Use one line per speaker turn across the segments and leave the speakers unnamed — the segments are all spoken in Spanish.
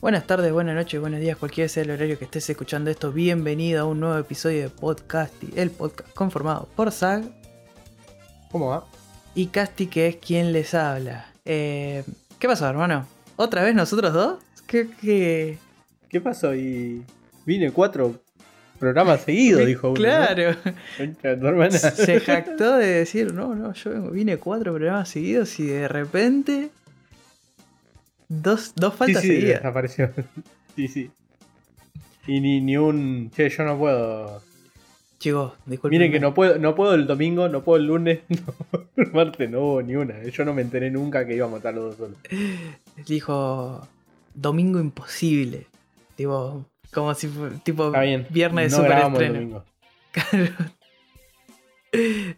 Buenas tardes, buenas noches, buenos días, cualquiera sea el horario que estés escuchando esto. Bienvenido a un nuevo episodio de Podcasty, el podcast conformado por Zag
¿Cómo va?
y Casti, que es quien les habla. Eh, ¿Qué pasó, hermano? ¿Otra vez nosotros dos? ¿Qué, qué?
¿Qué pasó? Y vine cuatro programas seguidos, dijo uno. ¿no?
Claro. Se jactó de decir, no, no, yo vengo- vine cuatro programas seguidos y de repente. Dos, dos
Sí,
faltas
sí,
seguidas.
desapareció. Sí, sí. Y ni, ni un. Che, yo no puedo.
Chicos, disculpen.
Miren que no puedo, no puedo el domingo, no puedo el lunes, no, el martes no hubo ni una. Yo no me enteré nunca que íbamos a estar los dos solos.
Dijo domingo imposible. Tipo, como si tipo viernes de
no
super
grabamos el
estreno.
domingo.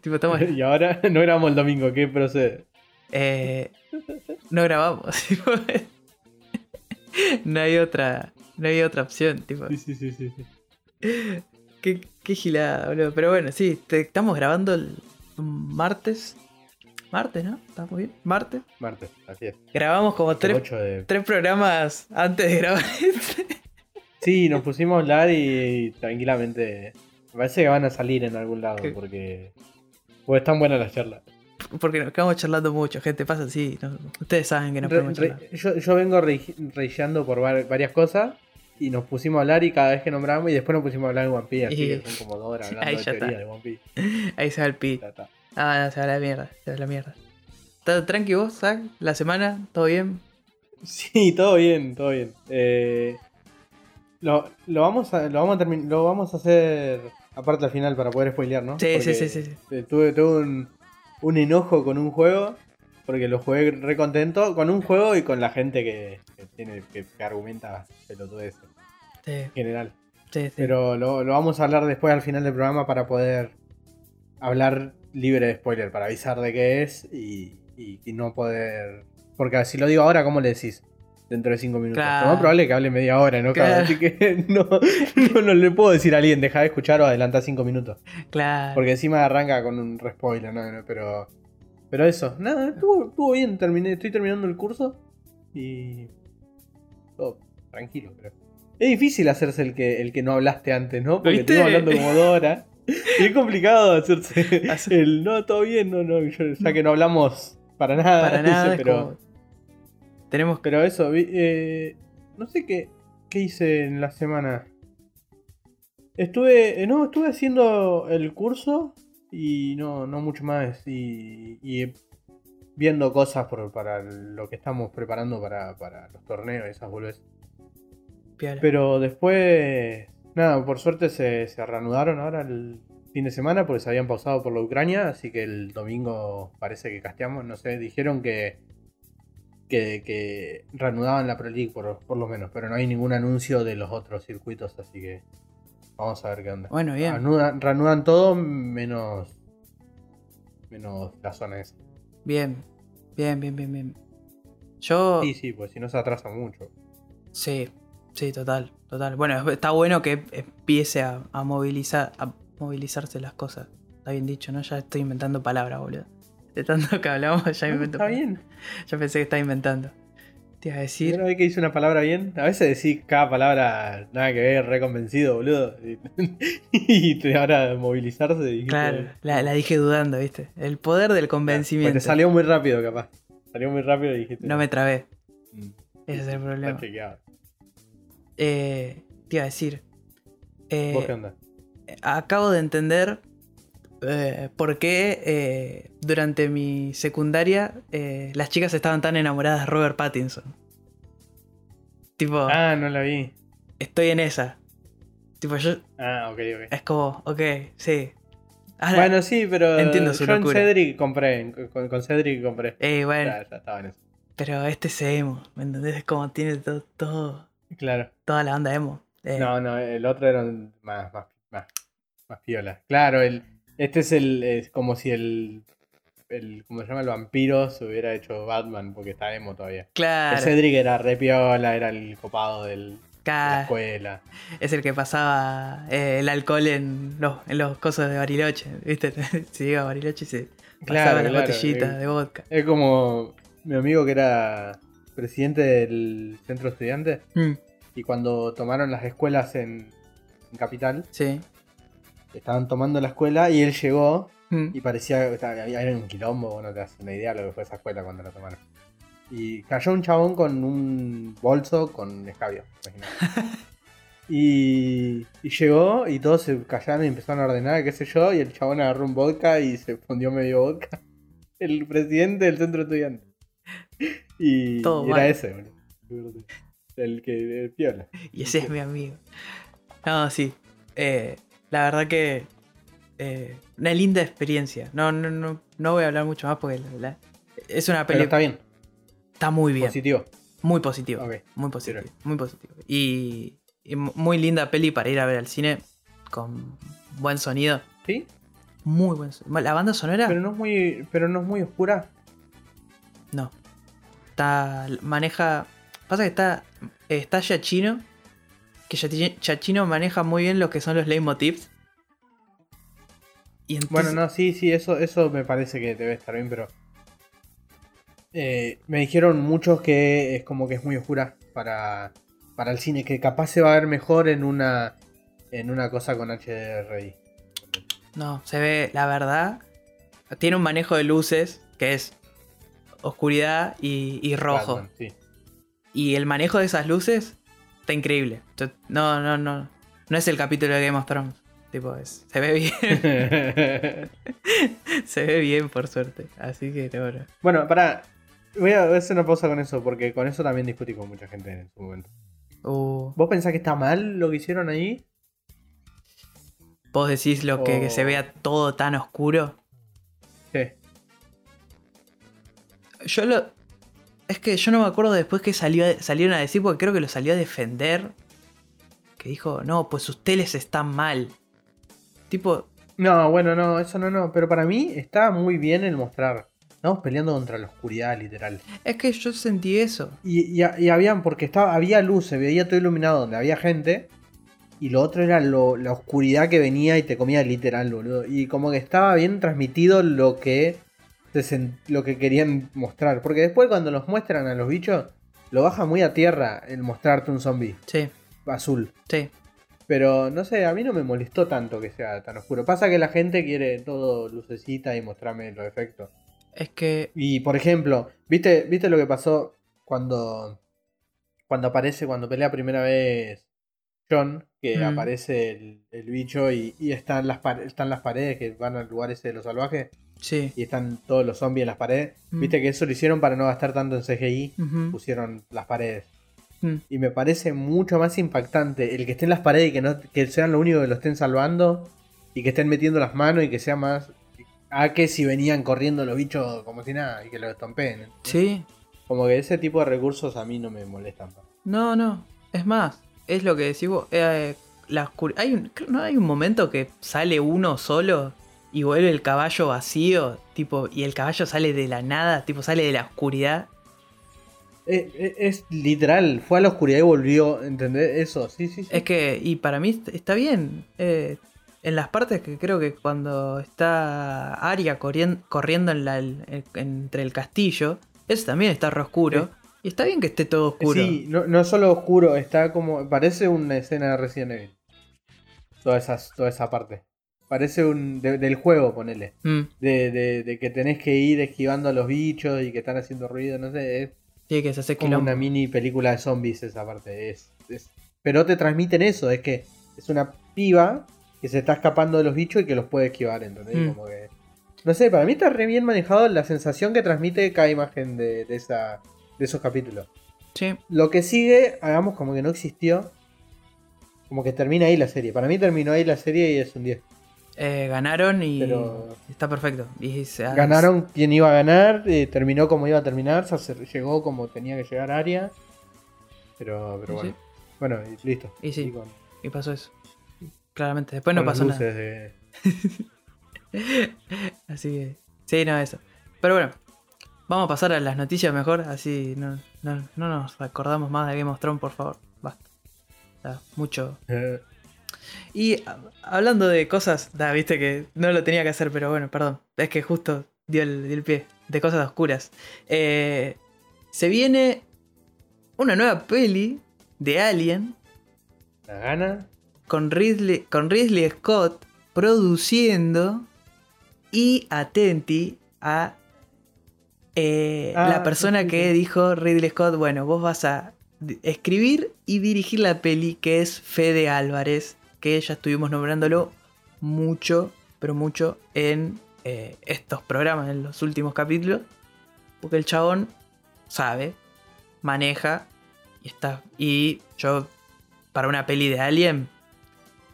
tipo, estamos,
Y ahora no grabamos el domingo, ¿qué procede?
eh, no grabamos. tipo, no hay otra. No hay otra opción, tipo.
Sí, sí, sí, sí. sí.
Qué, qué gilada, boludo. Pero bueno, sí, te- estamos grabando el martes. Martes, ¿no? ¿Estamos bien? Martes.
Martes, así es.
Grabamos como tres,
8 de
tres programas antes de grabar este.
Sí, nos pusimos a hablar y tranquilamente. Me parece que van a salir en algún lado
¿Qué?
porque. Porque están buenas las charlas.
Porque nos quedamos charlando mucho, gente. Pasa así. ¿no? Ustedes saben que nos
Re- re- yo, yo vengo re- reilleando por var- varias cosas y nos pusimos a hablar y cada vez que nombramos y después nos pusimos a hablar de One Piece. Así que son como dos horas hablando
Ahí
de teoría
está.
de One Piece.
Ahí se va el
está.
Ah, no, se va la mierda. Se va la mierda. ¿Estás tranqui vos, Zach? ¿La semana? ¿Todo bien?
Sí, todo bien, todo bien. Eh, lo, lo vamos a, lo vamos a termin- lo vamos a hacer aparte al final para poder spoilear, ¿no?
Sí,
Porque,
sí, sí, sí.
eh, Tuve, tuve un, un enojo con un juego porque lo jugué re contento con un juego y con la gente que, que tiene que, que argumenta pelotudeces
Sí,
en general.
sí, sí.
Pero lo, lo vamos a hablar después al final del programa para poder hablar libre de spoiler, para avisar de qué es y, y- y no poder... Porque si lo digo ahora, ¿cómo le decís? Dentro de cinco minutos.
Claro.
Lo más probable es que hable media hora, ¿no?
Claro.
Así que no, no, no le puedo decir a alguien, deja de escuchar o adelanta cinco minutos.
claro.
Porque encima arranca con un respoiler, ¿no? Pero, pero eso, nada, estuvo, estuvo bien, terminé, estoy terminando el curso y... Todo tranquilo, creo. Es difícil hacerse el que, el que no hablaste antes, ¿no? Porque estuvimos hablando como dos horas. Y es complicado hacerse
Hace-
el no, todo bien, no, no, ya que no hablamos para nada.
Para nada,
pero,
como- Tenemos que.
pero eso, vi- eh, no sé qué, qué hice en la semana. Estuve, eh, no, estuve haciendo el curso y no, no mucho más. Y, y viendo cosas por- para lo que estamos preparando para, para los torneos y esas
piola.
Pero después, nada, por suerte se, se reanudaron ahora el fin de semana porque se habían pausado por la Ucrania, así que el domingo parece que casteamos, no sé, dijeron que, que, que reanudaban la Pro League por, por lo menos, pero no hay ningún anuncio de los otros circuitos, así que vamos a ver qué onda.
Bueno, bien.
Reanudan, reanudan todo menos, menos la zona esa.
Bien. Bien, bien, bien, bien. Yo.
Sí, sí, pues si no se atrasa mucho.
Sí, sí, total, total. Bueno, está bueno que empiece a, a movilizar, a movilizarse las cosas. Está bien dicho, ¿no? Ya estoy inventando palabras, boludo. De tanto que hablamos, ya invento
está
palabras.
bien.
Ya pensé que estaba inventando. Te iba a decir.
Primera vez que hice una palabra bien, a veces decís cada palabra nada que ver, re convencido, boludo. Y, te ahora movilizarse.
Claro, la, la dije dudando, ¿viste? El poder del
Pues
convencimiento.
te salió muy rápido, capaz. Salió muy rápido y dijiste.
No me trabé.
Mm,
Ese es el problema.
Está.
Eh, te iba a decir. eh,
¿Vos qué onda?
acabo de entender eh, por qué eh, durante mi secundaria eh, las chicas estaban tan enamoradas de Robert Pattinson. Tipo,
Ah, no la vi.
estoy en esa. Tipo, yo.
Ah, ok, ok.
Es como, ok, sí. Ahora,
Bueno, sí, pero
entiendo su
yo en
locura.
Cedric compré. Con, con Cedric compré.
eh, bueno,
Ya, ya estaba en eso.
pero este es emo, ¿me entendés? Es como tiene todo, todo-
Claro.
toda la onda emo. Eh,
No, no, el otro era más, más, más, más piola. Claro, el, este es el. Es como si el. el ¿Cómo se llama? El vampiro se hubiera hecho Batman porque está emo todavía.
claro,
El Cedric era re piola, era el copado del, de la escuela.
Es el que pasaba eh, el alcohol en los, en los cosas de Bariloche, ¿viste? si iba a Bariloche se pasaba
Claro,
las
claro,
botellitas de vodka.
Es como mi amigo que era presidente del centro estudiante.
Mm,
Y cuando tomaron las escuelas en, en Capital,
sí.
Estaban tomando la escuela y él llegó
Mm,
y parecía que había un quilombo, vos no te das una idea de lo que fue esa escuela cuando la tomaron. Y cayó un chabón con un bolso con escabio, imagínate. y, y llegó y todos se callaron y empezaron a ordenar, qué sé yo, y el chabón agarró un vodka y se fundió medio vodka. El presidente del centro estudiante. Y,
Todo
era
mal.
ese, boludo. El que el piola.
Y ese es mi amigo. No, sí. Eh, la verdad que. eh, una linda experiencia. No, no, no, no voy a hablar mucho más porque la- la- es una
Pero
peli.
está bien,
está muy bien.
positivo.
Muy positivo. Muy positivo. Muy positivo. Y, y mu- muy linda peli para ir a ver al cine. Con buen sonido.
¿Sí?
Muy buen sonido. La banda sonora.
Pero no es muy, pero no es muy oscura.
No. Está. Maneja. Pasa que está. Está Yachino. Que Yachino maneja muy bien lo que son los leitmotivs. Y entonces,
Bueno, no, sí, sí, eso, eso me parece que debe estar bien, pero. eh, me dijeron muchos que es como que es muy oscura para, para el cine, que capaz se va a ver mejor en una en una cosa con HDRI.
No, se ve, la verdad. Tiene un manejo de luces que es oscuridad y, y rojo.
Batman, sí.
Y el manejo de esas luces está increíble. No, no, no. No es el capítulo de Game of Thrones. Tipo, es, se ve bien. se ve bien, por suerte. Así que, bueno.
bueno, para. Voy a hacer una pausa con eso, porque con eso también discutí con mucha gente en su momento.
Uh,
¿Vos pensás que está mal lo que hicieron ahí?
Vos decís lo que, que se vea todo tan oscuro.
Sí.
Yo lo. Es que yo no me acuerdo después que salió, salieron a decir, porque creo que lo salió a defender. Que dijo, no, pues sus teles están mal. Tipo,
No, bueno, no, eso no, no. Pero para mí está muy bien el mostrar. Estamos peleando contra la oscuridad, literal.
es que yo sentí eso.
Y, y, y habían, porque estaba, había luz, se veía todo iluminado donde había gente. Y lo otro era lo- la oscuridad que venía y te comía literal, boludo. Y como que estaba bien transmitido lo que, lo que querían mostrar. Porque después cuando los muestran a los bichos, lo baja muy a tierra el mostrarte un zombie
Sí,
azul.
sí.
Pero no sé, a mí no me molestó tanto que sea tan oscuro. Pasa que la gente quiere todo lucecita y mostrarme los efectos.
Es que.
Y por ejemplo, ¿viste, ¿viste lo que pasó cuando, cuando aparece, cuando pelea primera vez John? Que
Mm.
aparece el, el bicho y, y están, las están las paredes que van al lugar ese de los salvajes
Sí.
y están todos los zombies en las paredes.
Mm.
¿Viste que eso lo hicieron para no gastar tanto en CGI? Pusieron las paredes.
mm.
Y me parece mucho más impactante el que esté en las paredes y que, no, que sean lo único que lo estén salvando y que estén metiendo las manos y que sea más... A que si venían corriendo los bichos como si nada y que lo estompeen.
Sí.
Como que ese tipo de recursos a mí no me molestan.
No, no. Es más, es lo que decís vos. eh, la oscur- hay un, ¿No hay un momento que sale uno solo y vuelve el caballo vacío? Tipo, y el caballo sale de la nada, tipo, sale de la oscuridad.
Es, es- es literal, fue a la oscuridad y volvió, ¿entendés? Eso, sí, sí, sí.
Es que, y para mí est- está bien. eh, en las partes que creo que cuando está corrien- corriendo en la- en- entre el castillo, eso también está re oscuro. Y está bien que esté todo oscuro.
Sí, no, no solo oscuro, está como. Parece una escena de Resident Evil. Toda, esas, toda esa parte. Parece un. de- del juego, ponele.
Mm,
De, de, de que tenés que ir esquivando a los bichos y que están haciendo ruido, no sé. Es
sí, que se hace
como
quilombo.
una mini película de zombies esa parte. Es, es- pero te transmiten eso, es que es una piba que se está escapando de los bichos y que los puede esquivar, ¿entendés?
Mm.
Como que. No sé, para mí está re bien manejado la sensación que transmite cada imagen de, de esa, de esos capítulos.
Sí,
Lo que sigue, hagamos como que no existió. Como que termina ahí la serie. Para mí terminó ahí la serie y es un 10.
Eh, ganaron y
Pero-
está perfecto. Y se-
Ganaron quien iba a ganar, eh, terminó como iba a terminar, se llegó como tenía que llegar Aria. Pero, pero
Sí.
bueno. Bueno, y listo.
Y sí.
con-
Y pasó eso. Claramente. Después no pasó nada.
de-
Así que. Sí, no, eso. Pero bueno. Vamos a pasar a las noticias mejor. Así no, no, no nos acordamos más de Game of Thrones, por favor. Basta. Mucho.
eh,
Y a- hablando de cosas. Da, viste que no lo tenía que hacer, pero bueno, perdón. Es que justo dio el, dio el pie. De cosas oscuras. Eh, se viene una nueva peli de Alien
¿La gana?
con Ridley, con Ridley Scott produciendo y atenti a eh,
Ah,
la persona
sí,
que dijo Ridley Scott, bueno, vos vas a escribir y dirigir la peli que es Fede Álvarez, que ya estuvimos nombrándolo mucho, pero mucho en eh, estos programas, en los últimos capítulos, porque el chabón sabe, maneja y está. Y yo, para una peli de Alien,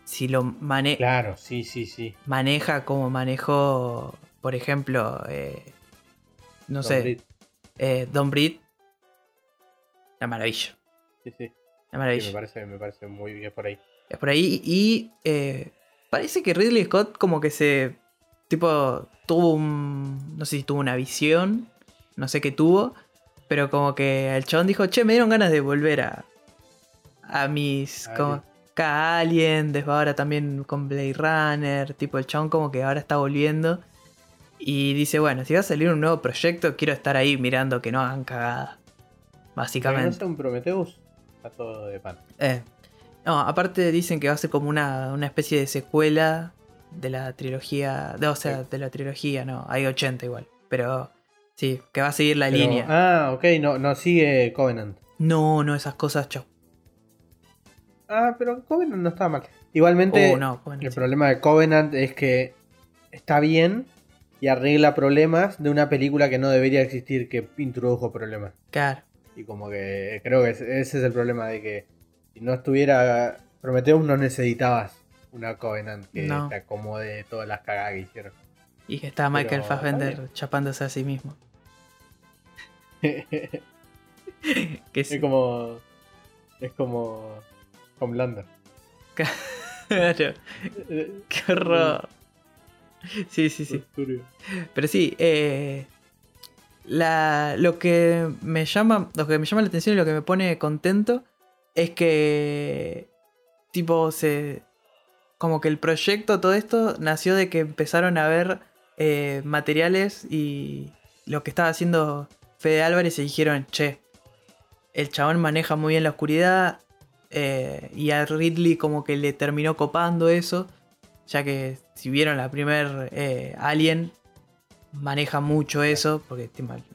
si lo mane
Claro, sí, sí, sí.
maneja como manejó, por ejemplo, eh, no
Don
sé,
Brit,
eh, Don Brit, la maravilla.
Sí, sí.
La
Sí,
maravilla.
me parece, me parece muy bien por ahí.
Es por ahí. Y eh, parece que Ridley Scott como que se... Tipo, tuvo un... No sé si tuvo una visión. No sé qué tuvo. Pero como que el chabón dijo, che, me dieron ganas de volver a... A mis...
Alien.
Como, acá Alien, después ahora también con Blade Runner. Tipo, el chabón como que ahora está volviendo. Y dice, bueno, si va a salir un nuevo proyecto, quiero estar ahí mirando que no hagan cagada. Básicamente.
Prometheus, está todo de pan.
Eh, no, aparte dicen que va a ser como una, una especie de secuela de la trilogía. de- o sea,
Sí.
de la trilogía, no, hay 80 igual. Pero sí, que va a seguir la
Pero-
línea.
Ah, ok, no, no sigue Covenant.
No, no, esas cosas, chau.
Ah, pero Covenant no está mal. Igualmente,
Oh, no, bueno,
el
sí.
problema de Covenant es que está bien y arregla problemas de una película que no debería existir, que introdujo problemas.
Claro.
Y como que creo que ese es el problema de que si no estuviera Prometheus no necesitabas una Covenant que
No.
te acomode todas las cagadas que hicieron.
Y que está Michael
Pero,
Fassbender chapándose a sí mismo.
es
sí.
como. Es como. Homelander.
Claro, qué horror. Sí, sí, sí. Pero sí, eh, la, lo que me llama. Lo que me llama la atención y lo que me pone contento es que. Tipo, se. Como que el proyecto, todo esto, nació de que empezaron a ver eh, materiales y lo que estaba haciendo Fede Álvarez y dijeron, che, el chabón maneja muy bien la oscuridad. eh, y a Ridley como que le terminó copando eso. Ya que si vieron la primer eh, Alien, maneja mucho eso. Porque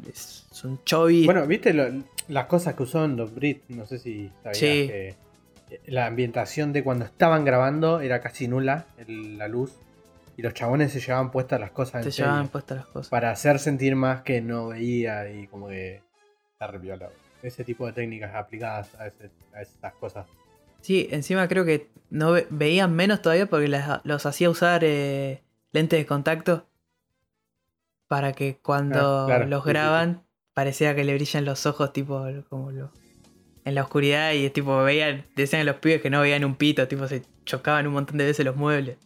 es, un.
Bueno, ¿viste lo- las cosas que usó en Don Brit? No sé si sabías
Sí.
que la ambientación de cuando estaban grabando era casi nula, el- la luz. Y los chabones se llevaban puestas las cosas en serio,
llevaban puestas las cosas.
para hacer sentir más que no veía y como que está re piola. Ese tipo de técnicas aplicadas a, ese- a esas cosas.
Sí, encima creo que no ve- veían menos todavía porque las- los hacía usar eh, lentes de contacto. Para que cuando
Ah, claro,
los graban parecía que le brillan los ojos tipo como lo, en la oscuridad y tipo veían, decían los pibes que no veían un pito, tipo se chocaban un montón de veces los muebles.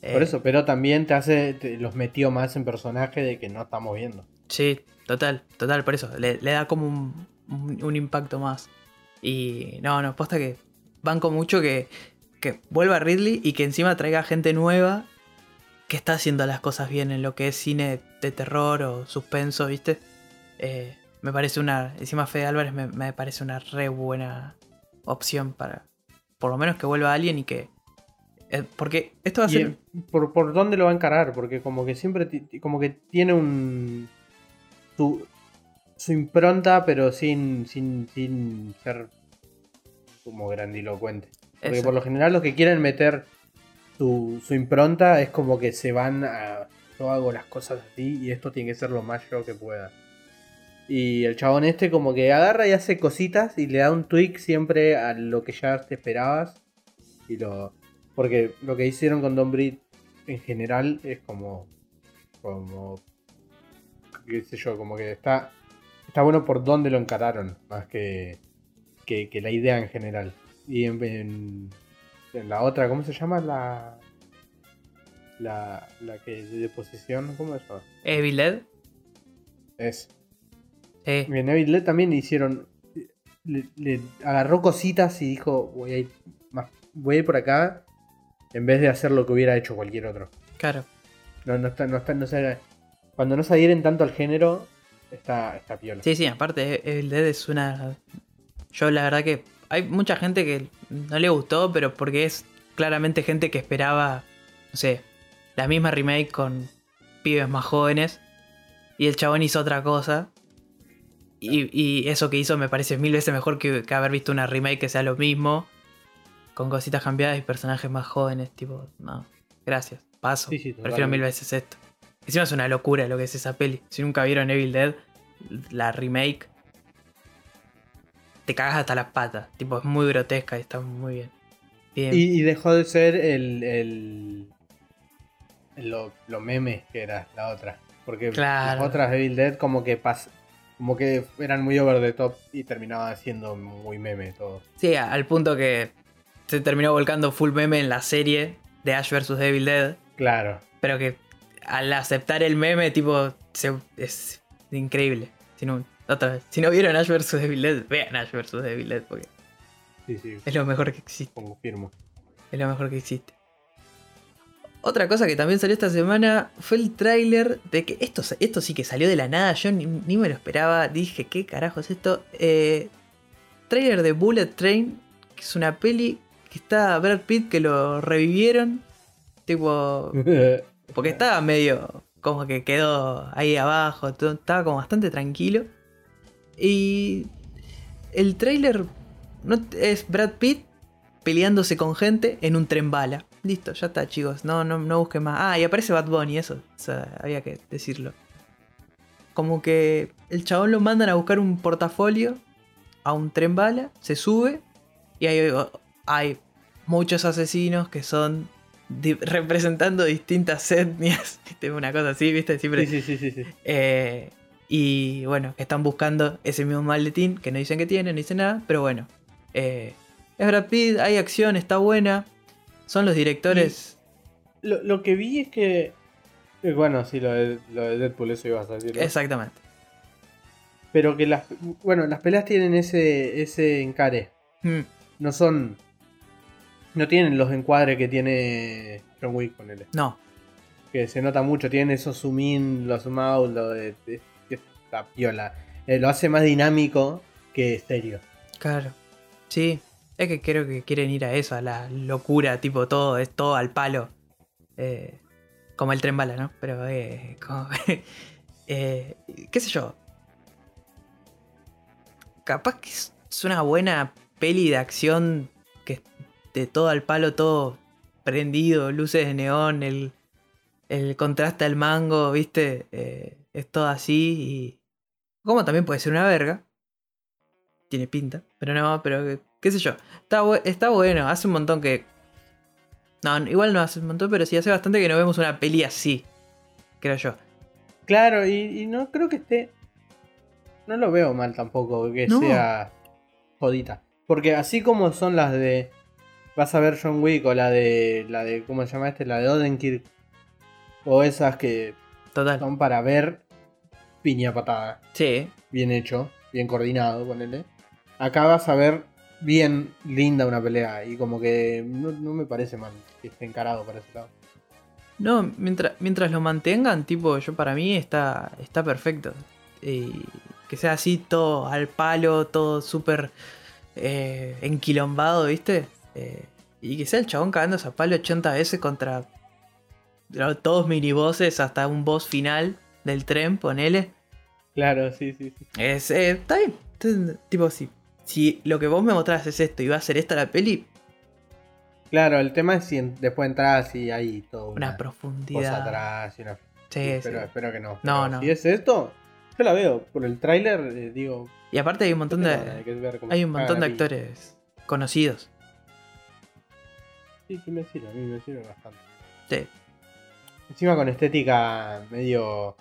Por
Eh,
eso, pero también te hace, te- los metió más en personaje de que no estamos viendo.
Sí, total, total, por eso. Le, le da como un, un- un impacto más. Y no, no, posta que banco mucho que, que vuelva Ridley y que encima traiga gente nueva que está haciendo las cosas bien en lo que es cine de terror o suspenso, ¿viste? Eh, me parece una. Encima Fede Álvarez me, me parece una re buena opción para. Por lo menos que vuelva alguien y que. eh, porque esto va a ser.
¿por, ¿Por dónde lo va a encarar? Porque como que siempre como que tiene un su, su impronta, pero sin, sin, sin ser como grandilocuente. Porque
eso.
por lo general los que quieren meter su, su impronta es como que se van a yo hago las cosas así y esto tiene que ser lo más yo que pueda. Y el chabón este como que agarra y hace cositas y le da un tweak siempre a lo que ya te esperabas. Y lo. Porque lo que hicieron con Don Brit en general es como. como. qué sé yo, como que está. Está bueno por dónde lo encararon, más que. que, que la idea en general. Y en, en, en la otra, ¿cómo se llama? La. La, la que de posesión, ¿cómo es eso?
Evil Dead.
Es.
Sí.
En Evil Dead también le hicieron. Le, le agarró cositas y dijo: voy a, ir más, voy a ir por acá. En vez de hacer lo que hubiera hecho cualquier otro.
Claro.
No, no está, no está, no se- cuando no se adhieren tanto al género, está, está piola.
Sí, sí, aparte Evil Dead es una Yo la verdad que hay mucha gente que no le gustó, pero porque es claramente gente que esperaba, no sé, la misma remake con pibes más jóvenes. Y el chabón hizo otra cosa. Y, y eso que hizo me parece mil veces mejor que, que haber visto una remake que sea lo mismo. Con cositas cambiadas y personajes más jóvenes. Tipo, no, gracias, paso.
Sí, sí,
Prefiero mil veces esto. Encima es una locura lo que es esa peli. Si nunca vieron Evil Dead, la remake, te cagas hasta las patas. Tipo, es muy grotesca y está muy bien. Bien.
Y, y dejó de ser el. el lo, lo meme que era la otra. Porque
Claro.
las otras Evil Dead como que pas, como que eran muy over the top y terminaban siendo muy meme todo.
Sí, al punto que se terminó volcando full meme en la serie de Ash vs. Evil Dead.
Claro.
Pero que al aceptar el meme, tipo, se- es increíble. Si no, otra vez, si no vieron Ash vs. Evil Dead, vean Ash vs. Evil Dead porque
Sí, sí,
es lo mejor que existe.
confirmo.
Es lo mejor que existe. Otra cosa que también salió esta semana fue el tráiler de que esto, esto sí que salió de la nada, yo ni, ni me lo esperaba, dije, ¿qué carajo es esto? Eh, tráiler de Bullet Train, que es una peli que está Brad Pitt que lo revivieron, tipo, porque estaba medio como que quedó ahí abajo, todo- estaba como bastante tranquilo. Y el tráiler no, es Brad Pitt peleándose con gente en un tren bala. Listo, ya está, chicos. No, no, no busquen más. Ah, y aparece Bad Bunny, eso. O sea, había que decirlo. Como que el chabón lo mandan a buscar un portafolio a un tren bala, se sube y hay, hay muchos asesinos que son di- representando distintas etnias. Una cosa así, ¿viste? Siempre.
Sí, sí, sí, sí, sí.
Eh, y bueno, que están buscando ese mismo maletín que no dicen que tienen, no dicen nada, pero bueno. eh, es Brad Pitt, hay acción, está buena. Son los directores.
Lo, lo que vi es que. eh, Bueno, sí, lo de, lo de Deadpool, eso ibas a decir. ¿no?
Exactamente.
Pero que las. Bueno, las peleas tienen ese, ese encare.
Mm,
No son. No tienen los encuadres que tiene John Wick con él.
no,
Que se nota mucho. Tienen esos zoom in, los zoom out, lo de. está piola. Eh, lo hace más dinámico que serio.
claro. Sí, es que creo que quieren ir a eso, a la locura, tipo todo, es todo al palo. Eh, como el tren bala, ¿no? Pero, eh, como- eh, qué sé yo. Capaz que es una buena peli de acción que de todo al palo, todo prendido, luces de neón, el, el contraste al mango, ¿viste? Es todo así y... Como también puede ser una verga. Tiene pinta, pero no, pero qué- sé yo. Está, bu- está bueno, hace un montón que... No, igual no hace un montón, pero sí hace bastante que no vemos una peli así. Creo yo.
Claro, y, y no creo que esté. No lo veo mal tampoco que
No.
sea jodita. Porque así como son las de. Vas a ver John Wick o la de. la de. ¿Cómo se llama este? La de Odenkirk. O esas que
Total.
son para ver piña patada.
Sí,
Bien hecho, bien coordinado, ponele. Acá vas a ver bien linda una pelea. Y como que no, no me parece mal que esté encarado para ese lado.
No, mientras, mientras lo mantengan, tipo, yo para mí está, está perfecto. Y que sea así todo al palo, todo súper eh, enquilombado, ¿viste? Eh, y que sea el chabón cagándose a palo 80 veces contra todos minibosses hasta un boss final del tren, ponele.
Claro, sí, sí, sí.
Es, eh, está bien. Tipo, si, si lo que vos me mostrás es esto y va a ser esta la peli,
Claro, el tema es si después entras y hay todo
una
cosa
profundidad.
atrás y una
Sí,
pero
sí.
espero que no.
No,
Pero
no.
Si es esto, yo la veo. Por el tráiler, eh, digo.
Y aparte hay un montón de,
hay
un montón de actores conocidos.
Sí, sí, me sirve, a mí me sirve bastante.
Sí.
Encima con estética medio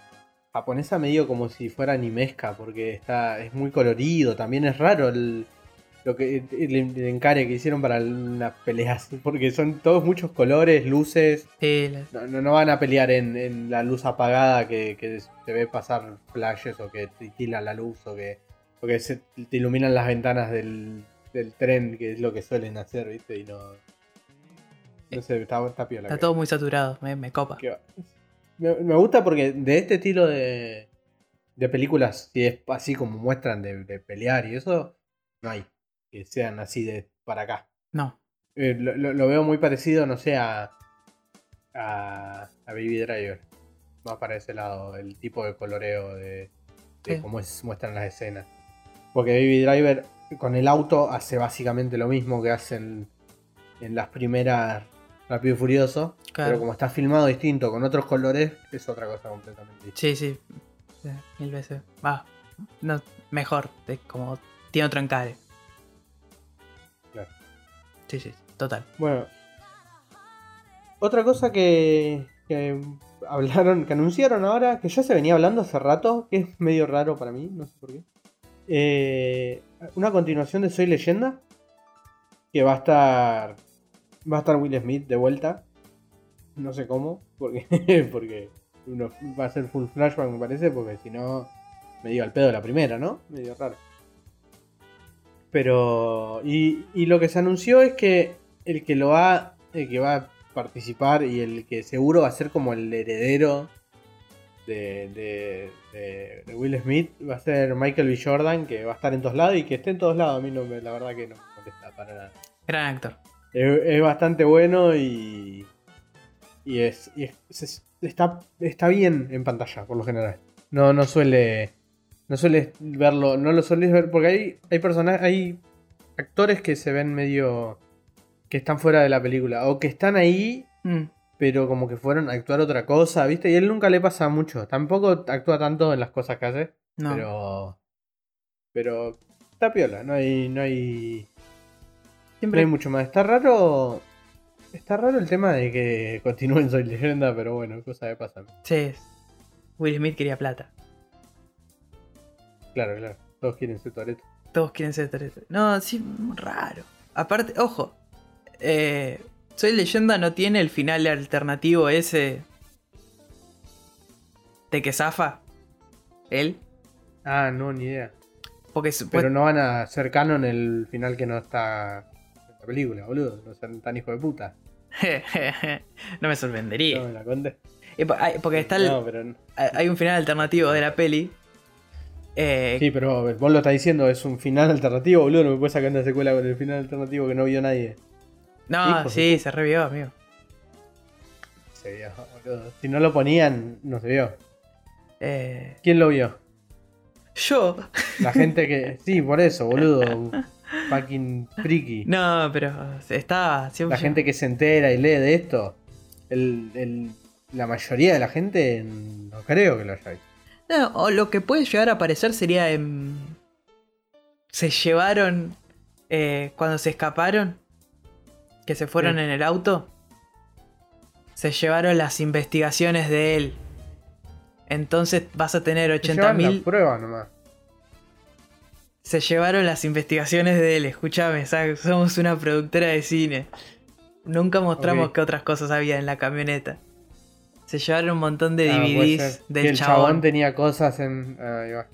japonesa, medio como si fuera animesca, porque está es muy colorido. También es raro el, lo que el, el encare que hicieron para las peleas, porque son todos muchos colores, luces.
Sí, la-
No, no, van a pelear en, en la luz apagada que, que se ve pasar flashes o que titila la luz o que, o que se te iluminan las ventanas del, del tren, que es lo que suelen hacer, ¿viste? Y no. No sé, está, está piola.
está todo muy saturado, me, me copa.
que. Me, me gusta porque de este estilo de, de películas, si es así como muestran de, de pelear y eso, no hay. que sean así de para acá.
No.
Eh, lo, lo- lo veo muy parecido, no sé, a, a, a Baby Driver. Más para ese lado, el tipo de coloreo de, de
Sí.
cómo es- muestran las escenas. Porque Baby Driver con el auto hace básicamente lo mismo que hacen en las primeras Rápido y Furioso.
Claro.
Pero como está filmado distinto, con otros colores, es otra cosa completamente distinta.
Sí, sí. Mil veces. Va. No, mejor. Es como. Tiene otro encare.
Claro.
Sí, sí. Total.
Bueno. Otra cosa que, que hablaron, que anunciaron ahora, que ya se venía hablando hace rato, que es medio raro para mí, no sé por qué. Eh, una continuación de Soy Leyenda. Que va a estar. Va a estar Will Smith de vuelta. No sé cómo. Porque. porque uno va a ser full flashback, me parece. Porque si no. Medio al pedo la primera, ¿no? Medio raro. Pero. Y, y lo que se anunció es que el que lo va. El que va a participar y el que seguro va a ser como el heredero de, de, de- de Will Smith va a ser Michael B. Jordan, que va a estar en todos lados y que esté en todos lados. A mí no me- la verdad que no me molesta para nada.
Gran actor.
Es, es bastante bueno y. Y es. y es- es- está, está bien en pantalla, por lo general. No, no suele. No sueles verlo. No lo sueles ver. Porque hay, hay personajes. Hay actores que se ven medio. que están fuera de la película. O que están ahí.
Mm,
Pero como que fueron a actuar otra cosa, ¿viste? Y él nunca le pasa mucho. Tampoco actúa tanto en las cosas que hace.
no.
Pero. Pero. Está piola, no hay. No hay. No
Siempre
hay mucho más. Está raro. Está raro el tema de que continúen Soy Leyenda, pero bueno, cosa que pasa.
Sí. Will Smith quería plata.
Claro, claro. Todos quieren ser Toreto.
Todos quieren ser Toretto. No, sí, raro. Aparte, ojo. eh, Soy leyenda no tiene el final alternativo ese. De que zafa. Él.
Ah, no, ni idea.
Porque
Pero no van a hacer canon el final que no está película, boludo. No sean tan hijo de puta.
no me sorprendería.
No me la conté.
Porque está el-
No, pero.
hay un final alternativo de la peli. eh,
Sí, pero vos lo estás diciendo, es un final alternativo, boludo. No me puedes sacar una secuela con el final alternativo que no vio nadie.
no, sí, se revió, amigo.
Se vio, boludo. Si no lo ponían, no se vio.
Eh,
¿Quién lo vio?
yo.
La gente que. Sí, por eso, boludo. Fucking friki.
No, pero está siempre.
La gente que se entera y lee de esto. El, el- la mayoría de la gente no creo que lo haya visto.
No, o lo que puede llegar a aparecer sería. Se llevaron... eh, cuando se escaparon, que se fueron
Sí.
en el auto, se llevaron las investigaciones de él. Entonces vas a tener
Se llevan la
80.000...
prueba nomás.
Se llevaron las investigaciones de él, escúchame, somos una productora de cine. Nunca mostramos
Ok.
qué otras cosas había en la camioneta. Se llevaron un montón de
Ah,
DVDs del
que el
chabón.
chabón tenía cosas en. ah.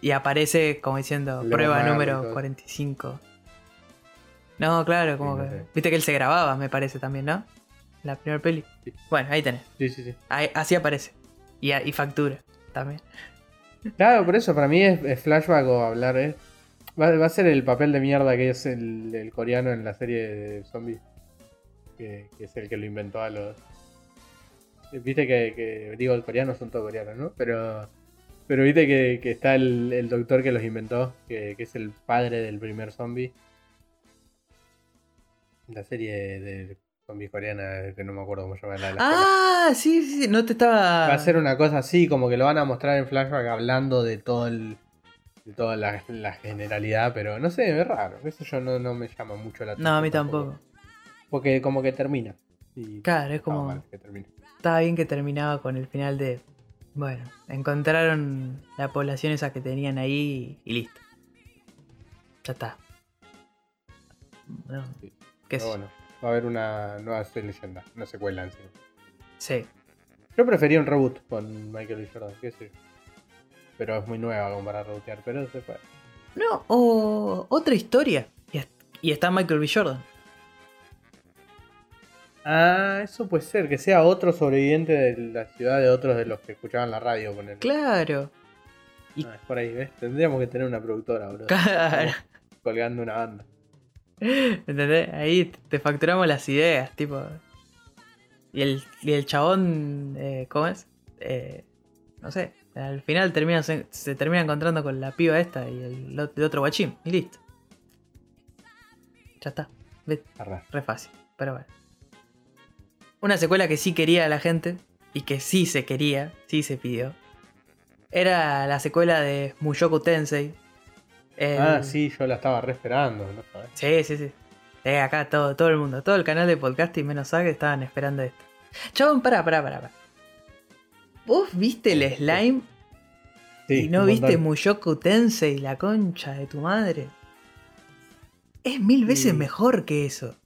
Y aparece como diciendo prueba
y
número
todo.
45. No, claro, como
Sí, no
que.
sé.
Viste que él se grababa, me parece también, ¿no? La primera peli.
Sí.
Bueno, ahí tenés.
Sí, sí, sí.
Ahí- así aparece. Y, y factura también.
Claro, por eso para mí es, flashback o hablar, ¿eh? Va, a ser el papel de mierda que es el, coreano en la serie de zombies. Que, es el que lo inventó a los. Viste que, digo, el coreano son todos coreanos, ¿no? Pero. Pero viste que, está el, el doctor que los inventó, que, que es el padre del primer zombie. La serie de zombies coreana, que no me acuerdo cómo se llama la de la escuela.
Ah, sí, sí, sí, no te estaba.
Va a ser una cosa así, como que lo van a mostrar en flashback hablando de todo el. de toda la, la generalidad, pero no sé, es raro. Eso yo no, no me llama mucho la atención.
No, a mí tampoco.
Porque como que termina. Y
Claro, es como.
que.
Estaba bien que terminaba con el final de. Bueno, encontraron la población esa que tenían ahí y listo. Ya está. No,
Sí.
qué yo.
bueno, va a haber una nueva leyenda, una secuela encima.
Sí.
Yo prefería un reboot con Michael B. Jordan, qué sé yo. Pero es muy nueva como para rebotear, pero se puede.
No, o otra historia. Y, est- y está Michael B. Jordan.
Ah, eso puede ser, que sea otro sobreviviente de la ciudad de otros de los que escuchaban la radio. Poner.
Claro.
Ah, es por ahí, ¿ves? Tendríamos que tener una productora, bro.
Claro.
colgando una banda.
¿Entendés? Ahí te facturamos las ideas, tipo. Y el, y el chabón, eh, ¿cómo es? Eh, no sé, al final termina, se, se termina encontrando con la piba esta y el, el otro guachín, y listo. Ya está. ¿Ves?
Arre.
Re fácil, pero bueno. Una secuela que sí quería la gente, y que sí se quería, sí se pidió, era la secuela de Mushoku Tensei.
Ah, sí, yo la estaba re esperando, ¿no?
Sí, sí, sí. Eh, acá todo, todo el mundo, todo el canal de podcast y menos Zack estaban esperando esto. Chabón, pará, pará, pará. ¿Vos viste el slime
Sí,
y no viste. Mushoku Tensei, la concha de tu madre? Es mil veces mejor que eso.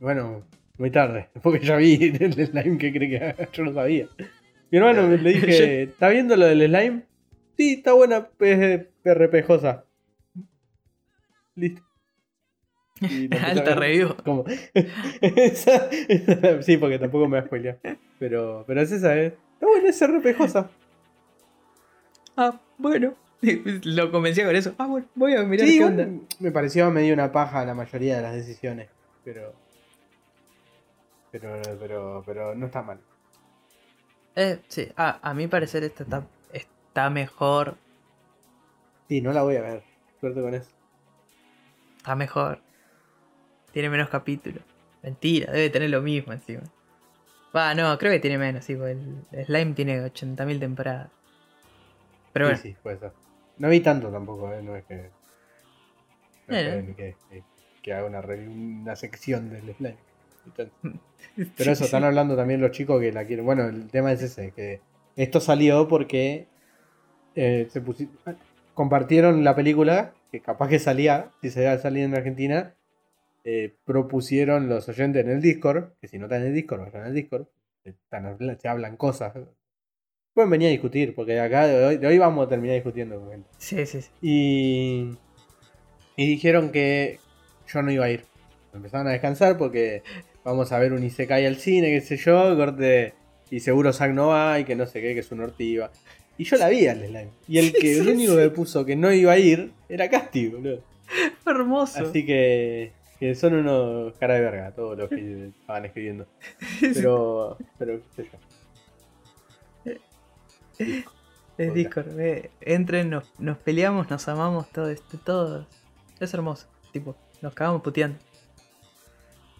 Bueno, muy tarde, porque ya vi el slime que cree que yo no sabía. Mi hermano me- le dije, ¿está viendo lo del slime? Sí, está buena, es PRPjosa. Listo. Y lo empecé a
Alta review.
Como- Esa- esa- sí, porque tampoco me va a spoilear. Pero, pero es esa, ¿eh? Está buena, es RPjosa.
Ah, bueno. Lo convencía con eso. Ah, bueno, voy a mirar
Sí,
qué onda.
me pareció medio una paja la mayoría de las decisiones. Pero. Pero, pero, pero no está mal.
Eh, sí, ah, a mi parecer esta está, está mejor.
Sí, no la voy a ver. Suerte con eso.
Está mejor. Tiene menos capítulos. Mentira, debe tener lo mismo encima. Va, no, creo que tiene menos, sí, porque el Slime tiene 80.000 temporadas. Pero bueno,
Sí, sí, puede ser. No vi tanto tampoco, ¿eh? No es que. No es que, que- que- que haga una, review- una sección del slime. Pero eso, están hablando también los chicos que la quieren. Bueno, el tema es ese, que esto salió porque eh, se compartieron la película, que capaz que salía, si se iba a salir en Argentina, eh, propusieron los oyentes en el Discord, que si no están en el Discord, vayan al Discord, están habla- se hablan cosas. Pueden venir a discutir, porque acá de hoy, de hoy vamos a terminar discutiendo. con gente.
Sí, sí, sí.
Y, y dijeron que yo no iba a ir. Empezaron a descansar porque vamos a ver un Isekai al cine, qué sé yo, corte. Y seguro Zack no va y que no sé qué, que es un ortiva. Y yo la vi al slime. Y el que el único que puso que no iba a ir era Casti, boludo.
Hermoso.
Así que, que son unos cara de verga todos los que estaban escribiendo. Pero, pero qué sé yo.
Es Discord, eh, entren, nos, nos peleamos, nos amamos, todo esto, todo. Es hermoso, tipo, nos cagamos puteando.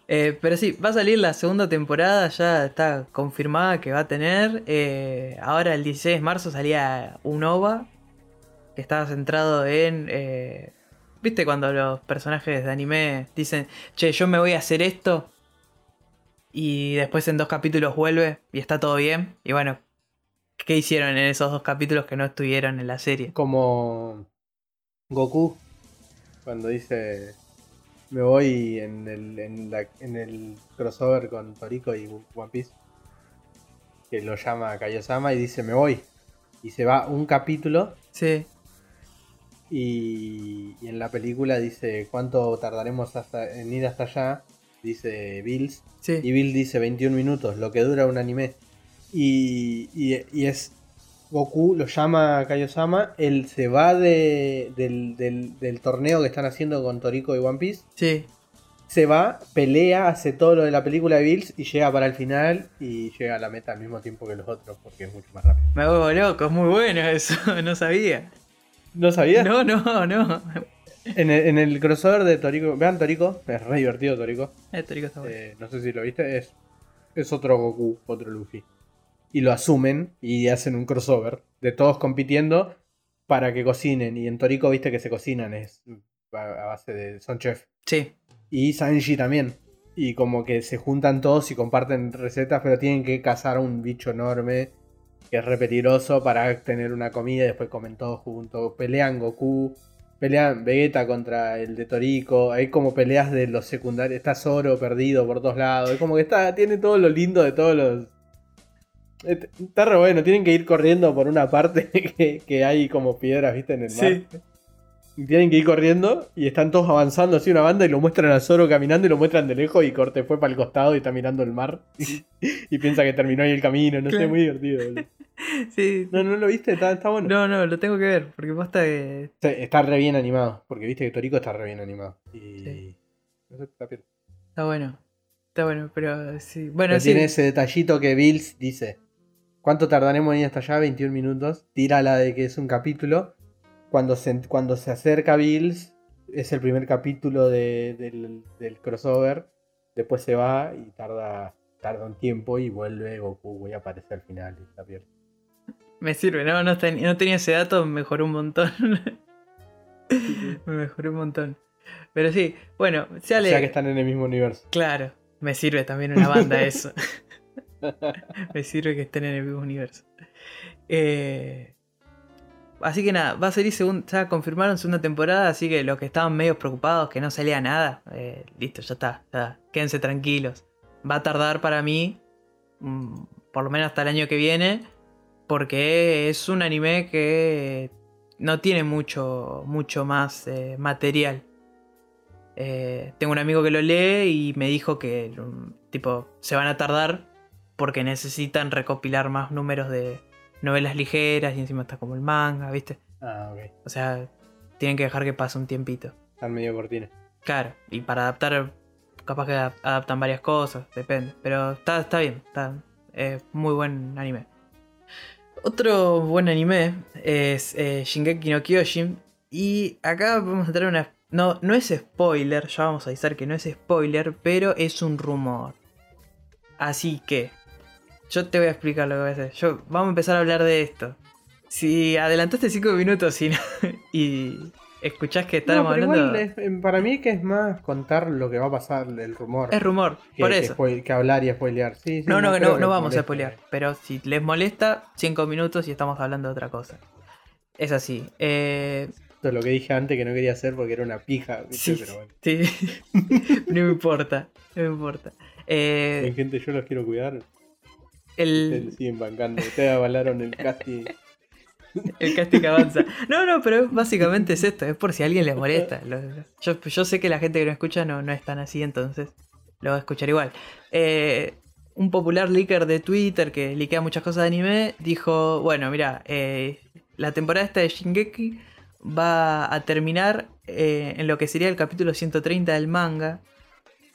Eh, pero sí, va a salir la segunda temporada, ya está confirmada que va a tener. eh, ahora el 16 de marzo salía un OVA que estaba centrado en... eh, ¿Viste cuando los personajes de anime dicen, che, yo me voy a hacer esto? Y después en dos capítulos vuelve y está todo bien. Y bueno, ¿qué hicieron en esos dos capítulos que no estuvieron en la serie?
Como Goku, cuando dice me voy en el, en, la- en el crossover con Toriko y One Piece, que lo llama Kaiosama y dice me voy. Y se va un capítulo
Sí,
y, y en la película dice cuánto tardaremos hasta, en ir hasta allá, dice Bills.
sí.
Y Bill dice 21 minutos, lo que dura un anime. Y, y- y es. Goku lo llama a Kaiosama, él se va de, del, del- del torneo que están haciendo con Toriko y One Piece.
Sí,
Se va, pelea, hace todo lo de la película de Bills y llega para el final y llega a la meta al mismo tiempo que los otros porque es mucho más rápido.
me vuelvo loco, es muy bueno eso, no sabía.
¿No sabías?
No, no, no.
En, el, en el crossover de Toriko, vean Toriko, es re divertido Toriko.
Este rico está bueno.
Eh, no sé si lo viste, es, es otro Goku, otro Luffy. Y lo asumen y hacen un crossover de todos compitiendo para que cocinen. Y en Toriko viste que se cocinan, es a a base de. son chef.
Sí,
Y Sanji también. Y como que se juntan todos y comparten recetas, pero tienen que cazar un bicho enorme que es re peligroso para tener una comida y después comen todos juntos. Pelean Goku, pelean Vegeta contra el de Toriko. Hay como peleas de los secundarios. Está Zoro perdido por todos lados. Es como que está, tiene todo lo lindo de todos los. Está re bueno, tienen que ir corriendo por una parte que, que hay como piedras, viste, en el mar.
sí.
Y tienen que ir corriendo y están todos avanzando así una banda y lo muestran a Zoro caminando y lo muestran de lejos y Corte fue para el costado y está mirando el mar y, piensa que terminó ahí el camino, no sé,
Claro.
muy divertido. boludo.
Sí.
No, no lo viste, está, está bueno.
No, no, lo tengo que ver, porque posta que.
Está re bien animado, porque viste que Toriko está re bien animado. Y...
Sí.
No sé, está bien.
Está bueno. Está bueno, pero sí. Bueno,
Pero
sí.
tiene ese detallito que Bills dice. ¿Cuánto tardaremos en ir hasta allá? 21 minutos. Tira la de que es un capítulo. Cuando se, cuando se acerca Bills, es el primer capítulo de- del, del crossover. Después se va y tarda, tarda un tiempo y vuelve Goku güey, aparece al final y está bien.
Me sirve, no, no, ten- no tenía ese dato, me mejoró un montón. me mejoró un montón. Pero sí, bueno,
O
sale.
sea que están en el mismo universo.
Claro, me sirve también una banda eso. me sirve que estén en el mismo universo. Eh, así que nada, va a salir segunda, ya confirmaron segunda temporada, así que los que estaban medio preocupados que no salía nada, eh, listo, ya está, ya, quédense tranquilos. Va a tardar para mí, mm, por lo menos hasta el año que viene, porque es un anime que no tiene mucho, mucho más eh, material. Tengo un amigo que lo lee y me dijo que mm, tipo se van a tardar porque necesitan recopilar más números de novelas ligeras y encima está como el manga, ¿viste?
Ah, ok.
O sea, tienen que dejar que pase un tiempito.
Están medio cortines.
Claro, y para adaptar, capaz que adap- adaptan varias cosas, depende. Pero está, está bien, está eh, muy buen anime. Otro buen anime es eh, Shingeki no Kyojin. Y acá vamos a traer una... No, no es spoiler, ya vamos a avisar que no es spoiler, pero es un rumor. Así que, yo te voy a explicar lo que voy a hacer. Yo, vamos a empezar a hablar de esto. Si adelantaste 5 minutos y, no- y escuchás que
No,
estábamos
pero
hablando...
es- para mí que es más contar lo que va a pasar, el rumor.
Es rumor,
que,
por
que
eso.
spoil- que hablar y spoilear. Sí, sí,
No, no, no, no vamos a spoilear. Pero si les molesta, 5 minutos y estamos hablando de otra cosa. Es así. Eh,
Esto es lo que dije antes que no quería hacer porque era una pija, ¿viste?
sí,
pero bueno.
sí. no me importa. No me importa. Eh,
Hay gente, yo los quiero cuidar.
El,
siguen bancando. Ustedes avalaron el casting.
el casting avanza. No, no, pero básicamente es esto. Es por si a alguien le molesta. Yo sé que la gente que no escucha no, no es tan así, entonces lo va a escuchar igual. Eh, un popular leaker de Twitter que liquea muchas cosas de anime dijo, bueno, mira, eh, la temporada esta de Shingeki va a terminar eh, en lo que sería el capítulo 130 del manga.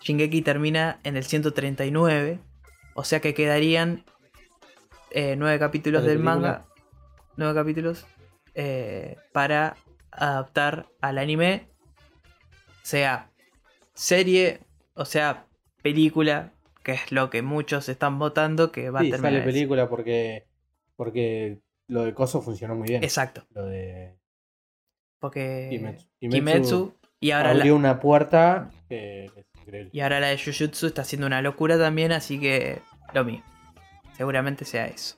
Shingeki termina en el 139, o sea que quedarían eh, nueve capítulos
¿De
del
película?
manga, nueve capítulos eh, para adaptar al anime, sea serie, o sea película, que es lo que muchos están votando que va
Sí,
a terminar.
sale película porque, porque lo de Coso funcionó muy bien.
Exacto,
Lo de
porque
Kimetsu.
Kimetsu,
Kimetsu
y ahora
abrió
la,
una puerta que increíble.
y ahora la de Jujutsu está haciendo una locura también, así que lo mismo. Seguramente sea eso.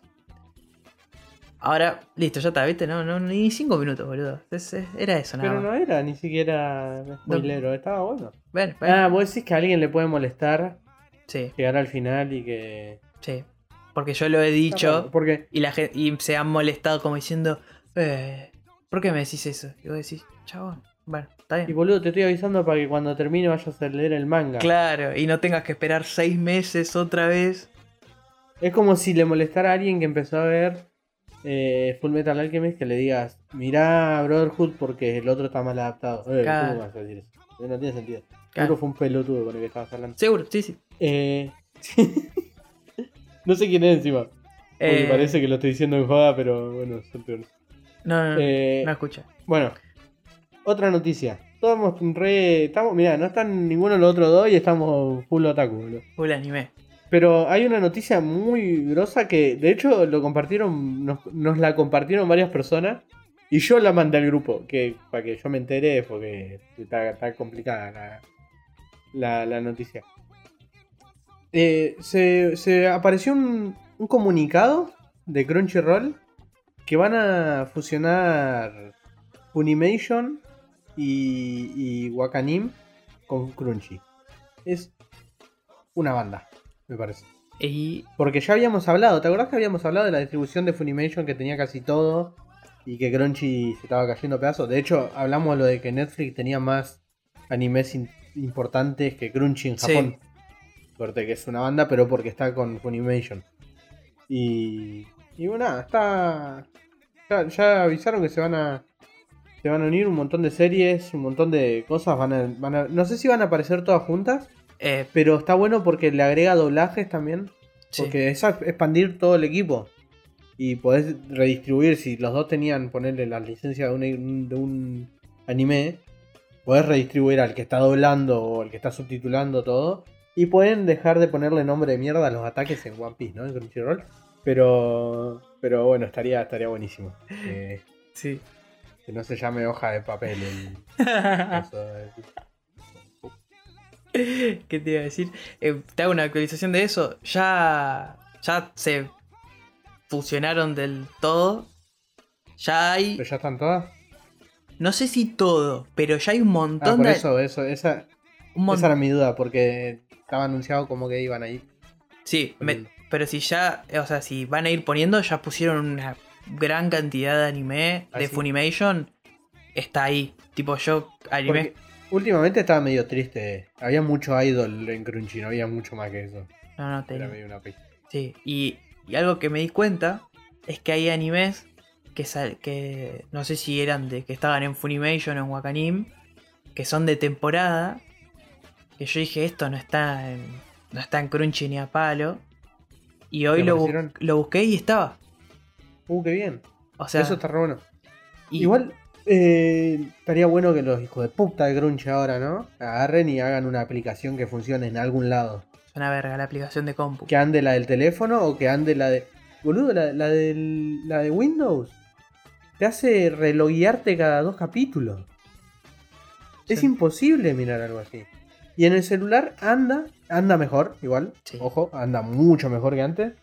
Ahora, listo, ya está, ¿viste? No, no, ni cinco minutos, boludo. Es- es- era eso nada
Pero no era ni siquiera spoilero, estaba bueno.
Bueno, bueno,
Ah, vos decís que a alguien le puede molestar
sí,
llegar al final y que.
sí. Porque yo lo he dicho
bueno, Porque
y la gente y se han molestado como diciendo, eh, ¿por qué me decís eso? Y vos decís, chabón, bueno, está bien.
Y boludo, te estoy avisando para que cuando termine vayas a leer el manga.
Claro, y no tengas que esperar seis meses otra vez.
Es como si le molestara a alguien que empezó a ver eh, Full Metal Alchemist que le digas, mirá Brotherhood porque el otro está mal adaptado. Eh,
Claro.
¿Cómo vas a decir eso? No tiene sentido.
Claro.
Seguro fue un pelotudo con el que estabas hablando.
Seguro, sí, sí.
Eh, no sé quién es encima. Porque
Eh,
parece que lo estoy diciendo en joda, pero bueno, son peores.
No, no, no,
Eh,
no escucha.
Bueno, otra noticia. Estamos re. Estamos, mira, no están ninguno de los otros dos y estamos full otaku, boludo.
Full anime.
Pero hay una noticia muy grosa que, de hecho, lo compartieron, nos, nos la compartieron varias personas y yo la mandé al grupo, que para que yo me entere porque está, está complicada la, la, la noticia. Eh, se, se apareció un, un comunicado de Crunchyroll que van a fusionar Funimation y, y Wakanim con Crunchy. Es una banda, me parece.
Y
Porque ya habíamos hablado, ¿te acordás que habíamos hablado de la distribución de Funimation que tenía casi todo? y que Crunchy se estaba cayendo a pedazos. De hecho, hablamos lo de que Netflix tenía más animes importantes que Crunchy en
Sí.
Japón. Suerte que es una banda, pero porque está con Funimation. Y, y bueno, está. Ya, ya avisaron que se van a. Se van a unir un montón de series, un montón de cosas. Van a, van a- no sé si van a aparecer todas juntas,
Eh,
pero está bueno porque le agrega doblajes también.
sí.
Porque es expandir todo el equipo. Y podés redistribuir, si los dos tenían, ponerle la licencia de un, de un anime, podés redistribuir al que está doblando o al que está subtitulando todo. Y pueden dejar de ponerle nombre de mierda a los ataques en One Piece, ¿no? En Crunchyroll. Pero, pero bueno, estaría, estaría buenísimo. Eh,
Sí.
Que no se llame hoja de papel el
¿Qué te iba a decir? Eh, te hago una actualización de eso. Ya, ya se fusionaron del todo. Ya hay.
¿Pero ya están todas?
No sé si todo, pero ya hay un
Ah,
montón
por
de.
eso, eso, esa,
mon-
esa era mi duda, porque estaba anunciado como que iban a ir.
Sí, me- pero si ya. O sea, si van a ir poniendo, ya pusieron una gran cantidad de anime
¿Ah,
de? Funimation. Está ahí. Tipo, yo. Anime.
Porque últimamente estaba medio triste. Había mucho idol en Crunchy, no había mucho más que eso.
No, no,
Era medio una pista.
Sí, y, y algo que me di cuenta es que hay animes que, sal- que no sé si eran de que estaban en Funimation o en Wakanim, que son de temporada, que yo dije esto no está en, no está en Crunchy ni a palo, y hoy
¿Te
lo, lo busqué y estaba.
Uh, qué bien.
O sea,
eso está re bueno.
y-
Igual eh, estaría bueno que los hijos de puta de Crunchy ahora, ¿no? Agarren y hagan una aplicación que funcione en algún lado.
es una verga la aplicación de compu.
Que ande la del teléfono o que ande la de. Boludo, la, la del- la de Windows. Te hace reloguearte cada dos capítulos. Es imposible mirar algo así. Y en el celular anda, anda mejor, igual.
Sí.
Ojo, anda mucho mejor que antes.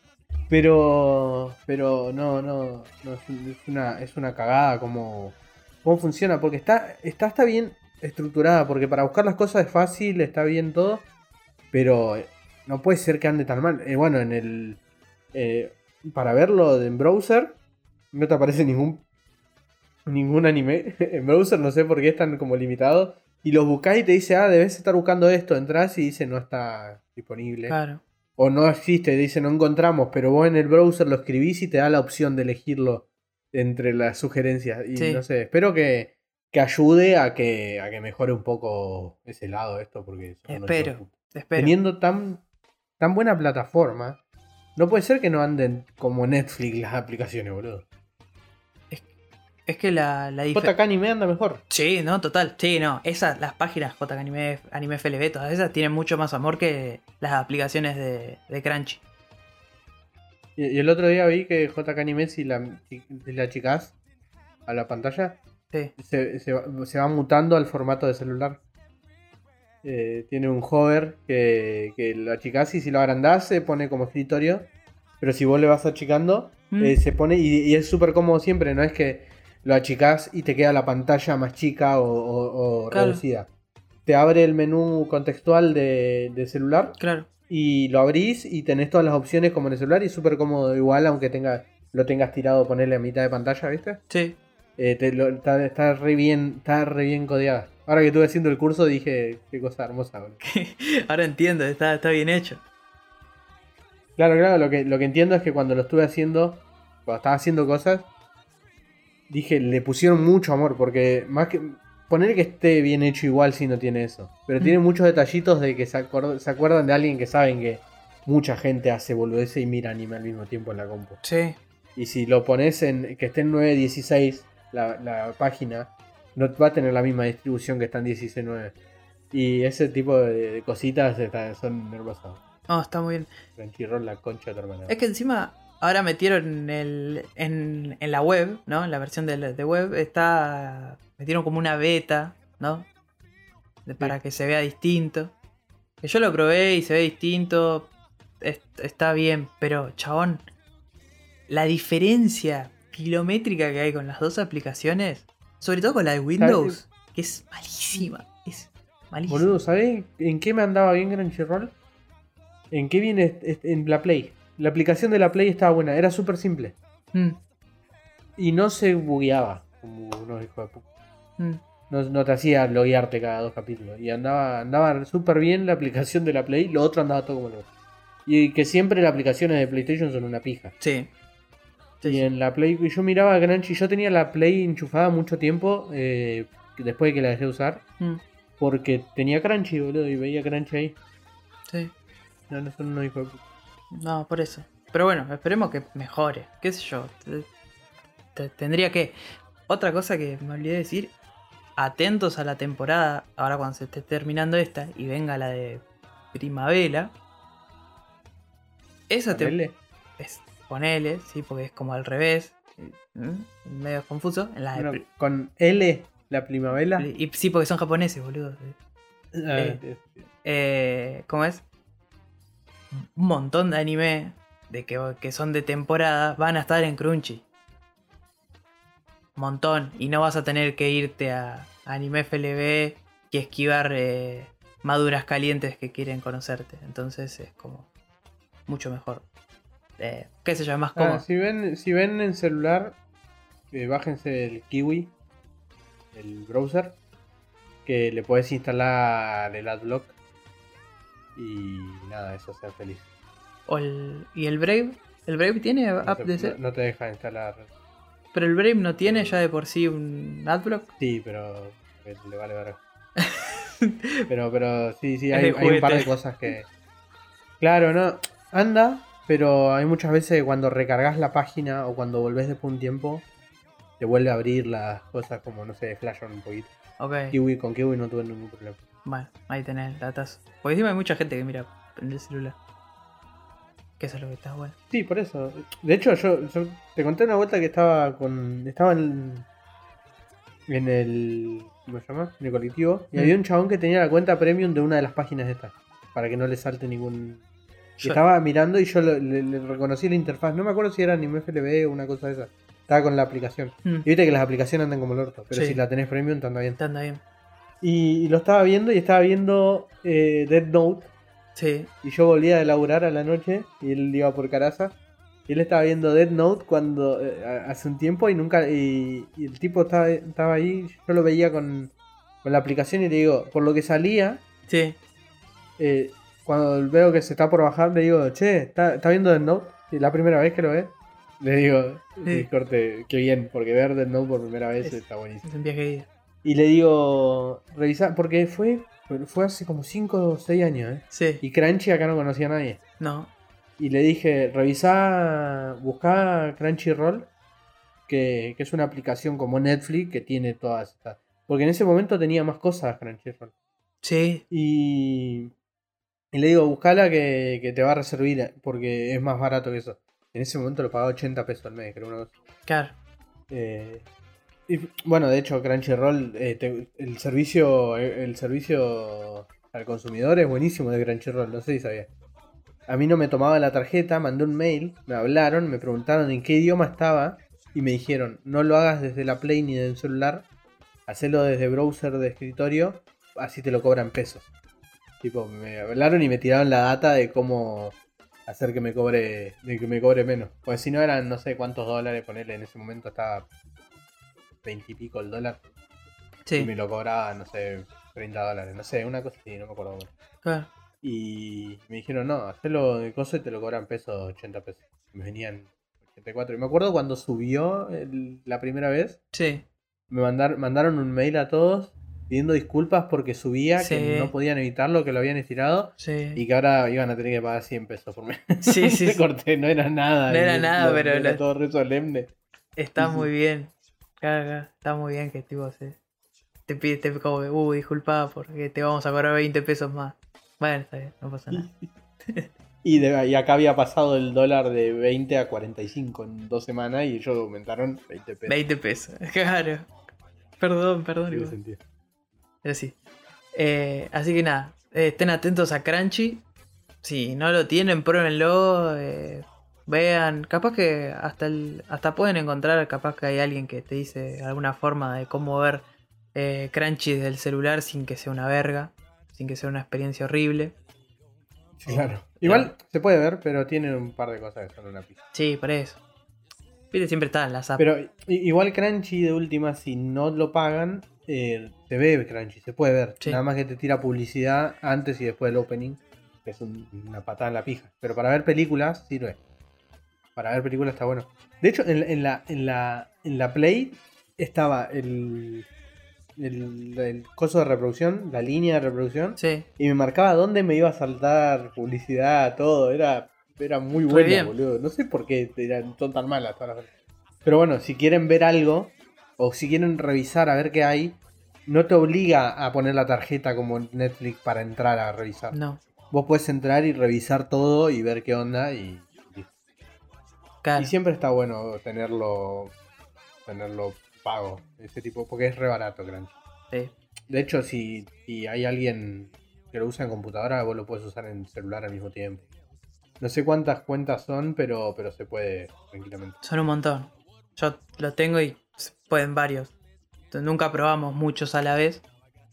Pero, pero no, no, no es, un- es una, es una cagada como, cómo funciona. Porque está, está, está bien estructurada. Porque para buscar las cosas es fácil, está bien todo. Pero eh, no puede ser que ande tan mal. Eh, bueno, en el, eh, para verlo en browser no te aparece ningún ningún anime en browser, no sé por qué están como limitados. Y los buscás y te dice, ah, debes estar buscando esto. Entrás y dice, no está disponible.
Claro.
O no existe, dice, no encontramos. Pero vos en el browser lo escribís y te da la opción de elegirlo entre las sugerencias. Y
Sí.
no sé, espero que, que ayude a que, a que mejore un poco ese lado esto. Porque
Espero. Espero.
Teniendo tan, tan buena plataforma, no puede ser que no anden como Netflix las aplicaciones, boludo.
Es que la, la diferencia.
JK Anime anda mejor.
Sí, no, total. Sí, no. Esas, las páginas JK Anime, Anime FLB, todas esas tienen mucho más amor que las aplicaciones de, de Crunchy.
Y, y el otro día vi que JK Anime, si la, si la chicas a la pantalla,
Sí.
se, se va, se va mutando al formato de celular. Eh, tiene un hover que, que lo achicás y si lo agrandás se pone como escritorio. Pero si vos le vas achicando,
Mm.
eh, se pone y, y es súper cómodo siempre. No es que lo achicás y te queda la pantalla más chica o, o- o
Claro.
reducida. Te abre el menú contextual de, de celular
Claro.
y lo abrís y tenés todas las opciones como en el celular y es súper cómodo igual aunque tenga, lo tengas tirado ponerle a mitad de pantalla, ¿viste?
Sí.
Eh, te lo- está, está re bien, está re bien codeada. Ahora que estuve haciendo el curso dije, qué cosa hermosa.
Ahora entiendo, está, está bien hecho.
Claro, claro, lo que, lo que entiendo es que cuando lo estuve haciendo, cuando estaba haciendo cosas, dije, le pusieron mucho amor, porque más que... Poner que esté bien hecho igual si no tiene eso. Pero
Mm.
tiene muchos detallitos de que se, acuer- se acuerdan de alguien que saben que mucha gente hace boludece y mira anime al mismo tiempo en la compu.
Sí.
Y si lo pones en que esté en 9.16 la, la página, no va a tener la misma distribución que está en 16.9. Y ese tipo de, de cositas está- son hermosas.
No, está muy bien.
Crunchyroll, la concha de tu hermana.
Es que encima ahora metieron en, el, en, en la web, ¿no? En la versión de, la- de web está... Metieron como una beta, ¿no? De- para que se vea distinto. Que yo lo probé y se ve distinto. es- está bien, pero chabón, la diferencia kilométrica que hay con las dos aplicaciones, sobre todo con la de Windows, que es malísima. Es malísima.
Boludo, ¿sabés en qué me andaba bien Crunchyroll? ¿En qué viene en la Play? La aplicación de la Play estaba buena, era súper simple.
Mm,
Y no se bugueaba, como unos hijos de puta.
Mm.
No, no te hacía loguearte cada dos capítulos. Y andaba, andaba súper bien la aplicación de la Play, lo otro andaba todo como loco. Y que siempre las aplicaciones de PlayStation son una pija.
Sí. Sí,
Y en la Play, yo miraba a Crunchy, yo tenía la Play enchufada mucho tiempo, eh, después de que la dejé de usar,
Mm,
porque tenía Crunchy, boludo, y veía Crunchy ahí.
sí.
No, no son unos hijos de puta.
No, por eso. Pero bueno, esperemos que mejore. ¿Qué sé yo? Te- te- tendría que. Otra cosa que me olvidé de decir. Atentos a la temporada. Ahora cuando se esté terminando esta y venga la de primavera. Esa te.
Ponele.
Sí, porque es como al revés. ¿Mm? Medio confuso. En la
Bueno, con L, la primavera.
y sí, porque son japoneses, boludo.
Ah,
eh. Eh, ¿Cómo es? Un montón de anime de que, que son de temporada van a estar en Crunchy. Montón. Y no vas a tener que irte a Anime FLB y esquivar eh, maduras calientes que quieren conocerte. Entonces es como mucho mejor. Eh, ¿Qué yo? Es más
Ah,
cómodo.
si, ven, si ven en celular, eh, bájense el Kiwi, el browser, que le podés instalar el adblock. Y nada, eso sea feliz.
O el- ¿Y el Brave? ¿El Brave tiene
No,
app
te,
de
no-
ser?
no te deja instalar.
Pero el Brave no tiene ya de por sí un adblock.
Sí, pero eh, le vale ver. pero, pero sí, sí, hay, un par de cosas que. Claro, no. Anda, pero hay muchas veces que cuando recargas la página o cuando volvés después de un tiempo, te vuelve a abrir las cosas como, no sé, flashan un poquito.
Ok.
Kiwi con Kiwi no tuve ningún problema.
Bueno, ahí tenés el datazo. Porque encima hay mucha gente que mira en el celular. Que eso es lo que está bueno.
Sí, por eso. De hecho, yo, yo te conté una vuelta que estaba con. Estaba en. En el. ¿Cómo se llama? En el colectivo. Y
Mm.
había un chabón que tenía la cuenta premium de una de las páginas estas. Para que no le salte ningún. Y
Yo-
estaba mirando y yo le, le- le reconocí la interfaz. No me acuerdo si era Anime FLB o una cosa de esa. Estaba con la aplicación.
Mm,
Y viste que las aplicaciones andan como el orto. Pero
Sí.
si la tenés premium, te anda bien.
te anda bien.
Y, y lo estaba viendo y estaba viendo eh, Dead Note.
Sí.
Y yo volvía de laburar a la noche y él iba por Caraza. Y él estaba viendo Dead Note cuando eh, hace un tiempo y nunca. Y, y el tipo estaba, estaba ahí. Yo lo veía con, con la aplicación y le digo, por lo que salía,
Sí.
eh, cuando veo que se está por bajar, le digo, che, ¿está, está viendo Dead Note? Y la primera vez que lo ve, le digo,
Sí.
"Sí, corte, qué bien, porque ver Dead Note por primera vez
Es-
está buenísimo.
Es un viaje.
Y le digo, revisa, porque fue, fue hace como 5 o 6 años, ¿eh?
Sí.
Y Crunchy acá no conocía a nadie.
No.
Y le dije, revisá, buscá Crunchyroll, que, que es una aplicación como Netflix que tiene todas estas. Porque en ese momento tenía más cosas Crunchyroll.
Sí.
Y, y le digo, buscala que, que te va a reservar porque es más barato que eso. En ese momento lo pagaba 80 pesos al mes, creo. Una cosa.
Claro.
Eh, y, bueno, de hecho, Crunchyroll, eh, te- el servicio el servicio al consumidor es buenísimo de Crunchyroll, no sé si sabía. A mí no me tomaba la tarjeta, mandé un mail, me hablaron, me preguntaron en qué idioma estaba y me dijeron, no lo hagas desde la Play ni del celular, hacelo desde browser de escritorio, así te lo cobran pesos. Tipo, me hablaron y me tiraron la data de cómo hacer que me cobre de que me cobre menos. Pues si no eran no sé cuántos dólares, ponerle en ese momento estaba 20 y pico el dólar. Y
Sí.
me lo cobraba, no sé, 30 dólares, no sé, una cosa así, no me acuerdo.
Claro.
Y me dijeron, no, hacelo de coso y te lo cobran pesos, 80 pesos. Me venían 84. Y me acuerdo cuando subió el- la primera vez,
Sí.
me mandar- mandaron un mail a todos pidiendo disculpas porque subía,
Sí.
que no podían evitarlo, que lo habían estirado.
Sí.
Y que ahora iban a tener que pagar 100 pesos por mes.
Sí, sí,
corté, no era nada.
No era
y
nada,
lo-
pero
Era
lo-
todo re solemne.
Está muy bien. Claro, claro. Está muy bien que tipo se. Te pide, te como, uh, disculpa porque te vamos a cobrar 20 pesos más. Bueno, está bien, no pasa nada.
Y, de- y acá había pasado el dólar de 20 a 45 en dos semanas y ellos aumentaron 20 pesos.
20 pesos, claro. Perdón, perdón. Pero sí. Eh, así que nada, eh, estén atentos a Crunchy. Si no lo tienen, pruébenlo. eh, vean, capaz que hasta el, hasta pueden encontrar, capaz que hay alguien que te dice alguna forma de cómo ver eh, Crunchy desde el celular sin que sea una verga, sin que sea una experiencia horrible.
Sí, claro. Igual se puede ver, pero tiene un par de cosas que son una pista.
Sí, por eso. Viste, siempre está en las apps.
Pero igual Crunchy de última, si no lo pagan, eh, se ve Crunchy, se puede ver.
Sí.
Nada más que te tira publicidad antes y después del opening, que es un- una patada en la pija. Pero para ver películas sirve. Para ver películas está bueno. De hecho, en, la- en la, en, la, en la Play estaba el, el, el coso de reproducción, la línea de reproducción,
Sí,
y me marcaba dónde me iba a saltar publicidad, todo. Era, era muy
bien.
boludo. No sé por qué eran, son tan malas todas las Pero bueno, si quieren ver algo, o si quieren revisar a ver qué hay, no te obliga a poner la tarjeta como Netflix para entrar a revisar.
no.
Vos puedes entrar y revisar todo y ver qué onda y-
Claro.
y siempre está bueno tenerlo tenerlo pago, ese tipo, porque es re barato, Crunchy.
Sí.
De hecho, si, si hay alguien que lo usa en computadora, vos lo puedes usar en celular al mismo tiempo. No sé cuántas cuentas son, pero, pero se puede tranquilamente.
Son un montón. Yo lo tengo y se pueden varios. Nunca probamos muchos a la vez,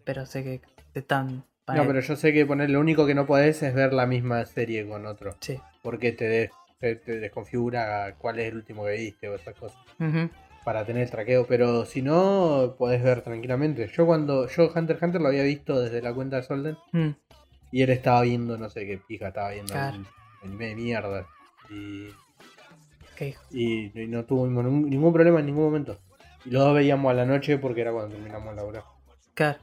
pero sé que están. para-
No, pero yo sé que poner lo único que no podés es ver la misma serie con otro.
Sí.
Porque te, des- te, te desconfigura cuál es el último que viste o esas cosas. Para tener el traqueo. Pero si no, podés ver tranquilamente. Yo cuando. Yo Hunter x Hunter lo había visto desde la cuenta de Solden.
Mm.
Y él estaba viendo, no sé qué pija, estaba viendo
Claro.
un anime de mierda. Y
Qué hijo.
Y, y no tuvo ningún, ningún problema en ningún momento. Y los dos veíamos a la noche porque era cuando terminamos la hora.
Claro.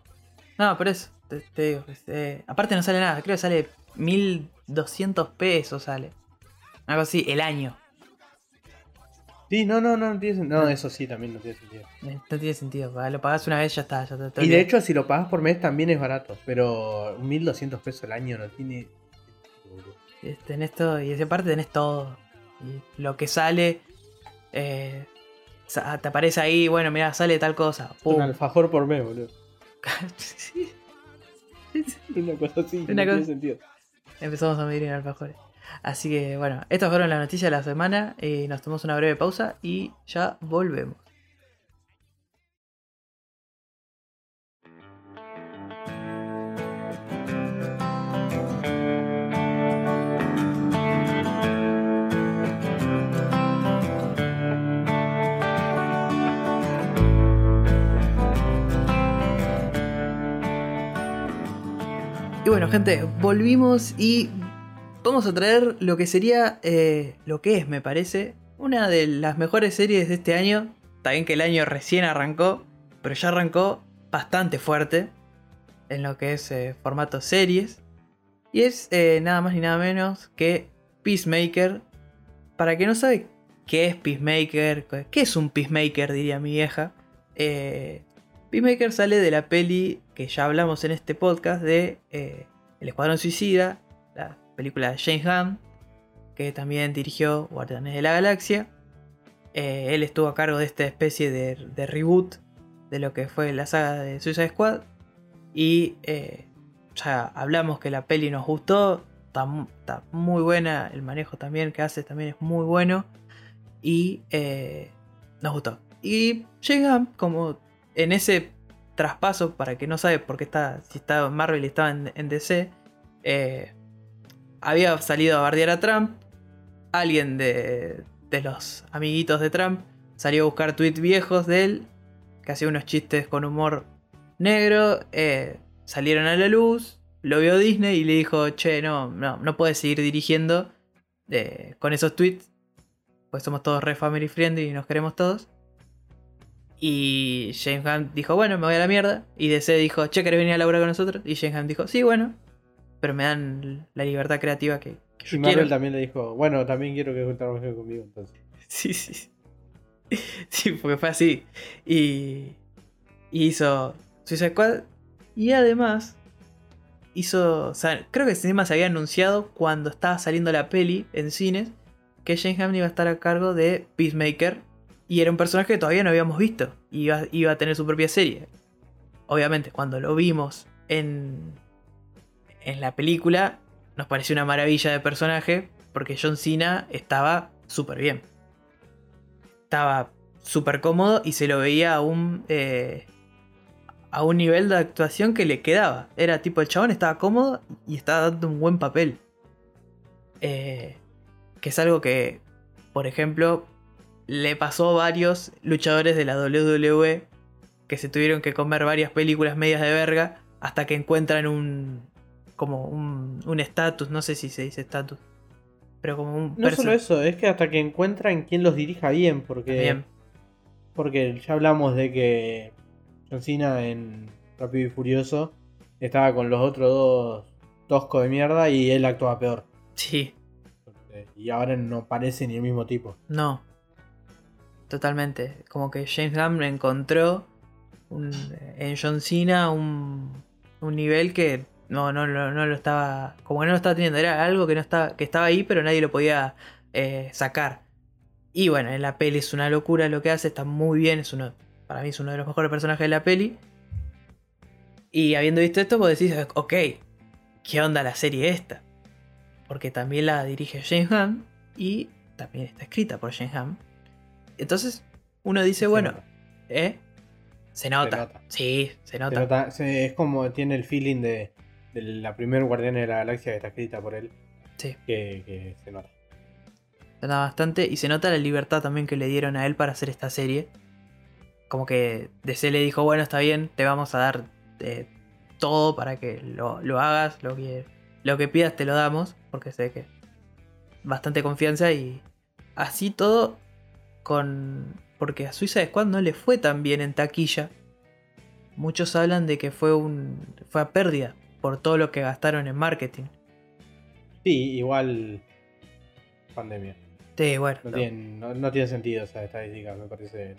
No, por eso. Te, te digo. eh, aparte no sale nada. Creo que sale 1200 pesos. Sale. Algo así, el año.
Sí, no, no, no, no tiene sen- No, eso sí, también no tiene sentido.
Eh, No tiene sentido. va, Lo pagás una vez, ya está. Ya está
Y de hecho, si lo pagas por mes también es barato. Pero 1200 pesos al año no tiene.
Eh, Tenés todo, y aparte tenés todo. Y lo que sale, eh, sa- te aparece ahí, bueno, mira, sale tal cosa.
Un alfajor por mes, boludo.
Sí.
Una cosa así,
Una
no
cosa-
tiene sentido.
Empezamos a medir en alfajores. Así que bueno, estas fueron las noticias de la semana. eh, nos tomamos una breve pausa y ya volvemos. Y bueno, gente, volvimos y vamos a traer lo que sería, eh, lo que es, me parece, una de las mejores series de este año. Bien que el año recién arrancó, pero ya arrancó bastante fuerte en lo que es eh, formato series. Y es eh, nada más ni nada menos que Peacemaker. Para que no sabe qué es Peacemaker, qué es un Peacemaker, diría mi vieja. Peacemaker sale de la peli que ya hablamos en este podcast de El Escuadrón Suicida, película de James Gunn, que también dirigió Guardianes de la Galaxia. Eh, él estuvo a cargo de esta especie de, de reboot de lo que fue la saga de Suicide Squad. Y eh, ya hablamos que la peli nos gustó, está, mu- está muy buena, el manejo también que hace también es muy bueno. Y eh, nos gustó. Y Gunn, como en ese traspaso, para que no sabe por qué está, si en Marvel y estaba en, en DC, eh, había salido a bardear a Trump. Alguien de, de los amiguitos de Trump salió a buscar tweets viejos de él, que hacía unos chistes con humor negro. eh, salieron a la luz, lo vio Disney y le dijo: Che, no, no, no puedes seguir dirigiendo eh, con esos tweets, pues somos todos re family friendly y nos queremos todos. Y James Gunn dijo, bueno, me voy a la mierda. Y DC dijo, che, ¿querés venir a laburar con nosotros? Y James Gunn dijo, sí, bueno. Pero me dan la libertad creativa que, que yo
Y Marvel
quiero.
también le dijo, bueno, también quiero que trabajes conmigo entonces.
Sí, sí. sí. Porque fue así. Y, y hizo Suicide Squad. Y además hizo... O sea, creo que encima se había anunciado cuando estaba saliendo la peli en cines que James Gunn iba a estar a cargo de Peacemaker. Y era un personaje que todavía no habíamos visto. Y iba, iba a tener su propia serie. Obviamente, cuando lo vimos en, en la película, nos pareció una maravilla de personaje. Porque John Cena estaba súper bien. Estaba súper cómodo y se lo veía a un, eh, a un nivel de actuación que le quedaba. Era tipo, el chabón estaba cómodo y estaba dando un buen papel. Eh, que es algo que, por ejemplo, le pasó a varios luchadores de la WWE que se tuvieron que comer varias películas medias de verga hasta que encuentran un. Como un estatus, no sé si se dice estatus. Pero como un.
No solo eso, es que hasta que encuentran quien los dirija bien, porque.
Bien.
Porque ya hablamos de que John Cena en Rápido y Furioso estaba con los otros dos toscos de mierda y él actuaba peor.
Sí.
Y ahora no parece ni el mismo tipo.
No. Totalmente. Como que James Gunn encontró en John Cena un, un nivel que no, no, no, no, lo estaba. Como que no lo estaba teniendo. Era algo que no estaba. que estaba ahí, pero nadie lo podía eh, sacar. Y bueno, en la peli es una locura lo que hace, está muy bien. Es uno. Para mí es uno de los mejores personajes de la peli. Y habiendo visto esto, vos decís, ok, ¿qué onda la serie esta? Porque también la dirige James Gunn y también está escrita por James Gunn. Entonces, uno dice, bueno, ¿eh? Se nota. Sí, se nota.
es como tiene el feeling de, la primer Guardián de la Galaxia que está escrita por él.
Sí.
Que, se nota.
Se nota bastante y se nota la libertad también que le dieron a él para hacer esta serie. Como que DC le dijo, bueno, está bien, te vamos a dar eh, todo para que lo, hagas, lo que, lo que pidas te lo damos, porque sé que bastante confianza y así todo con porque a Suiza Squad no le fue tan bien en taquilla. Muchos hablan de que fue un fue a pérdida por todo lo que gastaron en marketing.
Sí, igual pandemia.
Sí, bueno.
No, tiene, sentido esa estadística, me parece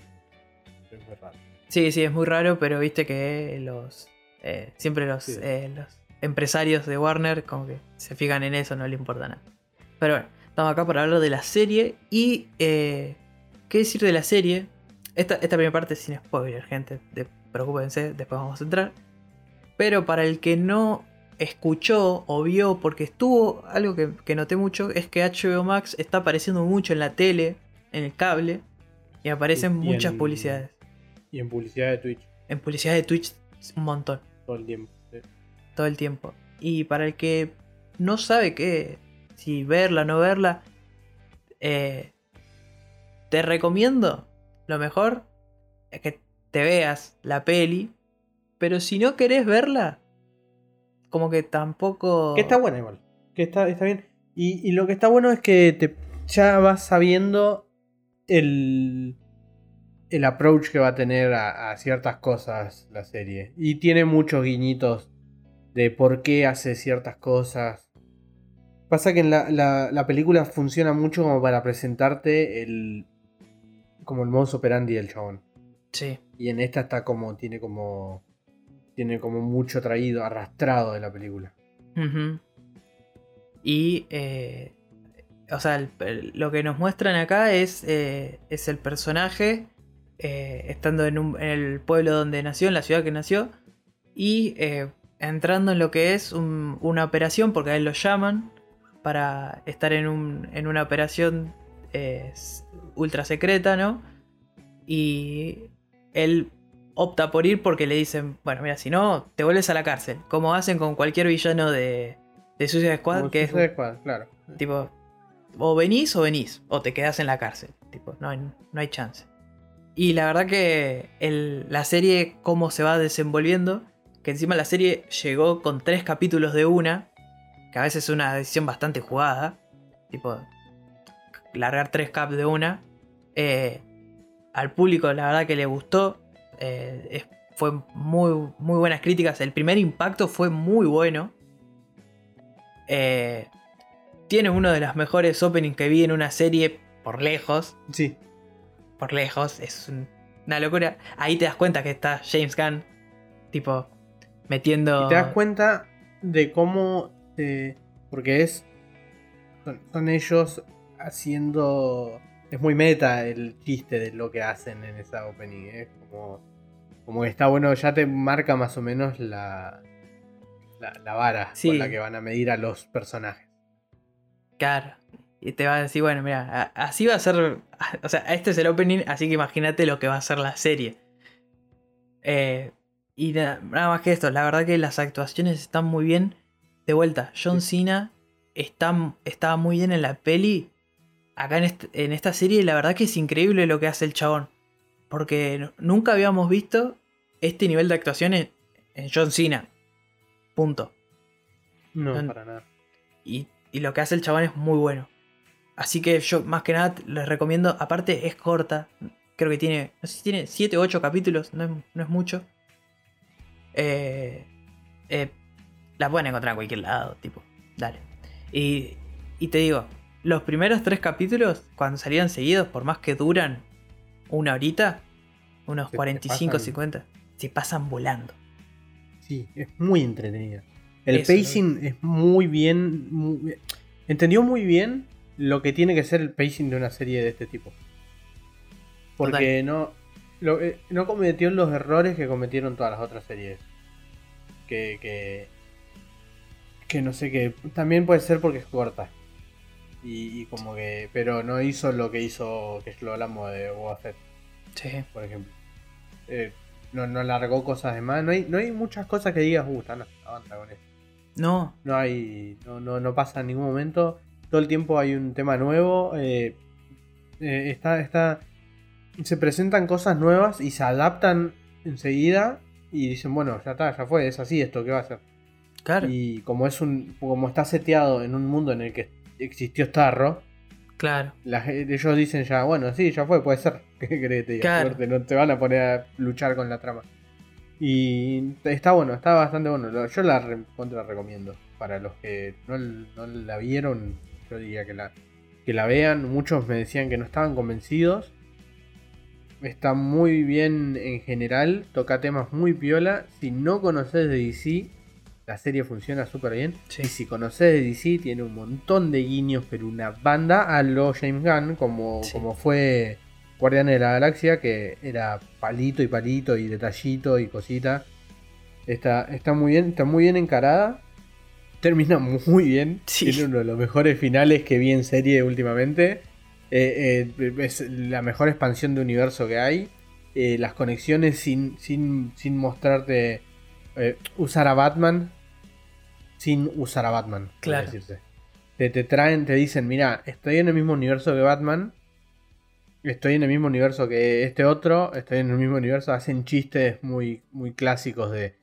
muy raro.
Sí, sí, es muy raro, pero viste que los eh, siempre los, eh, los empresarios de Warner como que se fijan en eso, no le importa nada. Pero bueno, estamos acá para hablar de la serie y eh, ¿Qué decir de la serie? Esta, esta primera parte es sin spoiler, gente. De, preocúpense, después vamos a entrar. Pero para el que no escuchó o vio, porque estuvo algo que, noté mucho, es que HBO Max está apareciendo mucho en la tele, en el cable, y aparecen muchas publicidades.
Y en publicidad de Twitch.
En publicidad de Twitch un montón.
Todo el tiempo.
Todo el tiempo. Y para el que no sabe qué, si verla o no verla, eh, te recomiendo, lo mejor es que te veas la peli, pero si no querés verla, como que tampoco...
Que está buena igual, que está, está bien. Y, lo que está bueno es que te, ya vas sabiendo el, el approach que va a tener a, ciertas cosas la serie. Y tiene muchos guiñitos de por qué hace ciertas cosas. Pasa que en la, la película funciona mucho como para presentarte el, como el modus operandi del chabón.
Sí.
Y en esta está como, tiene como, tiene como mucho traído, arrastrado de la película.
Y, eh, o sea, lo que nos muestran acá es, eh, es el personaje eh, estando en, el pueblo donde nació, en la ciudad que nació, y entrando en lo que es una operación, porque a él lo llaman para estar en, un, en una operación ultra secreta, ¿no? Y él opta por ir porque le dicen, bueno, mira, si no, te vuelves a la cárcel. Como hacen con cualquier villano de, de Suicide Squad, que
Suicide Squad, claro.
Tipo, o venís o venís, o te quedas en la cárcel. Tipo, no hay, no hay chance. Y la verdad que la serie, cómo se va desenvolviendo, que encima la serie llegó con tres capítulos de una, que a veces es una decisión bastante jugada. Tipo, largar tres caps de una. Eh, al público la verdad que le gustó. Eh, fue muy, muy buenas críticas. El primer impacto fue muy bueno. Eh, tiene uno de los mejores openings que vi en una serie por lejos.
Sí.
Por lejos. Es una locura. Ahí te das cuenta que está James Gunn. Tipo, metiendo.
Y te das cuenta de cómo. porque es. son ellos haciendo. Es muy meta el chiste de lo que hacen en esa opening. Es como. Como que está bueno, ya te marca más o menos la. La, vara con la que van a medir a los personajes.
Claro. Y te va a decir, bueno, mira, así va a ser. O sea, este es el opening, así que imagínate lo que va a ser la serie. Eh, y nada, más que esto, la verdad que las actuaciones están muy bien. De vuelta, John Cena está, estaba muy bien en la peli acá en, est- en esta serie la verdad que es increíble lo que hace el chabón. Porque nunca habíamos visto este nivel de actuación en, en John Cena. Punto.
No, para nada.
Y, y lo que hace el chabón es muy bueno. Así que yo más que nada les recomiendo, aparte es corta, creo que tiene, no sé si tiene 7 u 8 capítulos, no es, no es mucho. Eh, eh, la pueden encontrar en cualquier lado, tipo, dale. Y, y te digo, los primeros tres capítulos, cuando salían seguidos, por más que duran una horita, unos
Se te
45,
pasan-
50, se pasan volando.
Sí, es muy entretenida. El
Eso,
pacing es muy bien. muy- entendió muy bien lo que tiene que ser el pacing de una serie de este tipo. Porque no, lo- eh, no cometió los errores que cometieron todas las otras series. Que, que, que no sé, que también puede ser porque es corta. Y, y como que. Pero no hizo lo que hizo, que lo hablamos de Boba Fett
Sí.
por ejemplo. Eh, no, no largó cosas de más. No hay, no hay muchas cosas que digas, uh, están avanza con esto.
No,
No hay. No, no, no pasa en ningún momento. Todo el tiempo hay un tema nuevo. eh, eh, está, está. Se presentan cosas nuevas y se adaptan enseguida. Y dicen, bueno, ya está, ya fue, es así esto, ¿qué va a ser?
claro,
Y como es un. como está seteado en un mundo en el que existió Starro,
claro.
la ge- ellos dicen ya, bueno, sí, ya fue, puede ser. ¿Qué te diga?
Claro.
Suerte, No te van a poner a luchar con la trama. Y está bueno, está bastante bueno. Yo la re- contra recomiendo. Para los que no, no la vieron, yo diría que la, que la vean. Muchos me decían que no estaban convencidos. Está muy bien en general, toca temas muy piola. Si no conoces de DC, la serie funciona súper bien.
Sí.
Y si conoces de DC, tiene un montón de guiños, pero una banda a lo James Gunn, como,
Sí.
como fue Guardianes de la Galaxia, que era palito y palito y detallito y cosita. Está, está muy bien, está muy bien encarada. Termina muy bien.
Sí.
Tiene uno de los mejores finales que vi en serie últimamente. Eh, eh, es la mejor expansión de universo que hay. Eh, las conexiones sin, sin, sin mostrarte usar a Batman sin usar a Batman.
Claro.
decirse. Te, te traen, te dicen, mira, estoy en el mismo universo que Batman. Estoy en el mismo universo que este otro. Estoy en el mismo universo. Hacen chistes muy, muy clásicos de,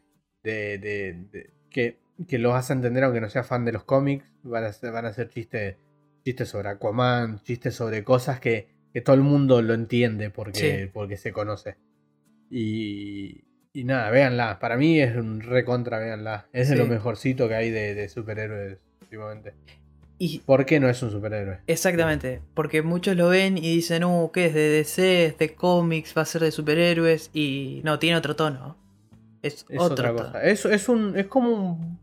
de, de- de- que, que los hace entender aunque no sea fan de los cómics. Van a hacer, van a hacer chistes, chistes sobre Aquaman, chistes sobre cosas que, que todo el mundo lo entiende porque,
Sí.
porque se conoce. Y, y nada, véanla. Para mí es un recontra, véanla. Es
Sí.
lo mejorcito que hay de, de superhéroes últimamente.
Y
¿Por qué no es un superhéroe?
exactamente, porque muchos lo ven y dicen, uh, ¿qué es de DC, es de cómics, va a ser de superhéroes? Y no, tiene otro tono. Es,
Es
otro
otra
tono.
cosa. Es, es un. Es como un.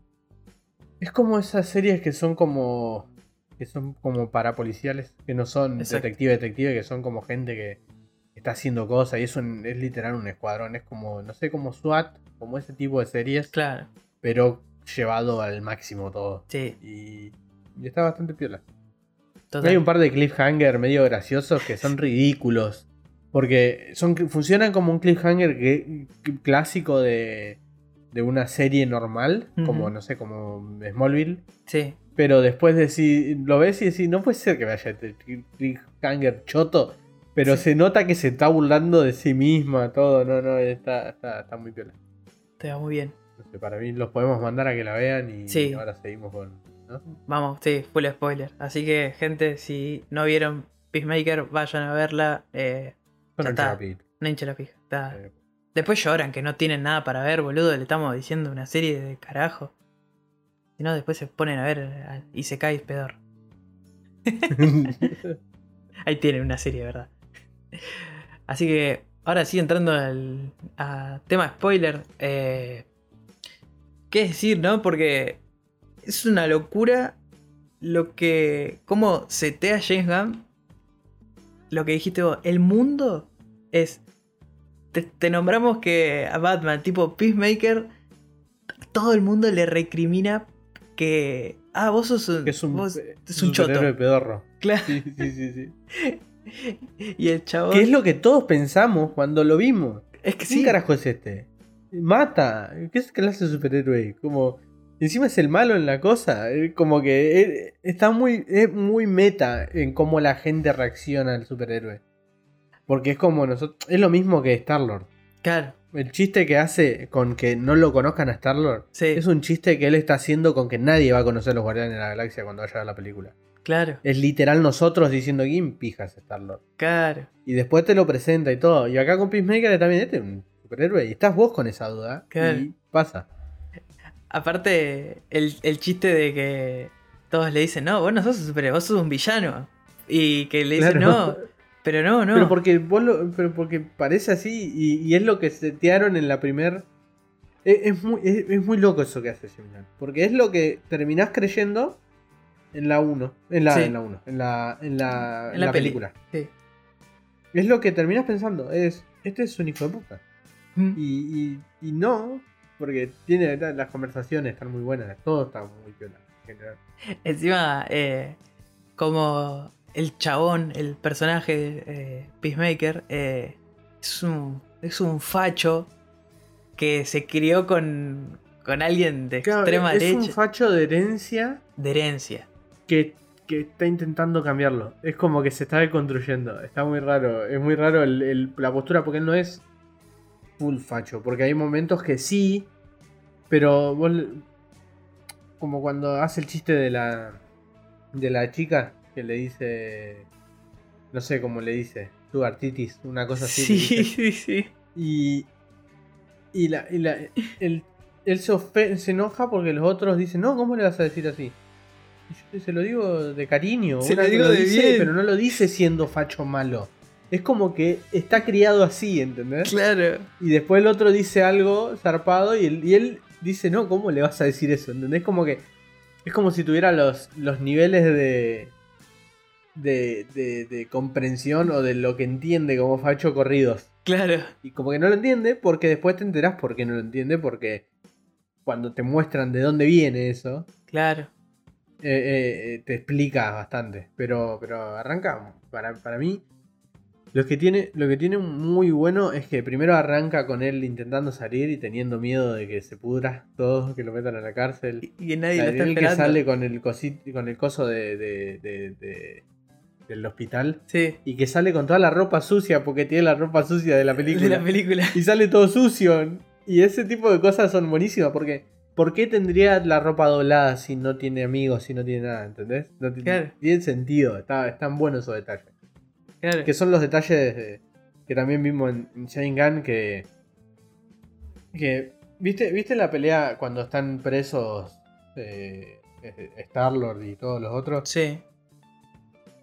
Es como esas series que son como. que son como parapoliciales. Que no son
Exacto.
detective detective, que son como gente que está haciendo cosas. Y eso es literal un escuadrón. Es como. no sé, como SWAT. Como ese tipo de series.
Claro,
Pero llevado al máximo todo.
sí,
Y. y está bastante piola.
total.
Hay un par de cliffhanger medio graciosos que son ridículos. Porque son, funcionan como un cliffhanger que- que- clásico de, de una serie normal. Como, no sé, como Smallville.
Sí,
Pero después de si lo ves y decís, no puede ser que vaya este cliffhanger choto. Pero
Sí.
se nota que se está burlando de sí misma, todo. No, no, está, está, está muy piola.
te va muy bien.
No sé, para mí los podemos mandar a que la vean y
Sí.
ahora seguimos con. ¿no?
Vamos, sí, full spoiler. Así que, gente, si no vieron Peacemaker, vayan a verla. Eh, Ya
ocho
está.
capítulos.
no hinche la pija. está.
Eh,
Después lloran que no tienen nada para ver, boludo. Le estamos diciendo una serie de carajo. Si no, después se ponen a ver y se cae peor. Ahí tienen una serie, ¿verdad? Así que ahora sí, entrando al a tema spoiler. eh, ¿Qué decir, no? Porque es una locura lo que. cómo setea James Gunn. Lo que dijiste vos. El mundo es. Te, te nombramos que a Batman, tipo Peacemaker, todo el mundo le recrimina que. Ah, vos sos un.
que es un,
vos-
es
un choto.
pedorro.
Claro.
Sí, sí, sí, sí.
Y el chabón.
¿Qué es lo que todos pensamos cuando lo vimos?
Es que
¿Quién
sí.
carajo es este? Mata. ¿Qué es clase de superhéroe? Como. Encima es el malo en la cosa. eh, Como que eh, está muy, es muy meta en cómo la gente reacciona al superhéroe. Porque es como nosotros. Es lo mismo que Star-Lord.
Claro,
El chiste que hace con que no lo conozcan a Star-Lord
sí,
es un chiste que él está haciendo con que nadie va a conocer a los Guardianes de la Galaxia cuando vaya a ver la película.
Claro,
Es literal nosotros diciendo quién pijas Star-Lord.
claro.
Y después te lo presenta y todo. Y acá con Peacemaker también este es un superhéroe. Y estás vos con esa duda.
Claro.
Y pasa.
Aparte, el, el chiste de que todos le dicen, no, vos no sos un superhéroe, vos sos un villano. Y que le dicen,
Claro.
no, pero no, no.
Pero porque vos lo- pero porque parece así y, y es lo que setearon en la primer. Es, es muy, es, es muy loco eso que hace Gunn. Porque es lo que terminás creyendo en la 1. En la
Sí.
en la 1. En la, en la,
En la
película.
Sí.
Es lo que terminás pensando. Es. Este es un hijo de puta.
Mm.
Y, y, y no. Porque tiene las conversaciones están muy buenas. Todo está muy piola en general.
Encima, eh, como el chabón, el personaje eh, Peacemaker, eh, es, un, es un facho que se crió con, con alguien de
Claro,
extrema
es
derecha,
un facho de herencia
de herencia.
Que, que está intentando cambiarlo. Es como que se está deconstruyendo. Está muy raro. Es muy raro el- el- la postura porque él no es full facho. Porque hay momentos que sí. Pero vos Como cuando hace el chiste de la. De la chica que le dice. No sé cómo le dice. Tu artitis. Una cosa así.
Sí, sí, sí.
Y. Y, la, y la- el- él se, se enoja porque los otros dicen, no, ¿cómo le vas a decir así? Yo se lo digo de cariño.
Se lo digo de
dice,
bien.
Pero no lo dice siendo facho malo. Es como que está criado así, ¿entendés?
Claro.
Y después el otro dice algo zarpado y él, y él dice, no, ¿cómo le vas a decir eso? ¿Entendés? Como que es como si tuviera los, los niveles de, de, de, de comprensión o de lo que entiende como facho corridos.
Claro.
Y como que no lo entiende porque después te enterás por qué no lo entiende porque cuando te muestran de dónde viene eso,
Claro.
Eh, eh, te explica bastante. Pero, pero arranca, para, para mí, lo que, tiene, lo que tiene muy bueno es que primero arranca con él intentando salir y teniendo miedo de que se pudra todo, que lo metan a la cárcel.
Y, y nadie
La-
lo está
él que sale con el, cosi- con el coso de, de- de- de- del hospital
Sí.
y que sale con toda la ropa sucia porque tiene la ropa sucia de la película.
De la película.
y sale todo sucio. Y ese tipo de cosas son buenísimas porque ¿por qué tendría la ropa doblada si no tiene amigos, si no tiene nada? ¿Entendés? No
Claro.
tiene sentido, está, están buenos esos detalles.
Claro.
Que son los detalles de- que también vimos en, en Sharingan que... que ¿viste, ¿Viste la pelea cuando están presos eh, eh, Star-Lord y todos los otros?
Sí.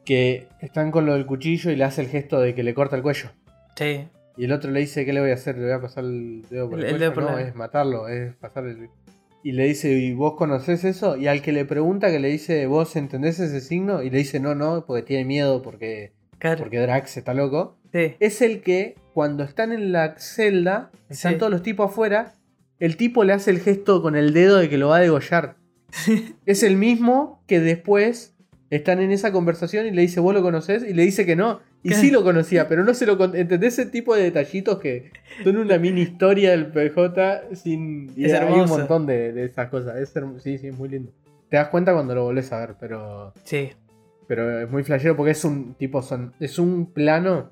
Que están con lo del cuchillo y le hace el gesto de que le corta el cuello.
Sí.
Y el otro le dice, ¿qué le voy a hacer? ¿Le voy a pasar el dedo por el,
El- el
cuello?
dedo por
no,
la-
es matarlo, es pasar el... Y le dice, ¿y vos conocés eso? Y al que le pregunta, que le dice, ¿vos entendés ese signo? Y le dice, no, no, porque tiene miedo, porque,
Claro.
porque Drax está loco.
Sí.
Es el que, cuando están en la celda, están
Sí.
todos los tipos afuera, el tipo le hace el gesto con el dedo de que lo va a degollar. es el mismo que después están en esa conversación y le dice, ¿vos lo conocés? Y le dice que no. Y sí lo conocía, pero no se lo con- ¿Entendés ese tipo de detallitos que son una mini historia del PJ sin. y
Es
hay un montón de, de esas cosas. Es herm- sí, sí, es muy lindo. Te das cuenta cuando lo volvés a ver, pero.
Sí.
Pero es muy flashero porque es un tipo. Son, es un plano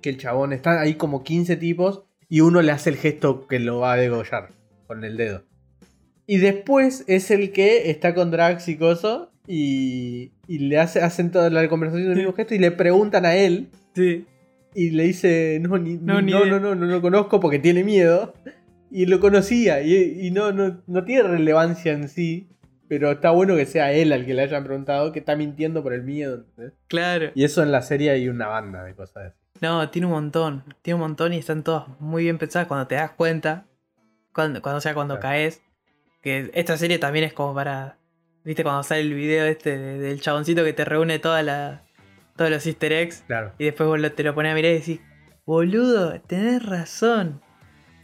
que el chabón está ahí como 15 tipos y uno le hace el gesto que lo va a degollar con el dedo. Y después es el que está con Drax y Coso y, y le hace, hacen toda la conversación del
Sí.
mismo gesto y le preguntan a él
Sí.
y le dice, no, ni-
No,
ni- no, no, no, no lo conozco porque tiene miedo. Y lo conocía y, y no, no, no tiene relevancia en sí. Pero está bueno que sea él al que le hayan preguntado que está mintiendo por el miedo.
Claro.
Y eso en la serie hay una banda de cosas así.
No, tiene un montón. Tiene un montón y están todas muy bien pensadas cuando te das cuenta. Cuando, cuando o sea, cuando
Claro.
caes. Que esta serie también es como para. ¿Viste cuando sale el video este de- del chaboncito que te reúne toda la, todos los easter eggs?
Claro.
Y después vos lo- te lo pones a mirar y decís, boludo, tenés razón.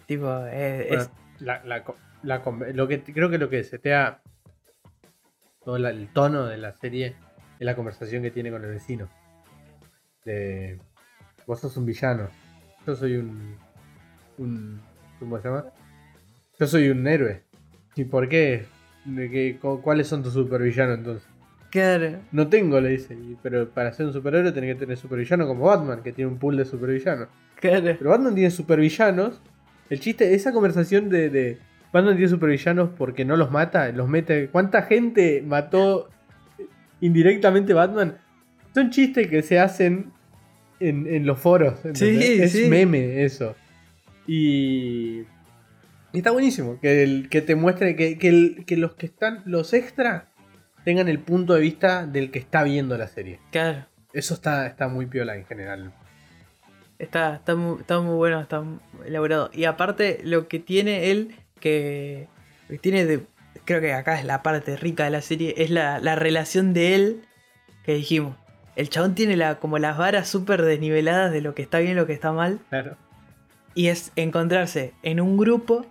Tipo, eh,
Bueno,
es.
la- la co- la con- lo que creo que lo que setea todo la- el tono de la serie es la conversación que tiene con el vecino. De vos sos un villano. Yo soy un. un ¿Cómo se llama? Yo soy un héroe. ¿Y por qué? De que, cu- ¿cuáles son tus supervillanos entonces?
Claro.
No tengo, le dice. "Y- Pero para ser un superhéroe tenés que tener supervillano como Batman, que tiene un pool de supervillanos.
Claro.
Pero Batman tiene supervillanos. El chiste, esa conversación de, de Batman tiene supervillanos porque no los mata, los mete. ¿Cuánta gente mató indirectamente Batman? Son chistes que se hacen en, en los foros. ¿entendés?
Sí,
es
sí.
meme eso. Y. y está buenísimo. Que, el- que te muestre que, que el- que los que están. Los extra tengan el punto de vista del que está viendo la serie.
Claro.
Eso está, está muy piola en general.
Está, está, muy, está muy bueno, está muy elaborado. Y aparte, lo que tiene él, que, que tiene de. Creo que acá es la parte rica de la serie, es la, la relación de él que dijimos. El chabón tiene la, como las varas súper desniveladas de lo que está bien y lo que está mal.
Claro.
Y es encontrarse en un grupo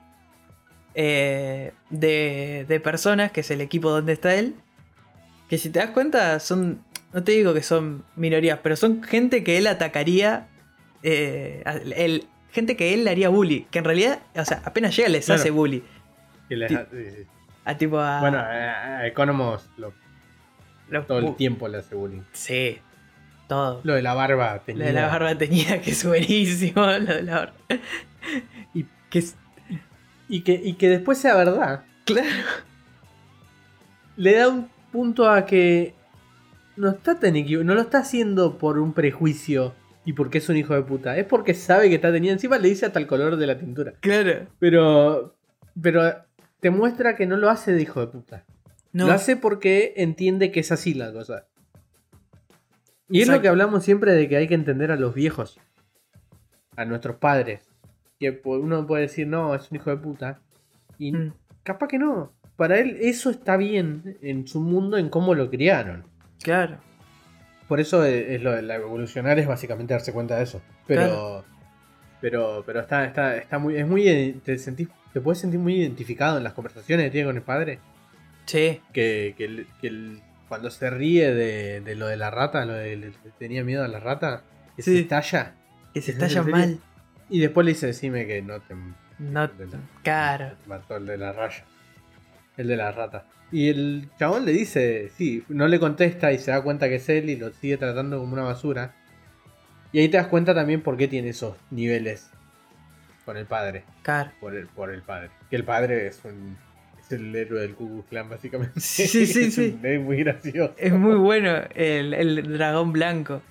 eh, de, de personas, que es el equipo donde está él, que si te das cuenta son, no te digo que son minorías, pero son gente que él atacaría, eh, el, gente que él le haría bully, que en realidad, o sea, apenas llega les
Claro.
hace bully.
Que les-
Ti-
sí, sí.
A tipo a...
Bueno, a, Economos lo-
los
todo el tiempo le hace bullying.
Sí, todo.
Lo de la barba
Lo
tenía.
de la barba tenía que es buenísimo. Lo de la barba.
Y,
Que es,
y que, y que después sea verdad.
claro.
Le da un punto a que no está tan no lo está haciendo por un prejuicio y porque es un hijo de puta. Es porque sabe que está teniendo. Encima le dice hasta el color de la tintura.
Claro.
Pero. Pero te muestra que no lo hace de hijo de puta.
No.
Lo hace porque entiende que es así la cosa. Y es lo que hablamos siempre de que hay que entender a los viejos. A nuestros padres. Que uno puede decir, no, es un hijo de puta. Y
Mm,
capaz que no. Para él eso está bien en su mundo, en cómo lo criaron.
claro.
Por eso es, es lo de la evolucionar es básicamente darse cuenta de eso. Pero.
Claro.
Pero, pero está, está, está muy. Es muy. Te sentís. Te puedes sentir muy identificado en las conversaciones que tiene con el padre.
Sí.
que, que el- que el- cuando se ríe de, de lo de la rata, lo de le- tenía miedo a la rata, que se estalla.
Que se
¿En
estalla mal.
Y después le dice, decime que no te,
No.
la-
Claro.
mató el de la raya. El de la rata. Y el chabón le dice, sí, no le contesta y se da cuenta que es él y lo sigue tratando como una basura. Y ahí te das cuenta también por qué tiene esos niveles con el padre.
Claro.
Por el, por el padre. Que el padre es un... Es el héroe del Ku Klan, básicamente.
Sí, sí, sí,
Es un- Es muy gracioso.
Es muy bueno el, el dragón blanco.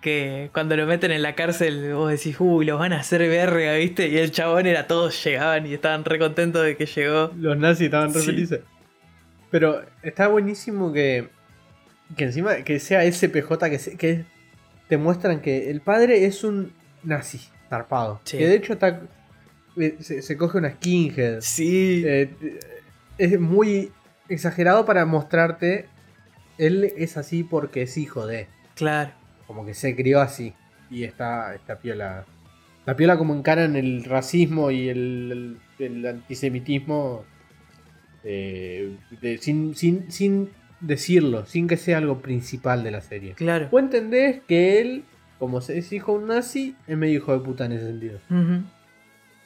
Que cuando lo meten en la cárcel, vos decís, uy, los van a hacer verga, ¿viste? Y el chabón era todos llegaban y estaban re contentos de que llegó.
Los nazis estaban re
Sí.
felices. Pero está buenísimo que, que encima que sea ese PJ que, se- que te muestran que el padre es un nazi zarpado.
Sí.
Que de hecho está eh, se, se coge una skinhead.
Sí.
Eh, es muy exagerado para mostrarte él es así porque es hijo de.
Claro.
Como que se crió así. Y está, está piola. La piola como encaran el racismo y el, el- el antisemitismo eh, de- sin, sin, sin decirlo, sin que sea algo principal de la serie.
Claro.
Vos entendés que él, como se- es hijo de un nazi, es medio hijo de puta en ese sentido.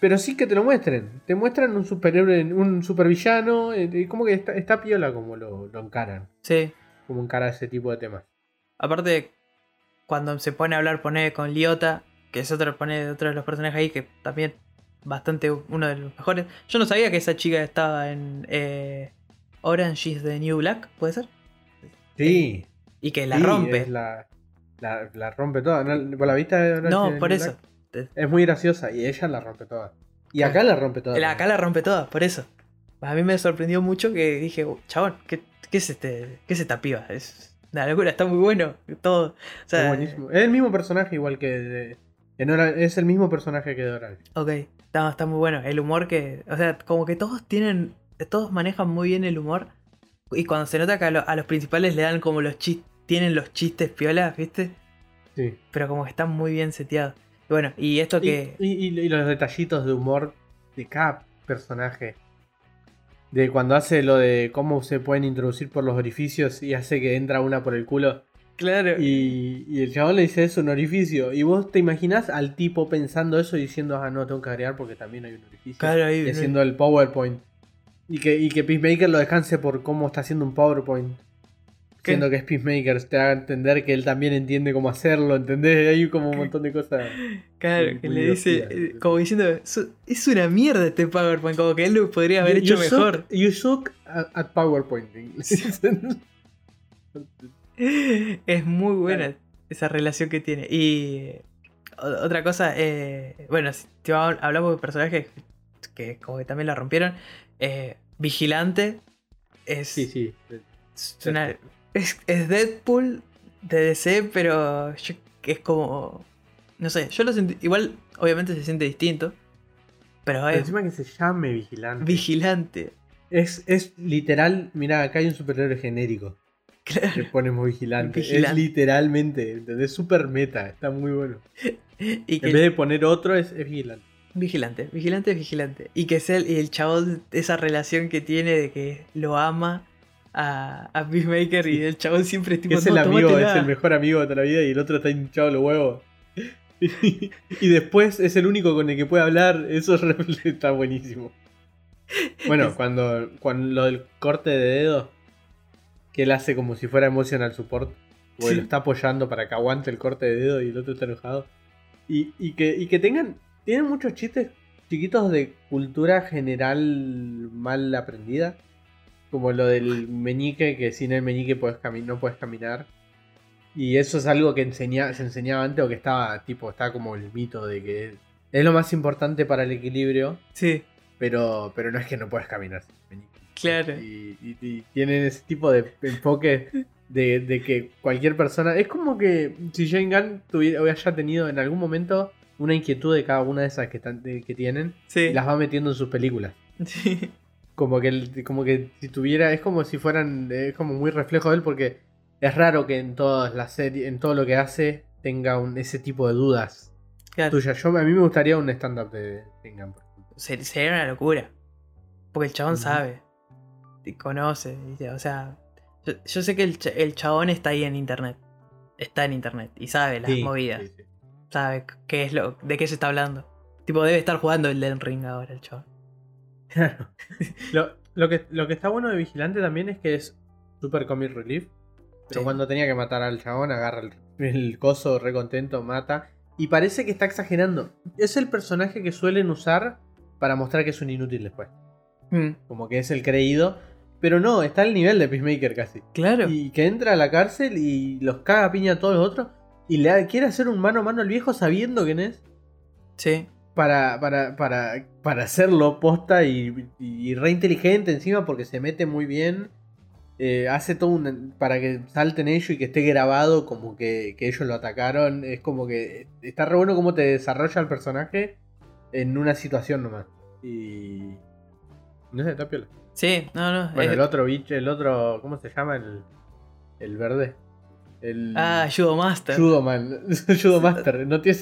Pero sí que te lo muestren. Te muestran un superhéroe, un supervillano. eh, como que está, está piola como lo, lo encaran.
Sí.
Como encara ese tipo de temas.
Aparte, cuando se pone a hablar, pone con Liota, que es otro, pone otro de los personajes ahí, que también bastante uno de los mejores. Yo no sabía que esa chica estaba en eh, Orange is the New Black, ¿puede ser?
Sí.
Y que la
Sí,
rompe.
es la, la, la rompe toda. ¿No, ¿Por la vista de Orange
No, por
New
eso.
Black? Es muy graciosa y ella la rompe toda. Y acá la rompe toda.
La- acá la rompe toda, por eso. A mí me sorprendió mucho que dije, "Uh, chabón, ¿qué, qué es este? ¿Qué es esta piba? Es una locura, está muy bueno. Todo. O sea,
Es buenísimo. Es el mismo personaje igual que de- en es el mismo personaje que de Orange.
Ok, está, está muy bueno. El humor que. O sea, como que todos tienen. Todos manejan muy bien el humor. Y cuando se nota que a, lo- a los principales le dan como los chistes. Tienen los chistes piolas, ¿viste?
Sí.
Pero como que están muy bien seteados. Bueno, y esto que.
y- y- y los detallitos de humor de cada personaje. De cuando hace lo de cómo se pueden introducir por los orificios y hace que entra una por el culo.
Claro.
Y, y el chabón le dice es un orificio. Y vos te imaginás al tipo pensando eso y diciendo, ah, no, tengo que agregar porque también hay un orificio.
Claro, ahí.
y haciendo el PowerPoint. Y que, y que Peacemaker lo descanse por cómo está haciendo un PowerPoint.
¿Qué?
Siendo que es Peacemaker, te haga entender que él también entiende cómo hacerlo, ¿entendés? Hay como un montón de cosas.
Claro,
Muy-
que
muy
le dice, eh, como diciendo, "Su- es una mierda este PowerPoint, como que él lo podría haber
You-
hecho
you
mejor.
Suck, you suck at, at PowerPointing.
Es muy buena esa relación que tiene. Y otra cosa, eh, bueno, si hablamos de personajes que como que también la rompieron. eh, Vigilante es,
sí, sí.
es, una- es- es Deadpool de DC, pero yo- es como... No sé, yo lo sentí... Igual, obviamente se siente distinto. Pero es
encima que se llame Vigilante.
Vigilante.
es, es literal, mira, acá hay un superhéroe genérico.
Claro.
Le ponemos vigilante.
Vigilante.
Es literalmente, ¿entendés? Super meta, está muy bueno.
Y que
En vez de poner otro, es, es vigilante.
Vigilante, vigilante, vigilante. Y que es el, y el chabón, esa relación que tiene de que lo ama a, a Peacemaker y el chabón siempre tipo,
es
"No,
el amigo,
tómatela".
es el mejor amigo de toda la vida y el otro está hinchado los huevos. y después es el único con el que puede hablar. Eso está buenísimo. Bueno,
Es-
cuando, cuando lo del corte de dedo, que él hace como si fuera emotional support, o
Sí.
lo está apoyando para que aguante el corte de dedo y el otro está enojado. Y, y que, y que tengan, tienen muchos chistes chiquitos de cultura general mal aprendida. Como lo del meñique, que sin el meñique puedes no puedes caminar. Y eso es algo que enseña, se enseñaba antes o que estaba tipo, estaba como el mito de que es lo más importante para el equilibrio,
Sí,
pero, pero no es que no puedes caminar sin el meñique.
claro.
Y, y- y tienen ese tipo de enfoque de, de que cualquier persona. Es como que si Jane Gunn tuviera, haya tenido en algún momento una inquietud de cada una de esas que, están, que tienen
Sí.
y las va metiendo en sus películas.
sí.
Como que, como que si tuviera. Es como si fueran. Es como muy reflejo de él porque es raro que en todas las series. En todo lo que hace tenga un, ese tipo de dudas
Claro.
tuyas. Yo, a mí me gustaría un de Gunn. por ejemplo.
Se- Sería una locura. Porque el chabón sabe. Conoce. ¿viste? O sea, yo, yo sé que el, el chabón está ahí en internet. Está en internet y sabe las
Sí,
movidas.
sí, sí.
Sabe qué es lo, de qué se está hablando. Tipo, debe estar jugando el Den Ring ahora el chabón.
Claro. Lo, lo que, lo que está bueno de Vigilante también es que es super comic relief. Pero
Sí.
cuando tenía que matar al chabón, agarra el, el coso re contento, mata. Y parece que está exagerando. Es el personaje que suelen usar para mostrar que es un inútil después.
Mm,
Como que es el creído. Pero no, está al nivel de Peacemaker casi.
claro.
Y que entra a la cárcel y los caga a piña a todos los otros. Y le quiere hacer un mano a mano al viejo sabiendo quién es
Sí.
Para, para, para, para hacerlo posta y, y re inteligente encima porque se mete muy bien. Eh, hace todo un, para que salten ellos y que esté grabado como que, que ellos lo atacaron. Es como que está re bueno cómo te desarrolla el personaje en una situación nomás. Y... No sé, está piola.
Sí, no, no.
Bueno,
es-
el otro bicho, el otro... ¿Cómo se llama? El, el verde. El...
Ah, Judo Master.
Judo Man, Judo Master. No tiene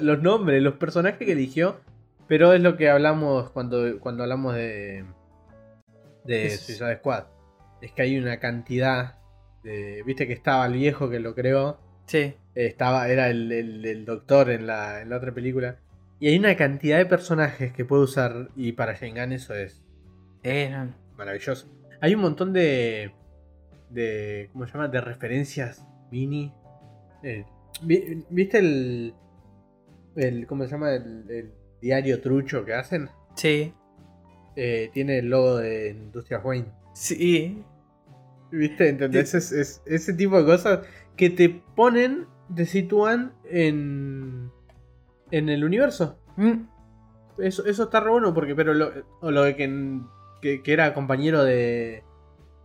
los nombres, los personajes que eligió. Pero es lo que hablamos cuando, cuando hablamos de. De
Es-
Suicide Squad. Es que hay una cantidad de. Viste que estaba el viejo que lo creó.
Sí.
Estaba, era el, el- el doctor en la, en la otra película. Y hay una cantidad de personajes que puede usar. Y para Shengan eso es
Eh, no.
maravilloso. Hay un montón de. De ¿Cómo se llama? De referencias mini. Eh, vi- ¿Viste el. el ¿Cómo se llama? El, el diario trucho que hacen?
Sí.
Eh, tiene el logo de Industrias Wayne.
Sí.
¿Viste? ¿Entendés? Es, es- ese tipo de cosas que te ponen, te sitúan en. en el universo.
Mm,
Eso, eso está re bueno porque, pero lo, o lo de que, que, que era compañero de,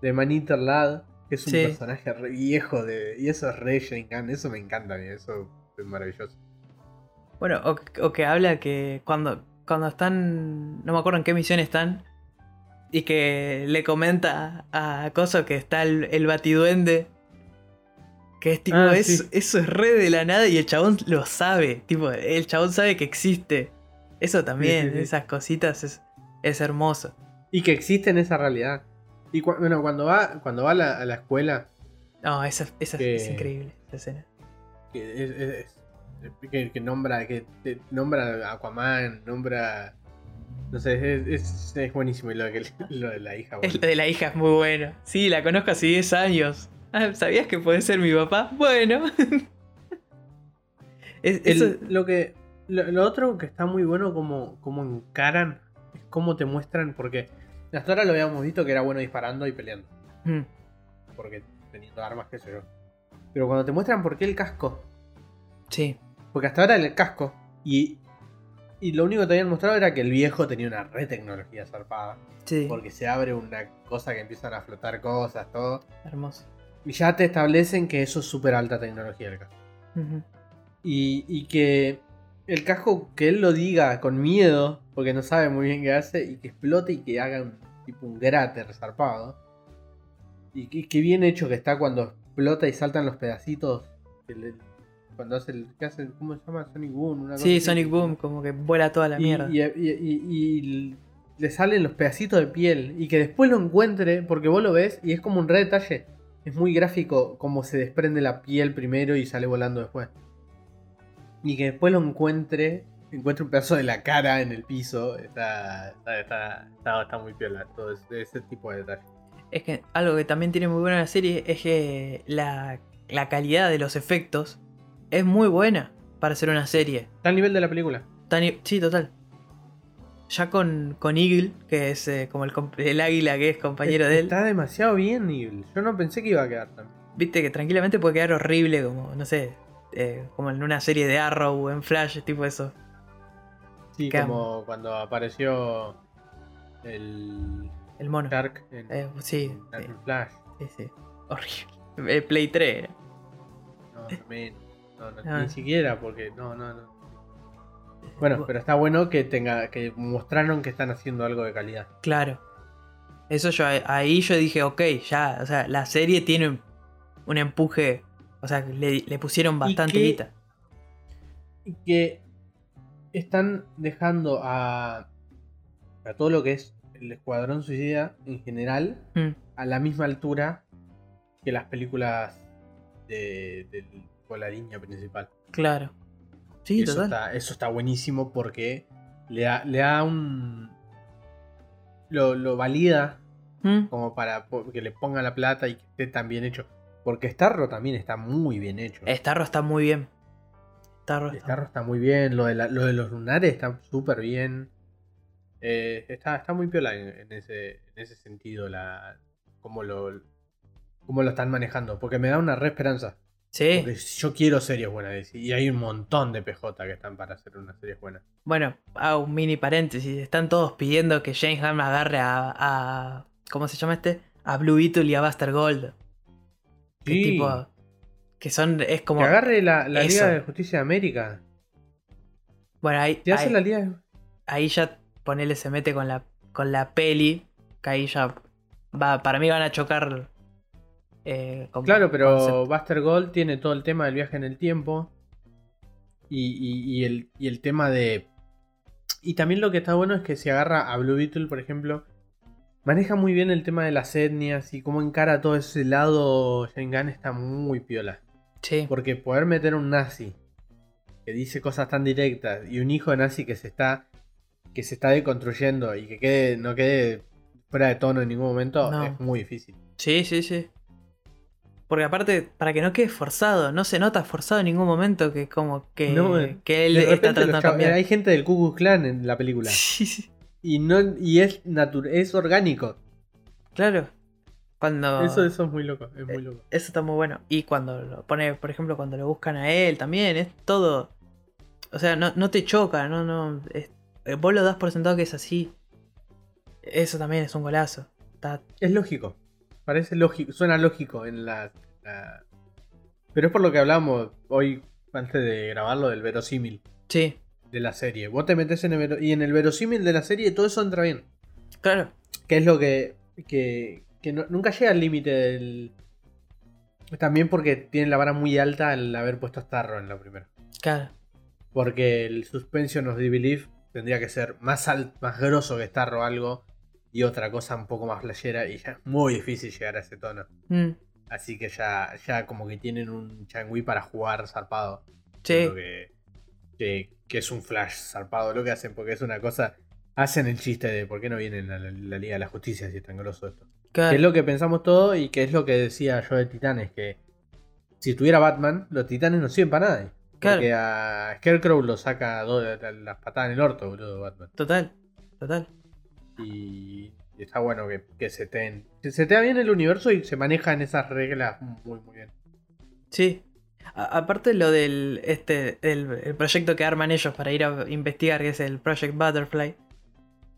de Maniter Lad, es un
Sí.
personaje re viejo de, y eso es re Gunn, eso me encanta a mí, eso es maravilloso.
Bueno, o, o que habla que cuando, cuando están. No me acuerdo en qué misión están. Y que le comenta a Coso que está el, el batiduende. Que es tipo,
Ah,
es-
sí.
eso es re de la nada y el chabón lo sabe. Tipo, el chabón sabe que existe. Eso también,
Sí, sí, sí.
esas cositas es, es hermoso.
Y que existe en esa realidad. Y cu- bueno, cuando va, cuando va a la, a la escuela,
No, esa, esa
Que-
es increíble, esa escena.
que, es- que, que nombra, que te- nombra Aquaman, nombra No sé, es, es, buenísimo lo, que, lo de la hija.
Es
boludo.
lo de la hija es muy bueno. Sí, la conozco hace 10 años. Ah, ¿Sabías que puede ser mi papá? Bueno. Es-
El-
eso-
lo que lo, lo otro que está muy bueno como, como encaran es cómo te muestran porque hasta ahora lo habíamos visto que era bueno disparando y peleando.
Mm,
porque teniendo armas qué sé yo. Pero cuando te muestran por qué el casco.
Sí,
porque hasta ahora el casco. Y y lo único que te habían mostrado era que el viejo tenía una re tecnología zarpada.
Sí.
porque se abre una cosa que empiezan a flotar cosas todo.
Hermoso.
y ya te establecen que eso es súper alta tecnología el casco.
Ujú.
Y, y que el casco, que él lo diga con miedo, porque no sabe muy bien qué hace, y que explote y que haga un tipo un cráter zarpado. Y que, que bien hecho que está cuando explota y saltan los pedacitos. cuando hace el. ¿Qué hace? ¿Cómo se llama? Sonic Boom. una cosa
Sí. Sonic Boom, como que vuela toda la
Y,
mierda.
y- y le salen los pedacitos de piel. Y que después lo encuentre, porque vos lo ves y es como un re detalle. Es muy gráfico como se desprende la piel primero y sale volando después. Y que después lo encuentre, encuentre un pedazo de la cara en el piso. Está, está, está, está- está muy piola todo ese, ese tipo de detalles.
Es que algo que también tiene muy buena la serie es que la, la calidad de los efectos es muy buena para hacer una serie.
Está al nivel de la película.
Tan sí, total. Ya con, con Eagle, que es eh, como el, el águila que es compañero de él,
Está demasiado bien, Nibel. Yo no pensé que iba a quedar tan bien.
viste que tranquilamente puede quedar horrible, como, no sé, eh, como en una serie de Arrow en Flash, tipo eso.
Sí, como cuando apareció el
El mono.
Shark en,
Eh, sí,
en
sí,
Flash.
sí, sí. Horrible. El Play 3 era.
No, también. No, no,
Ah.
ni siquiera, porque no, no, no. Bueno, pero está bueno que tenga, que mostraron que están haciendo algo de calidad.
Claro. Eso yo ahí yo dije, ok, ya, o sea, la serie tiene un empuje. O sea, le, le pusieron bastante guita.
Y que están dejando a, a todo lo que es el Escuadrón Suicida en general
Mm,
a la misma altura que las películas de, del con la línea principal.
claro. Sí,
eso,
total.
está, eso está buenísimo porque le da, le da un. Lo, lo valida
Mm,
como para que le ponga la plata y que esté tan bien hecho. Porque Starro también está muy bien hecho.
Starro está muy bien. Starro está-
Starro está muy bien, lo de, la- lo de los lunares está súper bien. Eh, está, está muy piola en, en ese, en ese sentido, la, cómo, lo, cómo lo están manejando. Porque me da una re esperanza.
Sí.
Porque yo quiero series buenas. Y hay un montón de PJ que están para hacer unas series buenas.
Bueno, hago un mini paréntesis. Están todos pidiendo que James Gunn agarre a, a- ¿Cómo se llama este? A Blue Beetle y a Buster Gold. Que
Sí.
tipo. Que son. Es como.
Que agarre la, la. Liga de Justicia de América.
Bueno, ahí.
Hace
ahí-
la Liga.
ahí ya ponele se mete con la con la peli que ahí ya va para mí van a chocar eh, con-
Claro, pero Buster Gold tiene todo el tema del viaje en el tiempo. Y, y- y el, y el tema de. Y también lo que está bueno es que se agarra a Blue Beetle, por ejemplo. Maneja muy bien el tema de las etnias y cómo encara todo ese lado. Shane Gunn está muy piola.
sí
Porque poder meter un nazi que dice cosas tan directas y un hijo de nazi que se está que se está deconstruyendo y que quede, no quede fuera de tono en ningún momento
No.
es muy difícil.
sí sí sí porque aparte para que no quede forzado no se nota forzado en ningún momento que como que,
No,
que él está tratando de cambiar
hay gente del Ku Klux Klan en la película
sí, sí,
y no y es es orgánico.
claro cuando
Eso, eso es muy loco, es muy
Eh,
loco.
Eso está muy bueno. Y cuando lo pone, por ejemplo, cuando lo buscan a él también, es todo. O sea, no, no te choca, no, no. es- eh, vos lo das por sentado que es así. Eso también es un golazo. Está,
Es lógico. Parece lógico, suena lógico en la, la- Pero es por lo que hablamos hoy antes de grabarlo del verosímil
sí,
de la serie. Vos te metes en el vero- y en el verosímil de la serie todo eso entra bien.
claro.
Que es lo que. que, que no- nunca llega al límite del. También porque tienen la vara muy alta al haber puesto a Starro en la primera.
Claro.
Porque el Suspension of the Belief tendría que ser más al- más grosso que Starro algo. Y otra cosa un poco más flashera. Y ya es muy difícil llegar a ese tono.
Mm,
Así que ya, ya como que tienen un changui para jugar zarpado.
sí,
que, que es un flash zarpado lo que hacen. Porque es una cosa hacen el chiste de por qué no vienen a la, la Liga de la Justicia si es tan grosso esto. Que es lo que pensamos todo y que es lo que decía yo de Titanes, que si tuviera Batman, los Titanes no sirven para nadie.
Claro.
Porque a Scarecrow lo saca las patadas en el orto, boludo, Batman.
Total, total.
Y y está bueno que, que se teen. Se setea bien el universo y se manejan esas reglas muy, muy bien.
Sí. A- aparte lo del este el, el proyecto que arman ellos para ir a investigar, que es el Project Butterfly.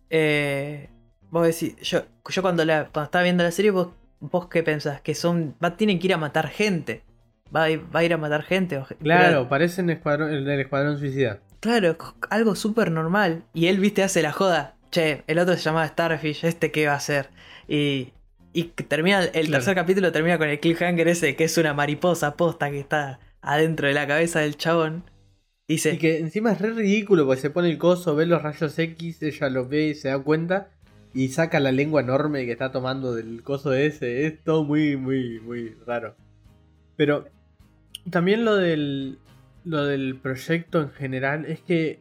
Eh, vos decís, yo, yo cuando, la, cuando estaba viendo la serie, vos, vos qué pensás, que son. Va, tienen que ir a matar gente. Va a, ir- va a ir a matar gente. o-
Claro, parecen escuadrón, el del Escuadrón Suicida.
Claro, algo súper normal. Y él, viste, hace la joda. Che, el otro se llamaba Starfish, ¿este qué va a hacer? Y, y termina, el
Claro.
tercer capítulo termina con el cliffhanger ese, que es una mariposa posta que está adentro de la cabeza del chabón. Y dice,
Y que encima es re ridículo porque se pone el coso, ve los rayos X, ella los ve y se da cuenta y saca la lengua enorme que está tomando del coso ese. Es todo muy, muy, muy raro. Pero también lo del, lo del proyecto en general es que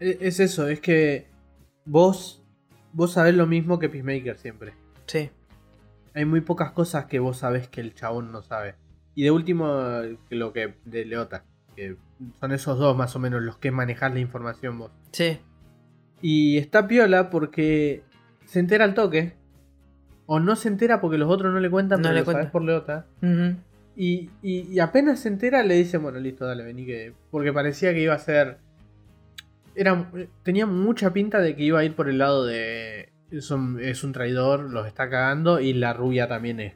e- es eso, es que vos, vos sabés lo mismo que Peacemaker siempre.
Sí,
Hay muy pocas cosas que vos sabés que el chabón no sabe. Y de último, lo que de Leota. Que son esos dos más o menos los que manejar la información vos.
sí,
Y está piola porque se entera al toque. O no se entera porque los otros no le cuentan,
No le cuentan.
por Leota. Y, y- y apenas se entera le dice, bueno, listo, dale, vení que... Porque parecía que iba a ser... Era, tenía mucha pinta de que iba a ir por el lado de... Es un, es un traidor, los está cagando y la rubia también es...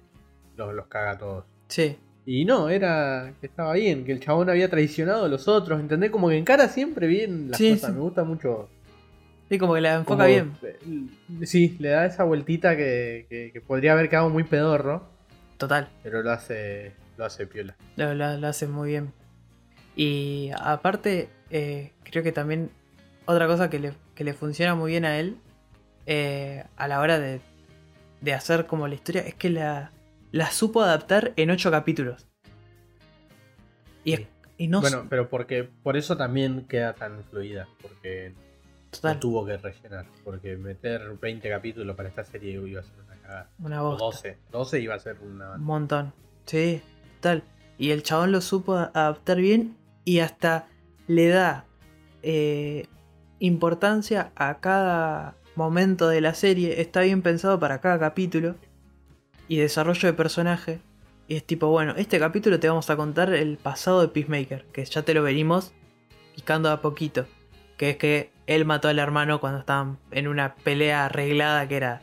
Los, los caga a todos.
sí,
Y no, era que estaba bien, que el chabón había traicionado a los otros, ¿entendés? Como que encara siempre bien las
Sí,
cosas,
sí.
me gusta mucho.
sí, como que la enfoca
como-
bien.
eh, Sí, le da esa vueltita que, que- que podría haber quedado muy pedorro,
Total,
pero lo hace, lo hace piola.
lo, lo- lo hace muy bien. Y aparte, eh, creo que también otra cosa que le, que le funciona muy bien a él eh, a la hora de, de hacer como la historia es que la, la supo adaptar en ocho capítulos. Y,
Sí.
y no
bueno, pero porque por eso también queda tan fluida, porque
total,
no tuvo que rellenar, porque meter 20 capítulos para esta serie iba a ser una cagada.
una
O
bosta.
12, 12 iba a ser una...
Un montón. Sí, total. Y el chabón lo supo adaptar bien y hasta le da eh, importancia a cada momento de la serie. Está bien pensado para cada capítulo. Y desarrollo de personaje. Y es tipo, bueno, este capítulo te vamos a contar el pasado de Peacemaker. Que ya te lo venimos picando a poquito. Que es que él mató al hermano cuando estaban en una pelea arreglada que era...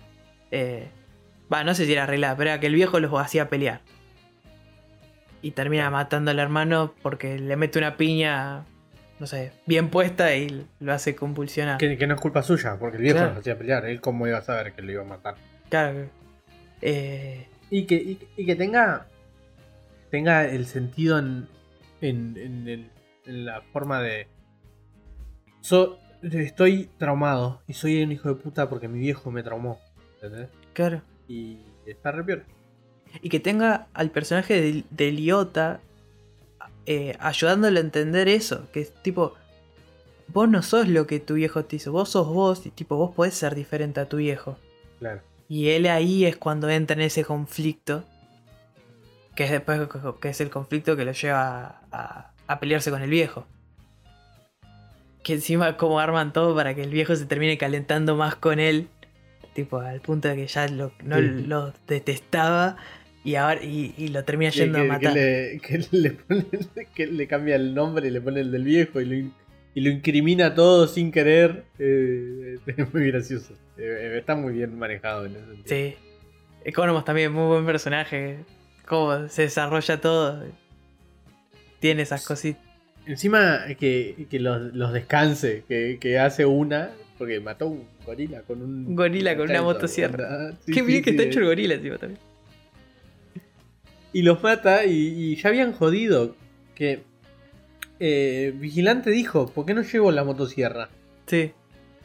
eh, no sé si era arreglada, pero era que el viejo los hacía pelear. Y termina matando al hermano porque le mete una piña, no sé, bien puesta y lo hace compulsionar.
Que, que no es culpa suya, porque el viejo
Claro.
los hacía pelear, él cómo iba a saber que lo iba a matar.
Claro. Eh,
Y que, y, y que tenga tenga el sentido en, en, en el- en la forma de... So- estoy traumado y soy un hijo de puta porque mi viejo me traumó. ¿Entendés?
claro.
Y está re piola.
Y que tenga al personaje de, de Liota eh, ayudándole a entender eso. Que es tipo, vos no sos lo que tu viejo te hizo, vos sos vos y tipo, vos podés ser diferente a tu viejo.
Claro.
Y él ahí es cuando entra en ese conflicto. Que es después que es el conflicto que lo lleva a, a pelearse con el viejo. Que encima como arman todo para que el viejo se termine calentando más con él. Tipo, al punto de que ya lo, no
Sí.
lo detestaba. Y ahora y, y lo termina
Que,
yendo a matar.
que le, que le pone- que le cambia el nombre y le pone el del viejo y lo, y lo incrimina todo sin querer. Eh, es muy gracioso. Eh, está muy bien manejado en ese sentido.
Sí. Economos también, muy buen personaje. Cómo se desarrolla todo. Tiene esas cositas.
Encima que, que los, los descanse, que, que hace una, porque mató un gorila con un...
Un gorila con una motosierra.
¿verdad? Sí,
Qué
sí,
bien que está
eh.
hecho el gorila encima también.
Y los mata y, y ya habían jodido. Que eh, Vigilante dijo, ¿por qué no llevo la motosierra?
Sí.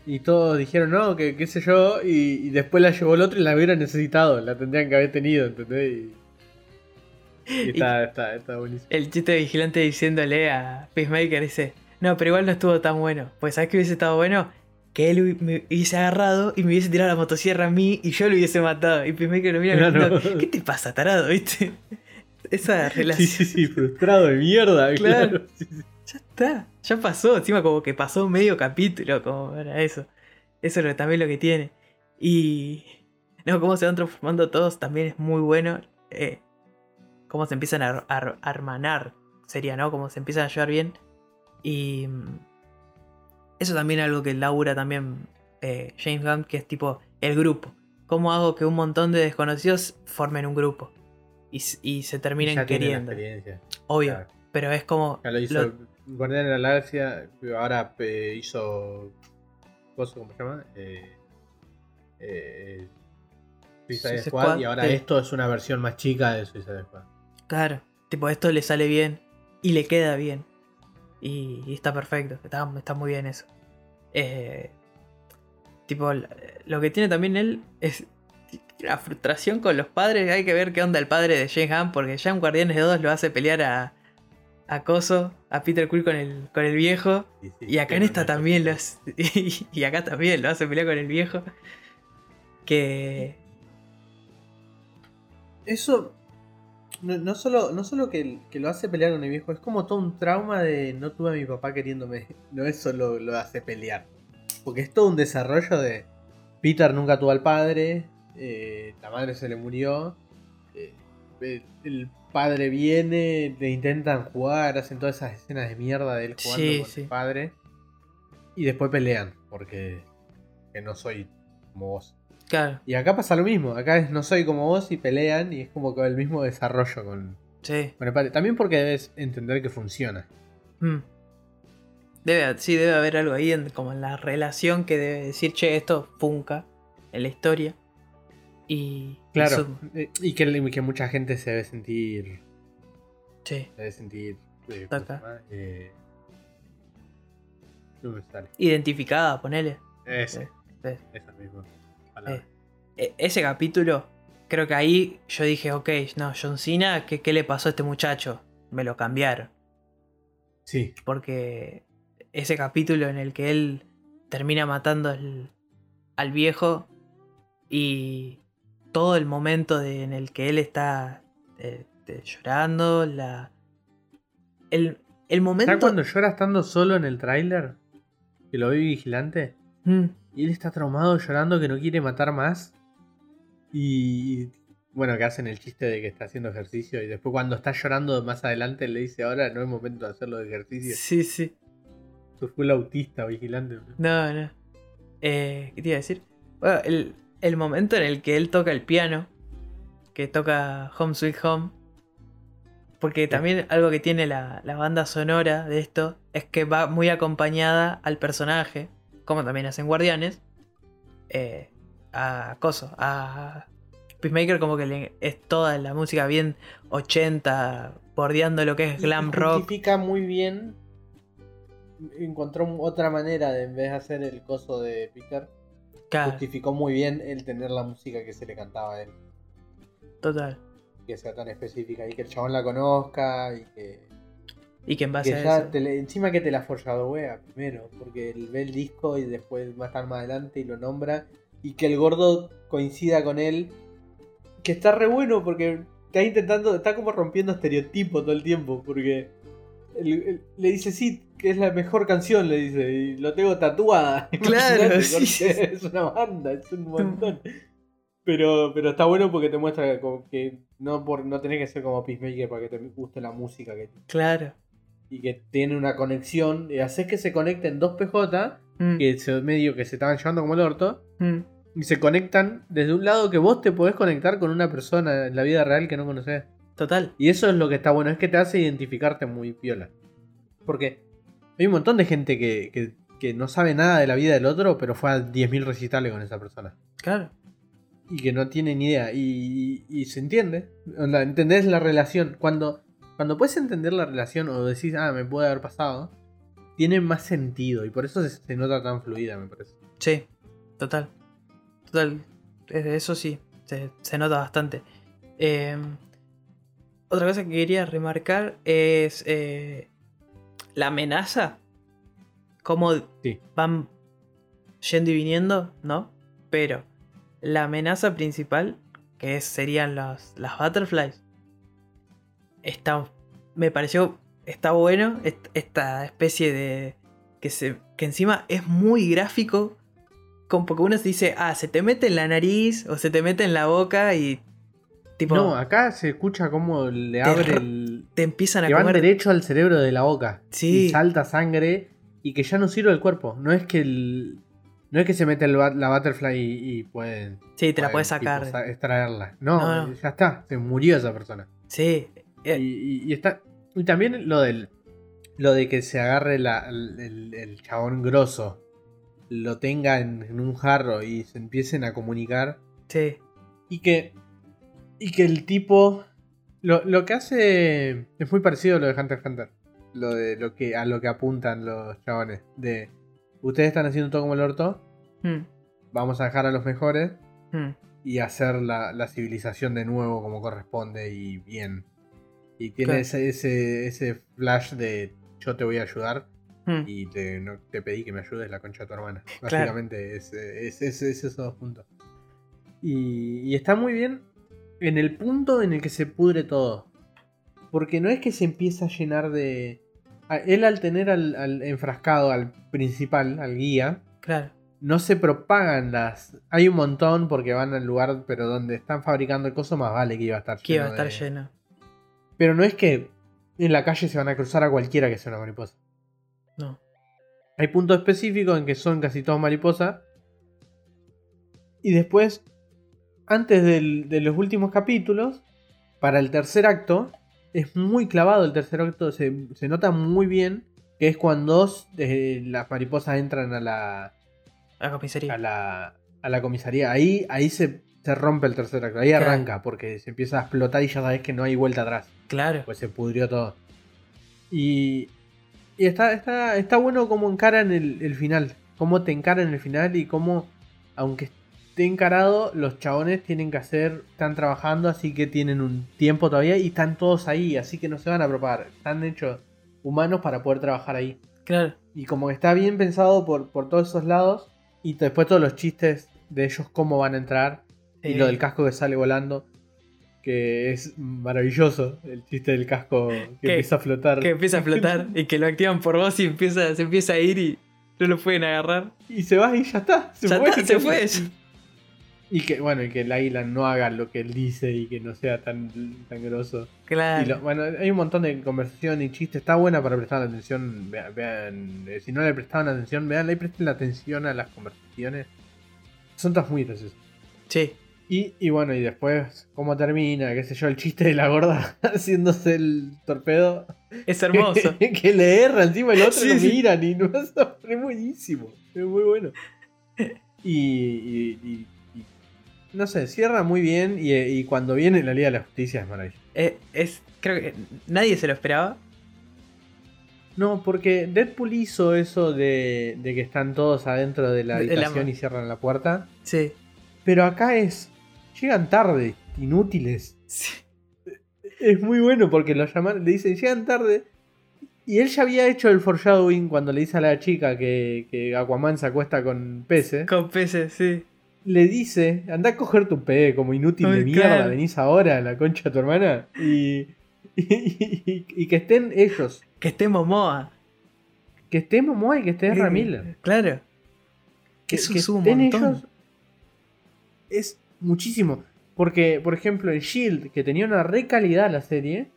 Y todos dijeron, no, que qué sé yo, y, y después la llevó el otro y la hubiera necesitado, la tendrían que haber tenido, ¿entendés? Y, y está, está, está buenísimo.
El chiste de vigilante diciéndole a Peacemaker dice, no, pero igual no estuvo tan bueno. Pues sabes que hubiese estado bueno que él me hubiese agarrado y me hubiese tirado la motosierra a mí y yo lo hubiese matado. Y Peacemaker lo mira ¿qué te pasa, tarado? ¿Viste? Esa
Sí,
relación.
sí, sí, frustrado de mierda.
Claro.
Claro. Sí, sí.
Ya está, ya pasó. Encima como que pasó medio capítulo como para eso. Eso es también lo que tiene. Y... No, cómo se van transformando todos también es muy bueno. Eh, cómo se empiezan a, a- a hermanar, sería, ¿no? Cómo se empiezan a llevar bien. Y... Eso también es algo que labura también eh, James Gunn, que es tipo el grupo. ¿Cómo hago que un montón de desconocidos formen un grupo? Y, y se terminen
Ya la
queriendo. Obvio.
Claro.
Pero es como...
Ya lo hizo
lo-
Guardián de la Galaxia, ahora eh, hizo. ¿Cómo se llama? Eh, eh, Suicide Squad,
Squad,
y ahora esto es una versión más chica de Suicide Squad.
Claro, tipo esto le sale bien y le queda bien. Y, y está perfecto, está, está muy bien eso. Eh, tipo, lo que tiene también él es la frustración con los padres. Hay que ver qué onda el padre de James Gunn, porque ya en Guardianes de 2 lo hace pelear a, a Coso, a Peter Quill con el, con el viejo.
Sí, sí,
Y acá en esta también lo hace, y acá también lo hace pelear con el viejo. Que...
Eso. No, no solo, no solo que, que lo hace pelear con el viejo, es como todo un trauma de no tuve a mi papá queriéndome. No es solo lo hace pelear. Porque es todo un desarrollo de. Peter nunca tuvo al padre. eh, la madre se le murió. eh, el, el padre viene. Le intentan jugar. Hacen todas esas escenas de mierda de él jugando
Sí,
con
sí.
el padre. Y después pelean. Porque. Que no soy como vos.
Claro,
Y acá pasa lo mismo, acá es no soy como vos y pelean y es como que el mismo desarrollo con,
sí.
con el padre. También porque debes entender que funciona.
Mm. Debe, sí, debe haber algo ahí en, como en la relación que debe decir, che, esto funca en la historia. Y.
Claro.
eso-
eh, Y que, que mucha gente se debe sentir.
sí.
Se debe sentir. eh. Eh, no me sale.
Identificada, ponele.
Ese,
sí.
esa misma palabra.
E- ese capítulo, creo que ahí yo dije, ok, no, John Cena, ¿qué, qué le pasó a este muchacho? Me lo cambiaron.
Sí,
Porque ese capítulo en el que él termina matando al, al viejo y todo el momento de- en el que él está eh, de- llorando, la, el, el momento...
¿Sabes cuando llora estando solo en el tráiler? Que lo ve vigilante.
Mm,
Y él está traumado llorando que no quiere matar más. Y bueno, que hacen el chiste de que está haciendo ejercicio. Y después cuando está llorando más adelante le dice ahora no es momento de hacerlo de ejercicio.
sí, sí.
Tú fue el autista vigilante.
No, no. Eh, ¿Qué te iba a decir? Bueno, el, el momento en el que él toca el piano, que toca Home Sweet Home, porque también algo que tiene la, la banda sonora de esto es que va muy acompañada al personaje, como también hacen Guardianes, eh, a Coso, a Peacemaker como que le- es toda la música bien 80, bordeando lo que es glam rock.
Justifica muy bien. Encontró otra manera de en vez de hacer el coso de Peter.
Claro,
Justificó muy bien el tener la música que se le cantaba a él.
total.
Que sea tan específica y que el chabón la conozca y que
Y que en base
Que
a eso...
te le- encima que te la forjado wea primero, porque él ve el disco y después va a estar más adelante y lo nombra. Y que el gordo coincida con él. Que está re bueno porque está intentando, está como rompiendo estereotipos todo el tiempo. Porque le dice, sí, que es la mejor canción, le dice, y lo tengo tatuada.
Claro, sí.
Es una banda, es un montón. Pero, pero está bueno porque te muestra que no, por, no tenés que ser como Peacemaker para que te guste la música que
Claro.
Y que tiene una conexión, y haces que se conecten dos PJ,
Mm,
que se, medio que se estaban llevando como el orto,
mm.
y se conectan desde un lado que vos te podés conectar con una persona en la vida real que no conoces.
Total.
Y eso es lo que está bueno, es que te hace identificarte muy piola. Porque hay un montón de gente que, que- que no sabe nada de la vida del otro, pero fue a 10.000 recitales con esa persona.
Claro.
Y que no tiene ni idea. Y, y- y se entiende. Entendés la relación. Cuando, cuando puedes entender la relación o decís, ah, me puede haber pasado, tiene más sentido. Y por eso se, se nota tan fluida, me parece.
Sí. Total. Total. Eso sí. Se, se nota bastante. Eh, otra cosa que quería remarcar es eh, la amenaza. Cómo
Sí.
van yendo y viniendo, ¿no? Pero la amenaza principal, que es- serían las, las butterflies, está, me pareció, está bueno, est- esta especie de, que, se, que encima es muy gráfico, como porque uno se dice, ah, se te mete en la nariz o se te mete en la boca y tipo,
No, acá se escucha cómo le
Te
abre
re-
el.
te empiezan a
Que van derecho al cerebro de la boca.
Sí.
Y salta sangre y que ya no sirve el cuerpo. No es que el. No es que se mete el la butterfly y, y pueden.
Sí, te la
pueden,
puedes sacar.
tipo, extraerla. No,
No, no.
ya está. Se murió esa persona.
Sí. Eh,
Y, y- y está. Y también lo del. Lo de que se agarre la- el, el- el chabón grosso. Lo tenga en, en un jarro y se empiecen a comunicar.
sí.
Y que. Y que el tipo. Lo, lo que hace. Es muy parecido a lo de Hunter x Hunter. Lo de lo que. a lo que apuntan los chabones. De. Ustedes están haciendo todo como el orto.
Mm,
Vamos a dejar a los mejores.
mm,
Y hacer la, la civilización de nuevo como corresponde y bien. Y tiene
Claro.
ese, ese, ese flash de yo te voy a ayudar.
mm.
Y te, no, te pedí que me ayudes la concha de tu hermana. Básicamente es, es, es- es esos dos puntos. Y, y está muy bien en el punto en el que se pudre todo. Porque no es que se empieza a llenar de... a- Él al tener al, al enfrascado, al principal, al guía,
Claro.
no se propagan las... Hay un montón porque van al lugar, pero donde están fabricando el coso más vale que iba a estar
Que iba a
lleno
estar
de-
lleno.
Pero no es que en la calle se van a cruzar a cualquiera que sea una mariposa.
No.
Hay puntos específicos en que son casi todos mariposas. Y después, antes del- de los últimos capítulos, para el tercer acto, es muy clavado el tercer acto, se, se nota muy bien que es cuando eh, las mariposas entran a la,
La comisaría.
a la, a la comisaría. Ahí, ahí se, se rompe el tercer acto, ahí
Claro.
arranca, porque se empieza a explotar y ya sabes que no hay vuelta atrás
Claro.
pues se pudrió todo. Y, y está, está, está bueno cómo encaran el, el final. Cómo te encaran el final y cómo, aunque esté encarado, los chabones tienen que hacer, están trabajando, así que tienen un tiempo todavía y están todos ahí, así que no se van a propagar. Están hechos humanos para poder trabajar ahí.
Claro.
Y como que está bien pensado por, por todos esos lados, y después todos los chistes de ellos cómo van a entrar, y
Sí.
lo del casco que sale volando, que es maravilloso, el chiste del casco que
Que-
empieza a flotar.
Que empieza a flotar y que lo activan por vos y empieza, se empieza a ir y no lo pueden agarrar.
Y se va y ya está. Se
Ya
fue.
está, se fue.
Y que, bueno, y que el águila no haga lo que él dice y que no sea tan, tan grosso.
Claro.
Y lo- bueno, hay un montón de conversación y chistes. Está buena para prestar atención. Vean, vean, eh, si no le prestaban atención, vean, y presten la atención a las conversaciones. Son todas muy graciosas.
Sí.
Y, y bueno, y después, cómo termina, qué sé yo, el chiste de la gorda haciéndose el torpedo.
Es hermoso.
que le erra encima el otro
Sí,
lo
sí.
miran y no es buenísimo. Es muy bueno. Y, y- y- y- no sé, cierra muy bien y, y cuando viene la Liga de la Justicia es maravilloso.
Eh, es, creo que nadie se lo esperaba.
No, porque Deadpool hizo eso de, de que están todos adentro de la
De la
habitación y cierran la puerta.
Sí.
Pero acá es. Llegan tarde, inútiles.
Sí.
Es muy bueno porque lo llaman, le dicen, llegan tarde. Y él ya había hecho el foreshadowing cuando le dice a la chica que, que Aquaman se acuesta con peces.
Con peces, sí.
Le dice, anda a coger tu pe como inútil de mierda,
claro.
venís ahora, la concha de tu hermana. Y, y, y que estén ellos.
Que esté Momoa.
Que esté Momoa y que esté Ezra Miller.
Claro.
Que,
Eso
que
es un
estén
montón.
ellos es muchísimo. Porque, por ejemplo, en Shield, que tenía una re calidad la serie,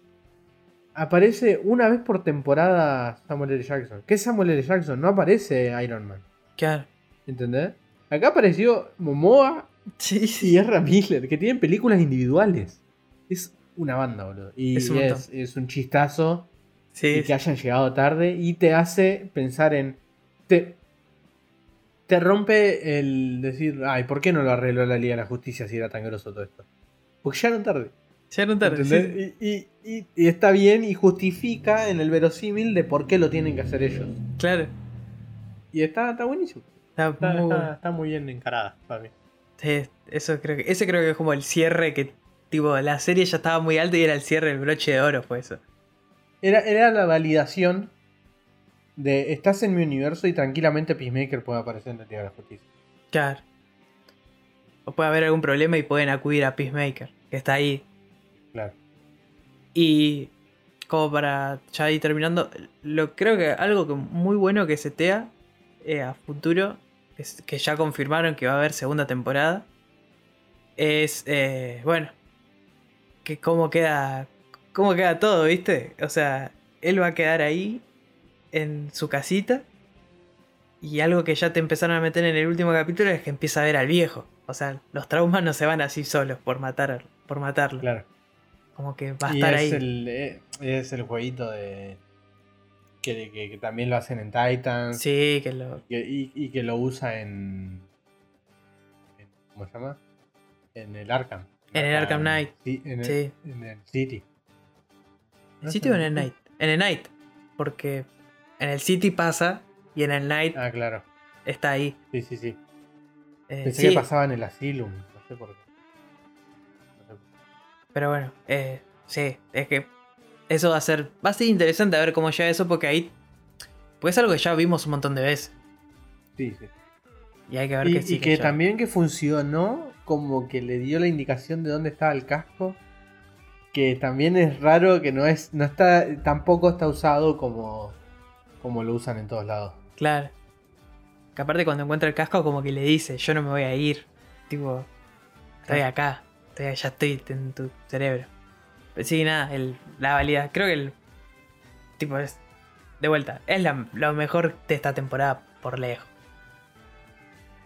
aparece una vez por temporada Samuel L. Jackson. ¿Qué es Samuel L. Jackson? No aparece Iron Man.
Claro.
¿Entendés? Acá apareció Momoa
Sí,
y
sí.
Ezra Miller, que tienen películas individuales. Es una banda, boludo. Y
Es un
es, un chistazo
Sí,
y que hayan llegado tarde y te hace pensar en. Te, te rompe el decir, ay, ¿por qué no lo arregló la Liga de la Justicia si era tan grosso todo esto? Porque ya no tarde.
Ya no tarde. sí.
Y, y- y- y está bien y justifica en el verosímil de por qué lo tienen que hacer ellos.
Claro.
Y está, está buenísimo.
Está
Está,
muy
está-
bueno.
está muy bien encarada para mí.
Sí, eso creo que, ese creo que es como el cierre que, tipo, la serie ya estaba muy alta y era el cierre del broche de oro, fue eso.
Era, era la validación de estás en mi universo y tranquilamente Peacemaker puede aparecer en la Liga de la Justicia.
Claro. O puede haber algún problema y pueden acudir a Peacemaker, que está ahí.
Claro.
Y como para ya ir terminando, lo creo que algo que muy bueno que setea eh, a futuro, es que ya confirmaron que va a haber segunda temporada, es, eh, bueno, que cómo queda, cómo queda todo, ¿viste? O sea, él va a quedar ahí en su casita. Y algo que ya te empezaron a meter en el último capítulo es que empieza a ver al viejo. O sea, los traumas no se van así solos por matar por matarlo.
Claro.
Como que va a estar
es
ahí.
el, eh, es el jueguito de. Que, que- que también lo hacen en Titans.
Sí, que lo.
que- y, y que lo usa en, en- ¿Cómo se llama? En el Arkham.
En el Arkham Knight.
Sí, en el,
Sí.
en el City.
¿En el City o en el Night? En el Night. Porque en el City pasa y en el Night
Ah, claro.
está ahí.
Sí, sí, sí.
Eh,
Pensé
sí,
que pasaba en el Asylum. No sé por qué. No sé.
Pero bueno, eh, sí, es que eso va a ser. Va a ser interesante a ver cómo llega eso porque ahí. Pues es algo que ya vimos un montón de veces.
Sí, sí.
Y hay que ver
Y,
que sí.
y que
ya-
también que funcionó como que le dio la indicación de dónde estaba el casco. Que también es raro que no es. no está. tampoco está usado como. Como lo usan en todos lados.
Claro. Que aparte cuando encuentra el casco como que le dice, yo no me voy a ir. Tipo, estoy acá. Estoy, ya estoy en tu cerebro. Pero sí, nada, el, la validad. Creo que el... Tipo, es... De vuelta, es la, lo mejor de esta temporada por lejos.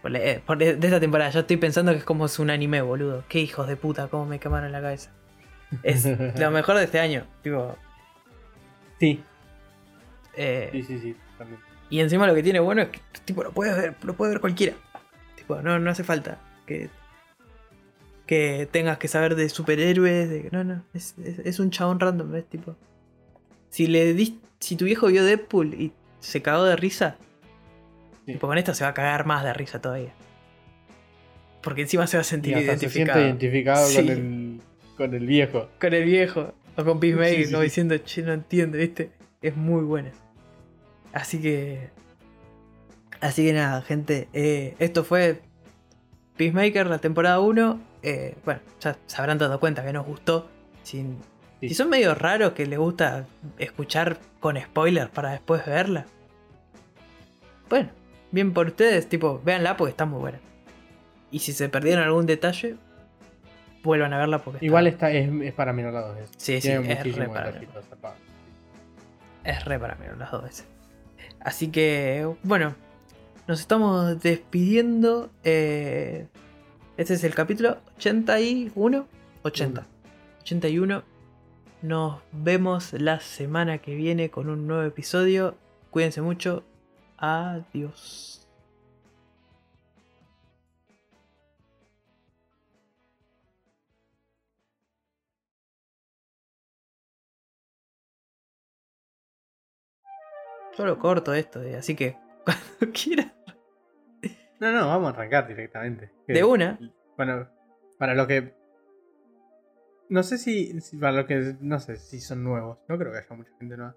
Por le- eh, por de, de esta temporada, yo estoy pensando que es como es un anime, boludo. Qué hijos de puta, cómo me quemaron la cabeza. Es lo mejor de este año. Tipo,
Sí,
eh,
sí, sí, sí. También.
Y encima lo que tiene bueno es que tipo lo puedes ver, lo puede ver cualquiera. Tipo, no, no hace falta que, que tengas que saber de superhéroes, de no, no, es, es- es un chabón random, ¿ves? Tipo. Si le dis- si tu viejo vio Deadpool y se cagó de risa,
Sí.
tipo con esto se va a cagar más de risa todavía. Porque encima se va a sentir
se
identificado. Sí.
con, el, con el viejo.
Con el viejo. O con Peacemaker,
Sí,
como diciendo, che, no entiendo, ¿viste? Es muy buena. Así que. Así que nada, gente. eh, esto fue Peacemaker, la temporada 1. eh, bueno, ya se habrán dado cuenta que nos gustó. Sin,
Sí.
Si son medio raros que les gusta escuchar con spoilers para después verla. Bueno, bien por ustedes, tipo, véanla porque está muy buena. Y si se perdieron algún detalle, vuelvan a verla porque está-
Igual está, es, es para menor lado. Es,
Sí, sí,
tiene
es re para. Es re para mí las dos veces. Así que, bueno, nos estamos despidiendo. eh, este es el capítulo 81. 80. 81. Nos vemos la semana que viene con un nuevo episodio. Cuídense mucho. Adiós. Solo corto esto, eh, así que cuando quieras.
No, no, vamos a arrancar directamente.
De una.
Bueno, para lo que. No sé si, si Para lo que. No sé si son nuevos. No creo que haya mucha gente nueva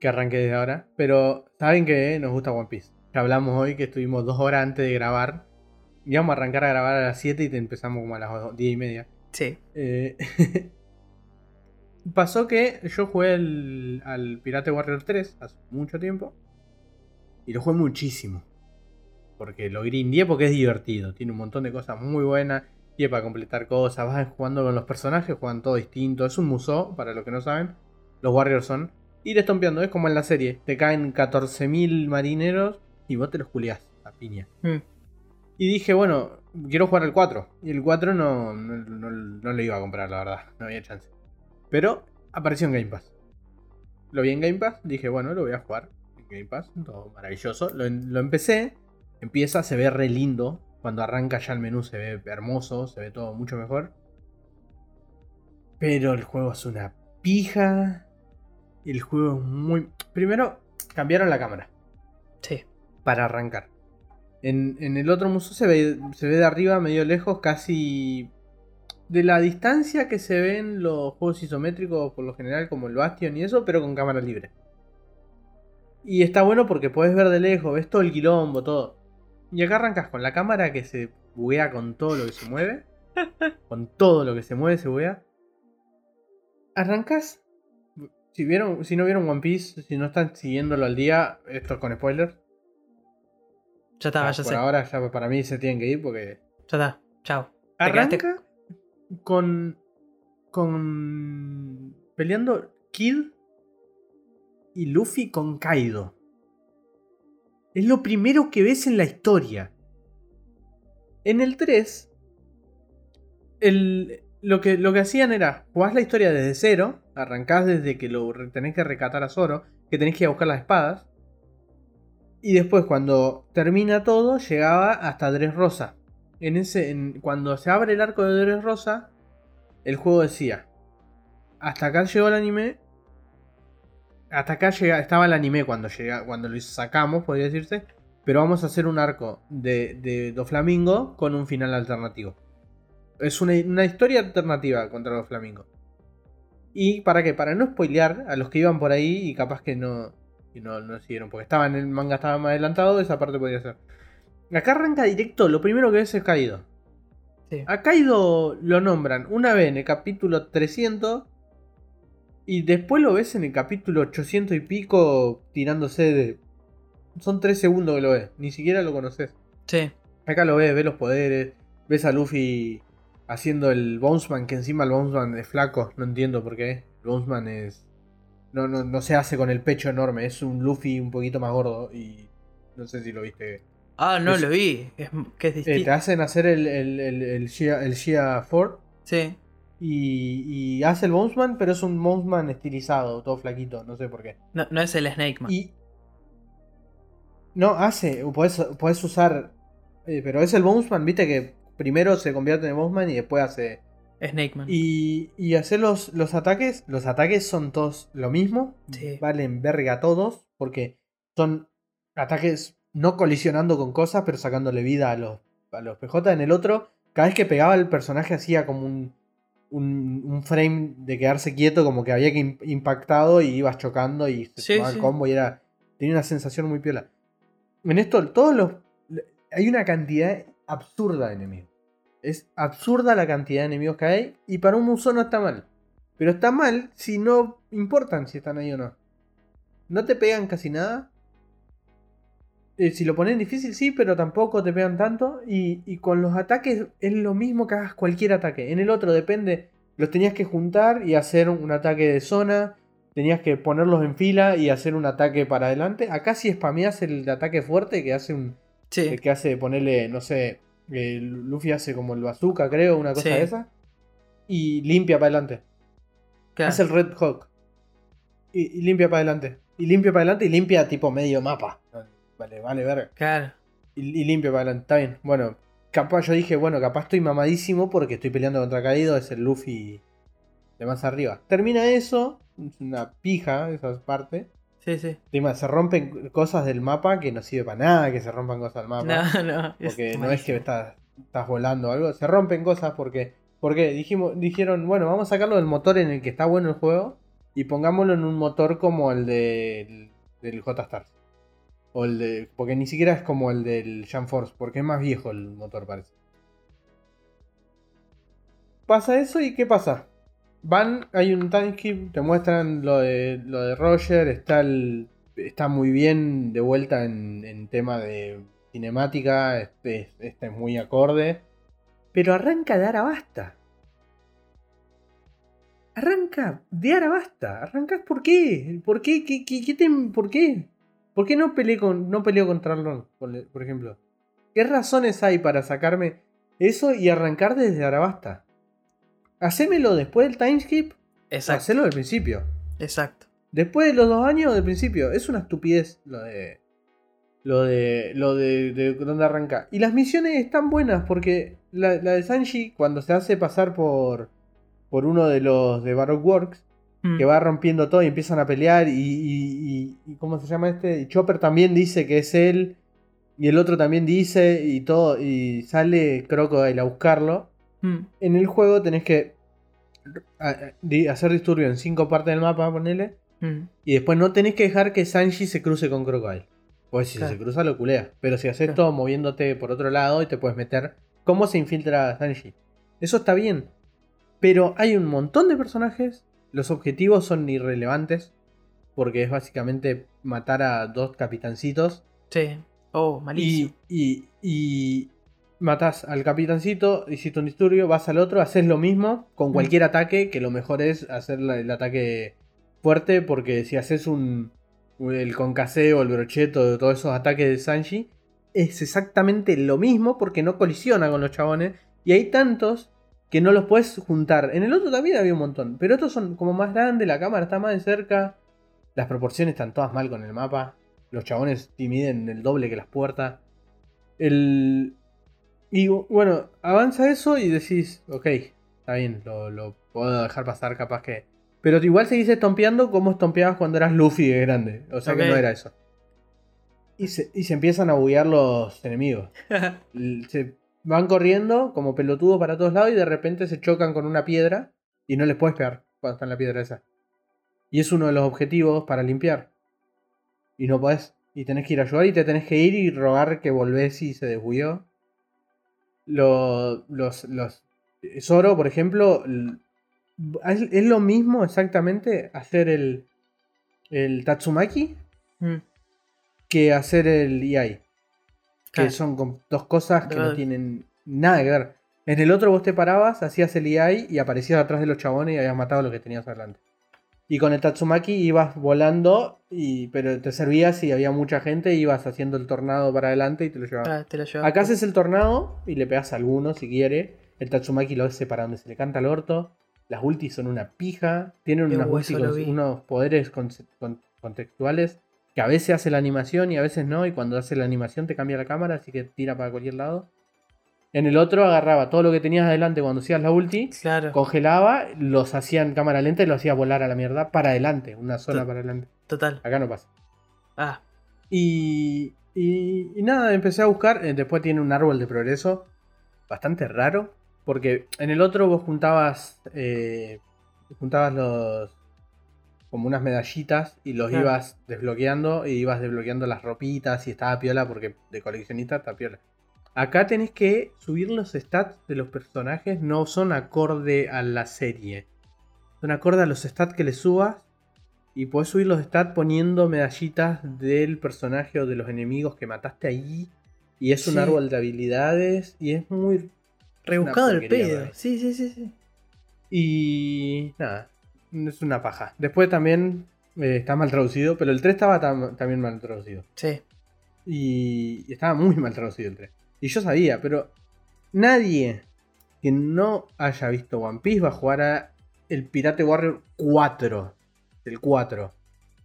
que arranque desde ahora. Pero saben que nos gusta One Piece. Ya hablamos hoy que estuvimos dos horas antes de grabar. Íbamos a arrancar a grabar a las 7 y te empezamos como a las 10 y media.
Sí.
Eh, pasó que yo jugué el- al Pirate Warrior 3 hace mucho tiempo. Y lo jugué muchísimo. Porque lo grindeé porque es divertido. Tiene un montón de cosas muy buenas. Tiene para completar cosas. Vas jugando con los personajes, juegan todo distinto. Es un museo, para los que no saben. Los Warriors son. Ir estompeando, es como en la serie. Te caen 14.000 marineros y vos te los culiás a piña.
Mm.
Y dije, bueno, quiero jugar el 4. Y el 4 no, no, no- no lo iba a comprar, la verdad. No había chance. Pero apareció en Game Pass. Lo vi en Game Pass. Dije, bueno, lo voy a jugar. En Game Pass, todo maravilloso. Lo, lo empecé. Empieza, se ve re lindo. Cuando arranca ya el menú se ve hermoso. Se ve todo mucho mejor. Pero el juego es una pija. El juego es muy... Primero, cambiaron la cámara
Sí.
para arrancar. En, en el otro museo se ve, se ve de arriba, medio lejos, casi de la distancia que se ven los juegos isométricos por lo general, como el Bastion y eso, pero con cámara libre. Y está bueno porque podés ver de lejos, ves todo el quilombo, todo. Y acá arrancas con la cámara que se buguea con todo lo que se mueve. con todo lo que se mueve se buguea. Arrancas. Si, vieron, si no vieron One Piece, si no están siguiéndolo al día, esto es con spoilers.
Ya está,
Ah,
ya
por
sé.
ahora ya para mí se tienen que ir porque
Ya está. Chao.
Arranca con. con. peleando Kid y Luffy con Kaido. Es lo primero que ves en la historia. En el 3. El, lo, que, lo que hacían era. jugás la historia desde cero. Arrancás desde que lo tenés que recatar a Zoro. Que tenés que ir a buscar las espadas. Y después, cuando termina todo, llegaba hasta Dressrosa en ese, cuando se abre el arco de Dressrosa, el juego decía, hasta acá llegó el anime, hasta acá llega, estaba el anime cuando llega, cuando lo sacamos, podría decirse, pero vamos a hacer un arco de, de Doflamingo con un final alternativo. Es una, historia alternativa contra Doflamingo. ¿Y para qué? Para no spoilear a los que iban por ahí y capaz que no, y no, no siguieron, porque estaba en el manga estaba más adelantado, esa parte podría ser. Acá arranca directo, lo primero que ves es Kaido.
Sí.
A Kaido lo nombran una vez en el capítulo 300 y después lo ves en el capítulo 800 y pico tirándose de... Son 3 segundos que lo ves, ni siquiera lo conoces.
Sí.
Acá lo ves, ves los poderes, ves a Luffy haciendo el Bonesman, que encima el Bonesman es flaco, no entiendo por qué. El Bonesman es... No, no, no se hace con el pecho enorme, es un Luffy un poquito más gordo y... No sé si lo viste.
Ah, no
Es-
lo vi. Es, que es
Eh,
distinto.
te hacen hacer el, el, el, el el Shia Ford
Sí.
y, y hace el Bonesman, pero es un Bonesman estilizado, todo flaquito, no sé por qué.
No, no es el Snake Man.
Y. No, hace, podés, podés usar. eh, pero es el Bonesman, viste que primero se convierte en Bonesman y después hace.
Snake Man.
Y, y hacer los, los ataques. Los ataques son todos lo mismo.
Sí.
Valen verga todos. Porque son ataques no colisionando con cosas, pero sacándole vida a los, a los PJ. En el otro, cada vez que pegaba el personaje hacía como un, un, un frame de quedarse quieto, como que había que im- impactado y ibas chocando y se
Sí,
tomaba
sí.
el combo y era. Tenía una sensación muy piola. En esto, todos los. Hay una cantidad absurda de enemigos. Es absurda la cantidad de enemigos que hay. Y para un muso no está mal. Pero está mal si no importan si están ahí o no. No te pegan casi nada. Eh, si lo ponen difícil, sí, pero tampoco te pegan tanto. Y, y con los ataques es lo mismo que hagas cualquier ataque. En el otro depende. Los tenías que juntar y hacer un ataque de zona. Tenías que ponerlos en fila y hacer un ataque para adelante. Acá si spameas el ataque fuerte que hace un,
Sí.
el que hace ponerle, no sé, eh, Luffy hace como el bazooka, creo, una cosa
Sí.
de esa. Y limpia para adelante.
claro.
Hace el Red Hawk. Y, y limpia para adelante. Y limpia para adelante y limpia tipo medio mapa. Vale, vale, verga.
Claro.
Y, y limpia para adelante. Está bien. Bueno, capaz yo dije, bueno, capaz estoy mamadísimo porque estoy peleando contra Caído. Es el Luffy de más arriba. Termina eso. Es una pija esa parte.
Sí, sí.
Encima, se rompen cosas del mapa que no sirve para nada que se rompan cosas del mapa.
No, no.
Porque
es
no es que estás, estás volando o algo. Se rompen cosas porque. Porque dijimos, dijeron, bueno, vamos a sacarlo del motor en el que está bueno el juego. Y pongámoslo en un motor como el del, del J-Stars. O el de. Porque ni siquiera es como el del Jam Force. Porque es más viejo el motor, parece. Pasa eso y ¿qué pasa? Van, hay un timeskip, te muestran lo de, lo de Roger, está el, está muy bien de vuelta en, en tema de cinemática, este, este es muy acorde, pero arranca de Arabasta. Arranca de Arabasta, arrancas por qué, por qué, qué, qué- qué te- por qué, por qué no peleé con, no peleó contra por, por ejemplo. ¿Qué razones hay para sacarme eso y arrancar desde Arabasta? Hacémelo después del timeskip
Exacto.
Hacelo del principio.
Exacto.
Después de los dos años del principio. Es una estupidez lo de. Lo de. Lo de, de dónde arranca. Y las misiones están buenas porque la, la de Sanji, cuando se hace pasar por. por uno de los de Baroque Works,
Mm.
que va rompiendo todo y empiezan a pelear. Y, y- y- ¿Cómo se llama este? Y Chopper también dice que es él. Y el otro también dice. Y todo. Y sale Crocodile a buscarlo
Mm.
en el juego tenés que hacer disturbio en cinco partes del mapa, ponele,
Mm,
Y después no tenés que dejar que Sanji se cruce con Crocodile. Pues si
Claro.
se cruza lo culea. Pero si haces
Claro.
todo moviéndote por otro lado y te puedes meter. ¿Cómo se infiltra Sanji? Eso está bien. Pero hay un montón de personajes. Los objetivos son irrelevantes. Porque es básicamente matar a dos capitancitos.
Sí. Oh, malísimo.
Y, y, y matas al capitancito, hiciste un disturbio, vas al otro, haces lo mismo con
Mm.
cualquier ataque, que lo mejor es hacer la- el ataque fuerte, porque si haces un el concaseo, el brocheto, todos esos ataques de Sanji, es exactamente lo mismo porque no colisiona con los chabones. Y hay tantos que no los puedes juntar. En el otro también había un montón, pero estos son como más grandes, la cámara está más de cerca, las proporciones están todas mal con el mapa. Los chabones miden el doble que las puertas. El. Y bueno, avanza eso y decís, ok, está bien, lo, lo puedo dejar pasar, capaz que. Pero igual seguís estompeando como estompeabas cuando eras Luffy de grande. O sea que no era eso. Y se, y se empiezan a buguear los enemigos. Se van corriendo como pelotudos para todos lados y de repente se chocan con una piedra y no les puedes pegar cuando está en la piedra esa. Y es uno de los objetivos para limpiar. Y no podés. Y tenés que ir a ayudar y te tenés que ir y rogar que volvés y se desbugueó. Lo- los, los. Zoro, por ejemplo. es lo mismo exactamente hacer el. El Tatsumaki
Mm,
que hacer el EI. Que son dos cosas que no tienen nada que ver. En el otro vos te parabas, hacías el EI y aparecías atrás de los chabones y habías matado a lo que tenías adelante. Y con el Tatsumaki ibas volando, y, pero te servías y había mucha gente, ibas haciendo el tornado para adelante y te lo llevabas.
ah, te lo llevas.
Acá haces el tornado y le pegas a alguno si quiere. El Tatsumaki lo hace para donde se le canta el orto. Las ultis son una pija. Tienen unas con unos poderes con- contextuales que a veces hace la animación y a veces no. Y cuando hace la animación te cambia la cámara, así que tira para cualquier lado. En el otro agarraba todo lo que tenías adelante cuando hacías la ulti,
Claro.
congelaba, los hacía en cámara lenta y lo hacía volar a la mierda para adelante, una zona para adelante.
Total.
Acá no pasa.
Ah,
Y, y, y nada, empecé a buscar. eh, Después tiene un árbol de progreso bastante raro. Porque en el otro vos juntabas. eh, juntabas los. Como unas medallitas y los
Claro.
ibas desbloqueando. Y ibas desbloqueando las ropitas y estaba piola porque de coleccionista está piola. Acá tenés que subir los stats de los personajes. No son acorde a la serie. Son acorde a los stats que le subas. Y podés subir los stats poniendo medallitas del personaje o de los enemigos que mataste ahí. Y es un
Sí.
árbol de habilidades. Y es muy.
rebuscado el pedo. Sí, sí, sí, sí.
Y. Nada. Es una paja. Después también eh, está mal traducido. Pero el 3 estaba tam- también mal traducido.
Sí.
Y, y estaba muy mal traducido el 3. Y yo sabía, pero. Nadie que no haya visto One Piece va a jugar a el Pirate Warrior 4. El 4.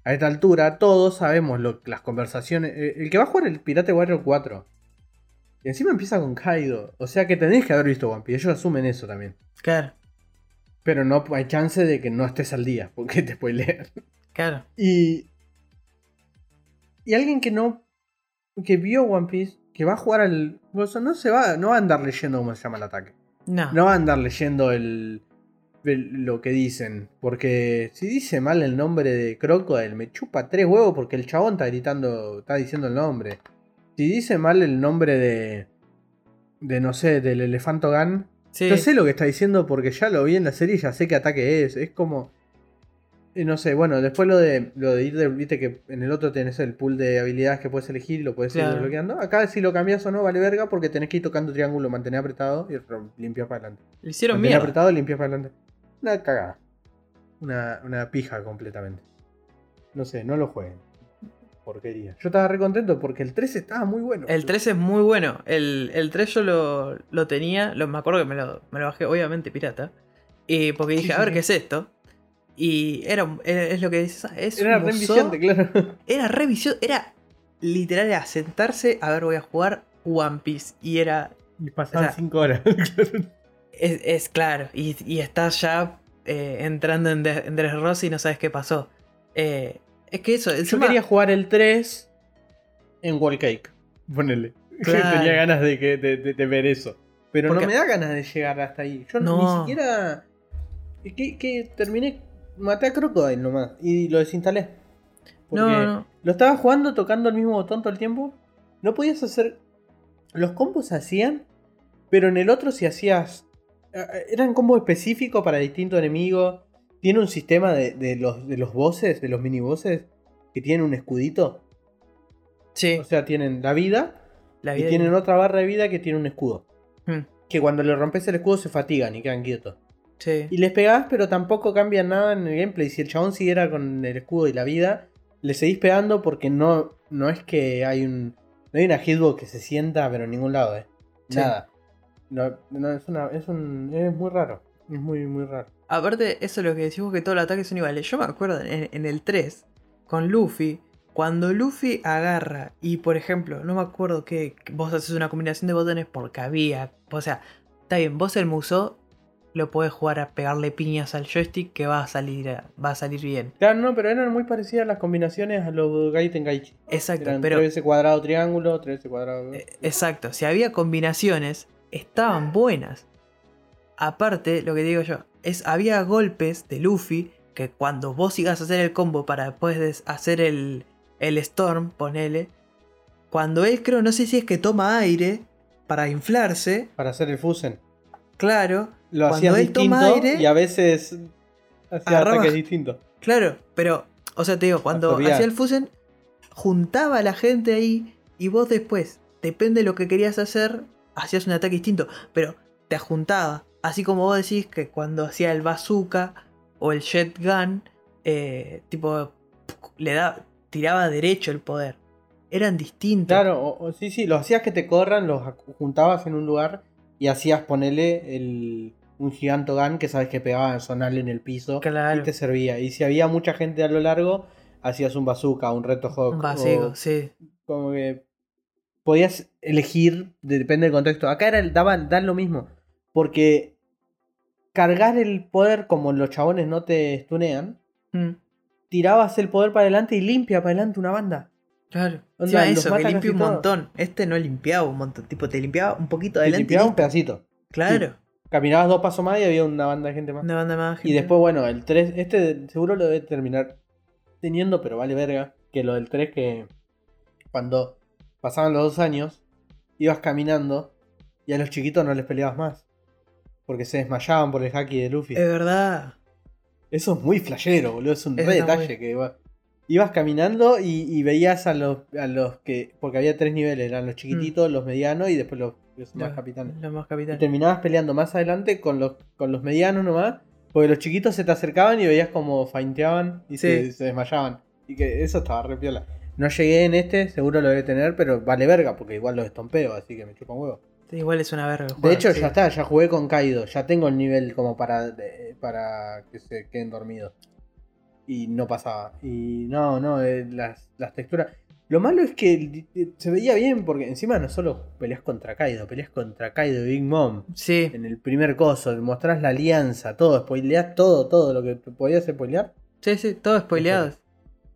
A esta altura todos sabemos lo, las conversaciones. eh, El que va a jugar el Pirate Warrior 4. Y encima empieza con Kaido. O sea que tenés que haber visto One Piece. Ellos asumen eso también.
Claro.
Pero no hay chance de que no estés al día. Porque te spoilean.
Claro.
Y. Y alguien que no. que vio One Piece. Que va a jugar al. no se va. No va a andar leyendo cómo se llama el ataque.
No.
No va a andar leyendo el. el- lo que dicen. Porque si dice mal el nombre de Crocodile, me chupa tres huevos porque el chabón está gritando. está diciendo el nombre. Si dice mal el nombre de. de no sé, del Elefanto Gun.
Sí.
Yo sé lo que está diciendo porque ya lo vi en la serie y ya sé qué ataque es. Es como. eh, No sé, bueno, después lo de lo de ir de. Viste que en el otro tenés el pool de habilidades que puedes elegir y lo puedes ir
Claro.
desbloqueando. Acá si lo cambias o no, vale verga porque tenés que ir tocando triángulo, mantener apretado y limpiar para adelante.
Le hicieron
Mantener
mierda.
apretado y limpiar para adelante. Una cagada. Una, una pija completamente. No sé, no lo jueguen. Porquería. Yo estaba re contento porque el 3 estaba muy bueno.
El 3 es muy bueno. El, el 3 yo lo, lo tenía. Lo, me acuerdo que me lo, me lo bajé, obviamente, pirata. Y porque dije,
Sí,
a ver
sí.
qué es esto. Y era, era- es lo que dices. ah, Es
Era re
museo.
enviciante, claro.
Era re vicioso, Era literal, era sentarse. A ver, voy a jugar One Piece. Y era.
Y pasaban
O sea,
5 horas.
Es, es claro. Y, y estás ya eh, entrando en, de- en Dressrosa y no sabes qué pasó. Eh, es que eso.
Yo quería jugar el 3 en Wall Cake. Ponele.
Claro.
Tenía ganas de, que, de, de- de ver eso. Pero
Porque-
no me da ganas de llegar hasta ahí. Yo
No.
ni siquiera. Que, que terminé maté a Crocodile nomás y lo desinstalé. Porque
No, no.
lo estaba jugando tocando el mismo botón todo el tiempo. No podías hacer. Los combos se hacían, pero en el otro si hacías. eh, Eran combos específicos para distintos enemigos. Tiene un sistema de, de los, de los bosses, de los mini bosses, que tienen un escudito.
Sí,
O sea, tienen la vida
la
y tienen otra barra de vida que tiene un escudo.
Hmm,
Que cuando le rompes el escudo se fatigan y quedan quietos.
sí.
Y les pegás, pero tampoco cambia nada en el gameplay. Si el chabón siguiera con el escudo y la vida, le seguís pegando porque no, no es que hay un. No hay una hitbox que se sienta, pero en ningún lado, eh.
Sí.
Nada. No, no, es, una, es, un, es muy raro. Es muy, muy raro.
Aparte, eso es lo que decimos que todos los ataques son iguales. Yo me acuerdo en, en el 3, con Luffy, cuando Luffy agarra y, por ejemplo, no me acuerdo que vos haces una combinación de botones porque había. O sea, está bien, vos el muso lo podés jugar a pegarle piñas al joystick que va a salir, va a salir bien.
Claro, no, pero eran muy parecidas las combinaciones a los Gaiten Gaichi.
Exacto,
Eran
pero
3 veces cuadrado triángulo, 3 veces cuadrado.
Eh, Exacto, si había combinaciones, estaban buenas. Aparte, lo que digo yo, es había golpes de Luffy que cuando vos ibas a hacer el combo para después de hacer el, el Storm, ponele, cuando él creo, no sé si es que toma aire para inflarse,
Para hacer el Fusen.
claro,
Lo
Cuando
hacías
él toma
distinto
aire,
y a veces hacía ataques distintos.
claro, pero, o sea, te digo, cuando hacía el Fusen, juntaba a la gente ahí y vos después, depende de lo que querías hacer, hacías un ataque distinto, pero te juntaba. Así como vos decís que cuando hacía el bazooka o el jet gun, eh, tipo, le da, tiraba derecho el poder. Eran distintos.
Claro, o, o- sí, sí, los hacías que te corran, los juntabas en un lugar y hacías ponerle el, un gigantogan que sabes que pegaba sonarle en el piso
Claro.
y te servía. Y si había mucha gente a lo largo, hacías un bazooka, un reto hawk.
Un vacío,
o
sí.
como que podías elegir, de- depende del contexto. Acá era el, daban, dan lo mismo, porque cargar el poder como los chabones no te stunean,
Mm,
tirabas el poder para adelante y limpia para adelante una banda.
claro.
Onda, los
eso, que limpia un montón. Este no limpiaba un montón. Tipo, te limpiaba un poquito
Y
adelante. y
limpiaba un pedacito.
Claro.
Caminabas dos pasos más y había una banda de gente más.
Una banda más
Y
gente.
después, bueno, el 3, este seguro lo debe terminar teniendo, pero vale verga. Que lo del 3 que cuando pasaban los dos años, ibas caminando y a los chiquitos no les peleabas más. Porque se desmayaban por el haki de Luffy.
Es verdad.
Eso es muy flashero, boludo. Es un re detalle
muy-
que iba- ibas caminando y, y veías a los, a los que. Porque había tres niveles, eran los chiquititos, los medianos y después los, los más capitanes.
Los más
Y
capitanes.
terminabas peleando más adelante con los, con los medianos nomás. Porque los chiquitos se te acercaban y veías como feinteaban y
Sí.
se, se desmayaban. Y que eso estaba re piola. No llegué en este, seguro lo debe tener, pero vale verga, porque igual los estompeo, así que me chupa un huevo.
Sí, igual es una verga.
De hecho,
sí.
ya está, ya jugué con Kaido, ya tengo el nivel como para, de- para que se queden dormidos. Y no pasaba. Y no, no, eh, las, las texturas. Lo malo es que eh, se veía bien porque encima no solo peleas contra Kaido, peleas contra Kaido y Big Mom.
Sí,
En el primer coso, mostrás la alianza, todo, spoileás todo, todo lo que podías spoilear.
sí, sí, todo spoileado.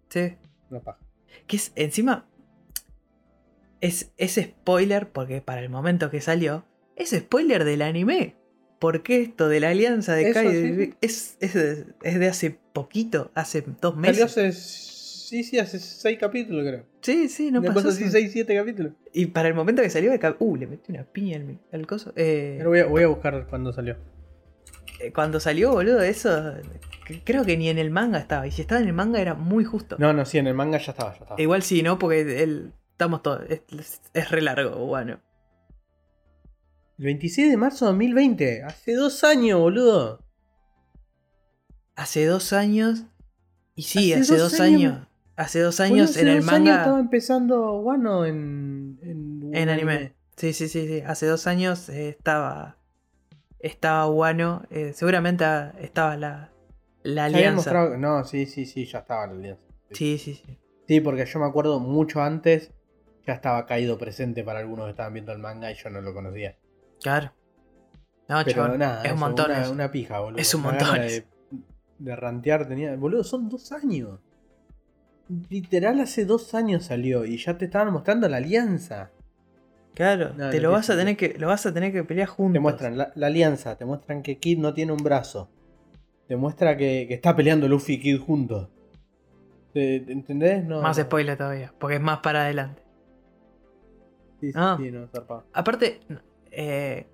Sí.
No paja.
Que es, encima, es, es spoiler, porque para el momento que salió, es spoiler del anime. Porque esto de la alianza de
sí, sí.
es, es, de, es de hace poquito, hace dos
Salió
meses.
hace. Sí, sí, hace 6 capítulos, creo.
Sí, sí, no
Una
pasó.
así. 6, 7 capítulos.
Y para el momento que salió, uh, le metí una piña al, al coso. Eh,
Pero voy a, voy a buscar cuándo salió.
eh, cuando salió, boludo, eso. Creo que ni en el manga estaba. Y si estaba en el manga era muy justo.
No, no, sí, en el manga ya estaba, ya estaba.
Igual sí, ¿no? Porque él, estamos todos. Es, es re largo, bueno.
El 26 de marzo de 2020, hace dos años, boludo.
Hace dos años. Y sí,
Hace
hace,
dos
dos,
años.
años. Hace dos años
hace
en el
dos años
manga.
estaba empezando Wano en, en,
En anime. Sí, sí, sí, sí. Hace dos años eh, estaba. Estaba Wano. eh, seguramente estaba la, la alianza.
No, sí, sí, sí, ya estaba la alianza. Sí.
Sí, sí, sí.
Sí, porque yo me acuerdo mucho antes, ya estaba caído presente para algunos que estaban viendo el manga y yo no lo conocía.
Claro. No,
Pero nada,
es un montón.
Una, una pija, boludo.
Es un montón.
De, de rantear tenía. Boludo, son dos años. Literal hace dos años salió y ya te estaban mostrando la alianza.
Claro,
No,
te
no
lo vas a tener que. Lo vas a tener que pelear juntos.
Te muestran la, la alianza, te muestran que Kid no tiene un brazo. demuestra que, que está peleando Luffy y Kid juntos. ¿Te- te ¿Entendés? No,
Más spoiler todavía, porque es más para adelante.
Sí,
Ah.
sí, no, zarpado.
Aparte, eh,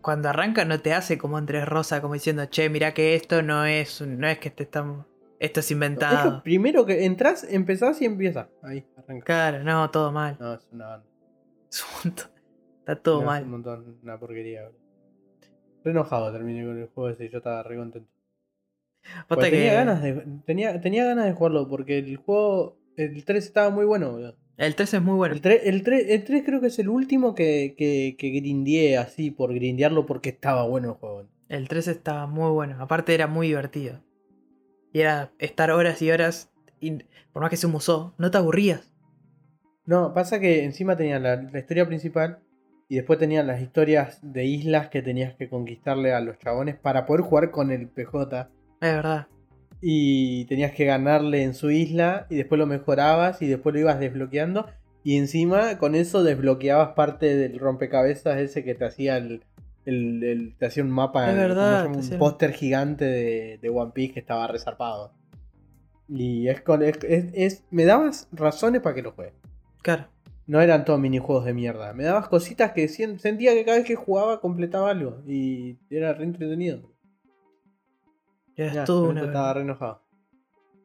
cuando arranca no te hace como entre rosa, como diciendo, che, mira que esto no es, no es que te estamos. Esto es inventado.
primero que entras, empezás y empieza. Ahí, arranca.
Claro, no, todo mal.
No, es una banda.
Es un montón. Está todo
No, es
mal.
Un montón, una porquería. boludo. Re enojado terminé con el juego ese y yo estaba re contento.
Que-
tenía, ganas de, tenía, tenía ganas de jugarlo porque el juego, el 3 estaba muy bueno, boludo.
El 3 es muy bueno.
El 3, el 3, el 3 creo que es el último que, que, que grindeé así por grindearlo porque estaba bueno el juego.
El 3 estaba muy bueno. Aparte era muy divertido. Y era estar horas y horas. Y por más que se musó, no te aburrías.
No, pasa que encima tenían la, la historia principal y después tenían las historias de islas que tenías que conquistarle a los chabones para poder jugar con el PJ.
Es verdad.
Y tenías que ganarle en su isla y después lo mejorabas y después lo ibas desbloqueando. Y encima con eso desbloqueabas parte del rompecabezas ese que te hacía el, el- el- te hacía un mapa,
Es
¿cómo se
verdad,
un póster gigante de, de One Piece que estaba resarpado. Y es con es, es- es- me dabas razones para que lo juegue.
Claro.
No eran todos minijuegos de mierda. Me dabas cositas que sentía que cada vez que jugaba completaba algo. Y era re entretenido.
Ya
Ya,
una
estaba re enojado.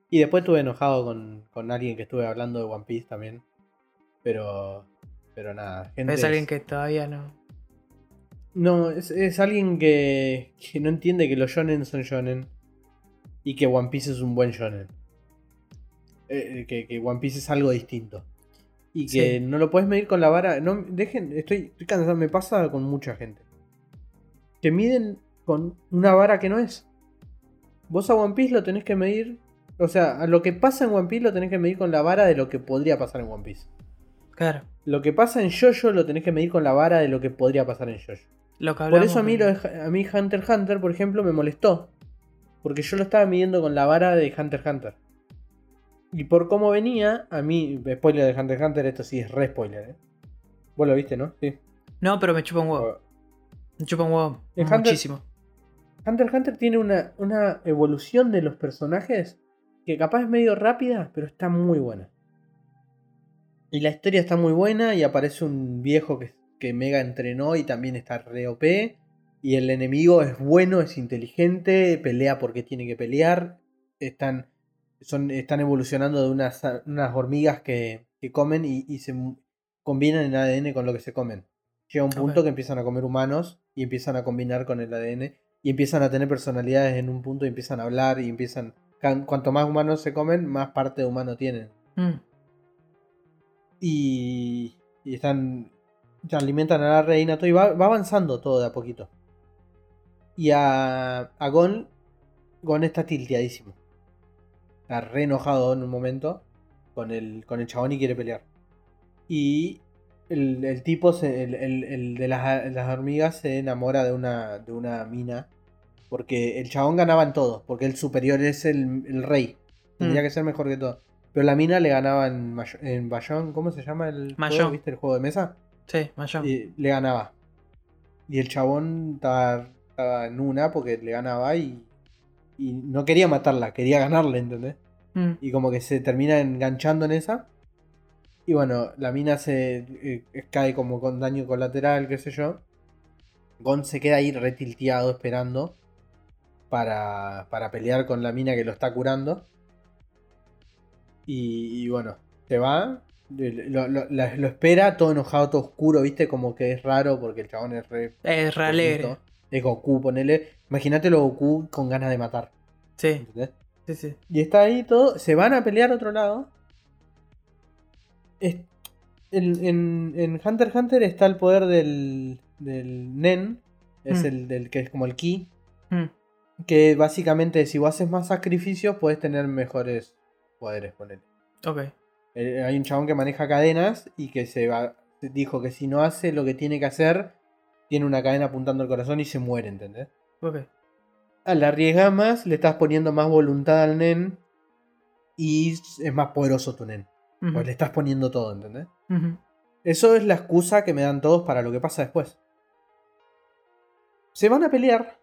Y después estuve enojado con, con alguien que estuve hablando de One Piece también. Pero. Pero nada. Gente
Es alguien que todavía no.
No, es, es alguien que, que no entiende que los shonen son shonen. Y que One Piece es un buen shonen. Eh, eh, que, que One Piece es algo distinto. Y que
Sí.
no lo puedes medir con la vara. No, dejen, estoy, estoy cansado, me pasa con mucha gente. Que miden con una vara que no es. Vos a One Piece lo tenés que medir. O sea, a lo que pasa en One Piece lo tenés que medir con la vara de lo que podría pasar en One Piece.
Claro.
Lo que pasa en Jojo lo tenés que medir con la vara de lo que podría pasar en Jojo.
Lo que
Por eso a mí, lo de- a mí Hunter x Hunter, por ejemplo, me molestó. Porque yo lo estaba midiendo con la vara de Hunter x Hunter. Y por cómo venía, a mí, spoiler de Hunter x Hunter, esto sí es re spoiler, ¿eh? Vos lo viste, ¿no? Sí.
No, pero me chupa un huevo. Me chupa un huevo.
En
Muchísimo.
Hunter x Hunter tiene una, una evolución de los personajes que capaz es medio rápida, pero está muy buena. Y la historia está muy buena y aparece un viejo que, que Mega entrenó y también está re OP. Y el enemigo es bueno, es inteligente, pelea porque tiene que pelear. Están, son, están evolucionando de unas, unas hormigas que, que comen y, y se combinan el ADN con lo que se comen. Llega un punto que empiezan a comer humanos y empiezan a combinar con el ADN y empiezan a tener personalidades en un punto y empiezan a hablar y empiezan... Cuanto más humanos se comen, más parte de humano tienen.
Mm.
Y, y están... alimentan a la reina todo y va, va avanzando todo de a poquito. Y a, a Gon, Gon está tilteadísimo. Está re enojado en un momento con el, con el chabón y quiere pelear. Y el, el tipo, se- el, el- el de las, las hormigas, se enamora de una, de una mina. Porque el chabón ganaba en todo. Porque el superior es el, el rey. Tendría
Mm.
que ser mejor que todo. Pero la mina le ganaba en, en Bayón. ¿Cómo se llama el juego? ¿Viste el juego de mesa?
Sí, Mayón.
Y le ganaba. Y el chabón estaba, estaba en una porque le ganaba y, y no quería matarla, quería ganarle, ¿entendés?
Mm.
Y como que se termina enganchando en esa. Y bueno, la mina se eh, cae como con daño colateral, qué sé yo. Gon se queda ahí retilteado esperando para, para pelear con la mina que lo está curando. Y, y bueno, se va, lo, lo- lo espera todo enojado, todo oscuro, ¿viste? Como que es raro porque el chabón es re...
Es re alegre.
Es Goku, ponele. Imagínatelo Goku con ganas de matar.
Sí,
¿entendés?
sí, sí.
Y está ahí todo. Se van a pelear a otro lado. Es- en, en- en Hunter x Hunter está el poder del, del Nen. Es
Mm.
el del que es como el Ki.
Mm.
Que básicamente si vos haces más sacrificios puedes tener mejores poderes, ponele.
Ok.
Eh, Hay un chabón que maneja cadenas y que se va. Dijo que si no hace lo que tiene que hacer, tiene una cadena apuntando al corazón y se muere, ¿entendés?
Ok.
Al arriesgar más, le estás poniendo más voluntad al nen y es más poderoso tu nen. Pues le estás poniendo todo, ¿entendés? Eso es la excusa que me dan todos para lo que pasa después. Se van a pelear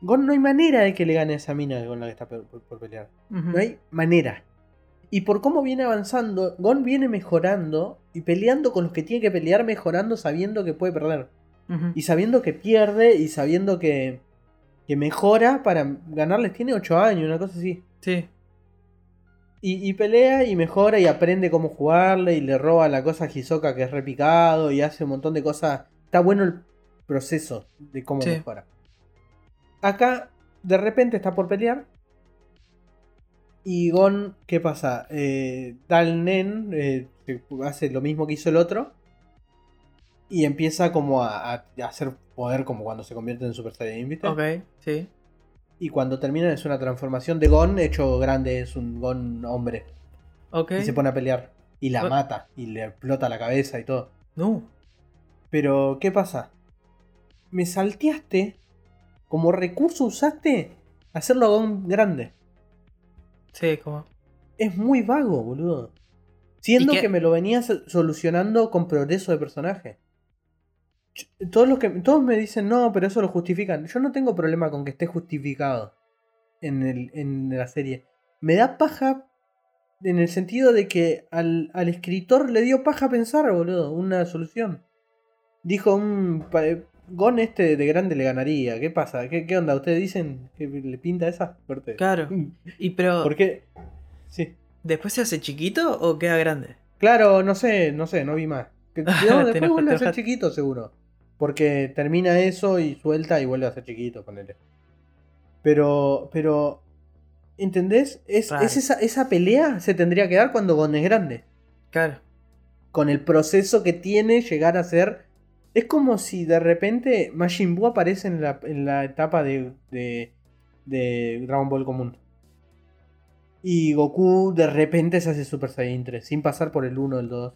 Gon no hay manera de que le gane a esa mina con la que está por, por- por pelear. No hay manera. Y por cómo viene avanzando, Gon viene mejorando y peleando con los que tiene que pelear, mejorando sabiendo que puede perder. Y sabiendo que pierde y sabiendo que, que mejora para ganarles. Tiene 8 años, una cosa así.
Sí.
Y, y pelea y mejora y aprende cómo jugarle y le roba la cosa a Hisoka que es repicado y hace un montón de cosas. Está bueno el proceso de cómo
Sí.
mejora. Acá, de repente está por pelear. Y Gon, ¿qué pasa? Eh, da el Nen, eh, hace lo mismo que hizo el otro. Y empieza como a, a- a hacer poder como cuando se convierte en Super Saiyan, ¿viste?
Ok, sí.
Y cuando termina es una transformación de Gon hecho grande, es un Gon hombre.
Ok.
Y se pone a pelear. Y la mata. Y le explota la cabeza y todo.
No.
Pero, ¿qué pasa? Me salteaste. Como recurso usaste hacerlo a Gon grande.
Sí, como.
Es muy vago, boludo. Siendo que me lo venías solucionando con progreso de personaje. Todos, los que, todos me dicen, no, pero eso lo justifican. Yo no tengo problema con que esté justificado en, el, en la serie. Me da paja en el sentido de que al, al escritor le dio paja pensar, boludo, una solución. Dijo, un Gon este de grande le ganaría. ¿Qué pasa? ¿Qué, qué onda? ¿Ustedes dicen que le pinta esa? Fuerte.
Claro. Y pero.
¿Por qué? Sí.
¿Después se hace chiquito o queda grande?
Claro, no sé, no sé, no vi más. Que- no, después vuelve a ser chiquito, seguro. Porque termina eso y suelta y vuelve a ser chiquito, ponele. Pero, pero, ¿entendés? Es, esa, esa pelea se tendría que dar cuando Gon es grande.
Claro.
Con el proceso que tiene llegar a ser. Es como si de repente Majin Buu aparece en la, en la etapa de, de, de Dragon Ball común. Y Goku de repente se hace Super Saiyan 3, sin pasar por el 1 o el 2.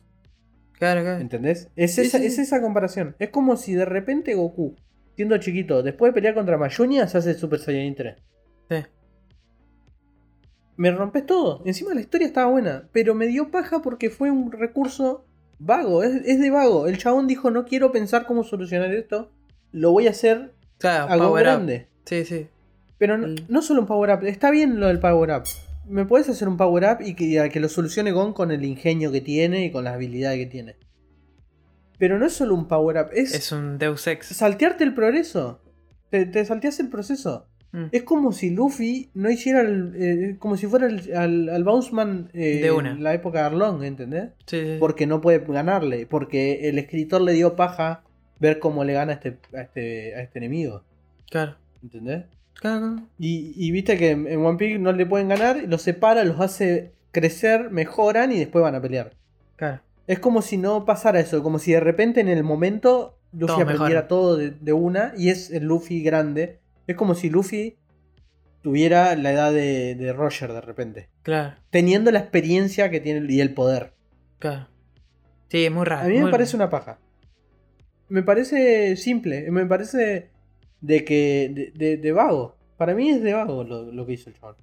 Claro, claro.
¿Entendés? Es,
Sí,
esa,
sí,
es esa comparación. Es como si de repente Goku, siendo chiquito, después de pelear contra Mayunia, se hace Super Saiyan 3.
Sí.
Me rompes todo. Encima la historia estaba buena, pero me dio paja porque fue un recurso vago. Es, es de vago. El chabón dijo: No quiero pensar cómo solucionar esto. Lo voy a hacer
Claro,
algo
power up.
grande.
Sí, sí.
Pero no,
Mm.
no solo un power up. Está bien lo del power up. Me puedes hacer un power up y que, que lo solucione Gon con el ingenio que tiene y con las habilidades que tiene. Pero no es solo un power up. Es,
Es un Deus Ex.
saltearte el progreso. Te, te salteas el proceso.
Mm.
Es como si Luffy no hiciera el. eh, como si fuera el, al, al Bounceman eh,
De una.
en la época de Arlong, ¿entendés?
Sí, sí, sí.
Porque no puede ganarle. Porque el escritor le dio paja ver cómo le gana a este, a este, a este enemigo.
Claro.
¿Entendés?
Claro.
Y, y viste que en en One Piece no le pueden ganar, los separa, los hace crecer, mejoran y después van a pelear.
Claro.
Es como si no pasara eso, como si de repente en el momento Luffy aprendiera todo de, de una y es el Luffy grande. Es como si Luffy tuviera la edad de, de Roger de repente.
Claro.
Teniendo la experiencia que tiene y el poder.
Claro. Sí, es muy raro.
A mí me
muy-
parece una paja. Me parece simple, me parece de que de, de- de vago. Para mí es de vago lo, lo que hizo el chabón.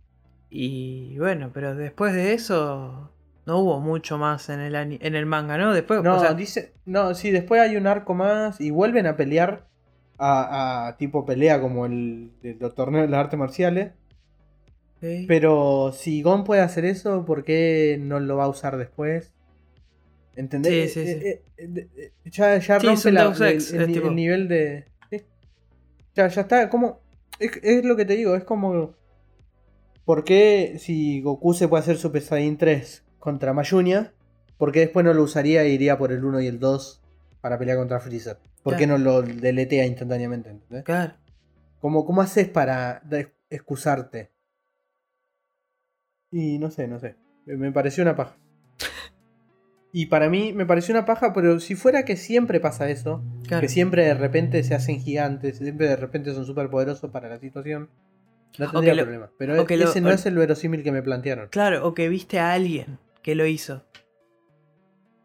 Y bueno, pero después de eso no hubo mucho más en el en el manga, ¿no? Después,
No,
o sea,
dice. No, sí, después hay un arco más y vuelven a pelear. A, a tipo pelea como el torneos de las artes marciales. Pero si Gon puede hacer eso, ¿por qué no lo va a usar después? ¿Entendés?
Sí, sí, sí.
Eh, eh, eh, ya ya rompe la- el, el nivel de. Ya, ya está, como. Es, es lo que te digo, es como. ¿Por qué si Goku se puede hacer Super Saiyan 3 contra Mayunia? ¿Por qué después no lo usaría e iría por el 1 y el 2 para pelear contra Freezer? ¿Por qué no lo deletea instantáneamente? ¿entendés?
Claro.
¿Cómo, ¿Cómo haces para excusarte? Y no sé, no sé. Me pareció una paja. Y para mí me pareció una paja, pero si fuera que siempre pasa eso,
Claro.
que siempre de repente se hacen gigantes, siempre de repente son súper poderosos para la situación, no tendría
lo-
problema. Pero
lo-
ese no
o-
es el verosímil que me plantearon.
Claro, o que viste a alguien que lo hizo.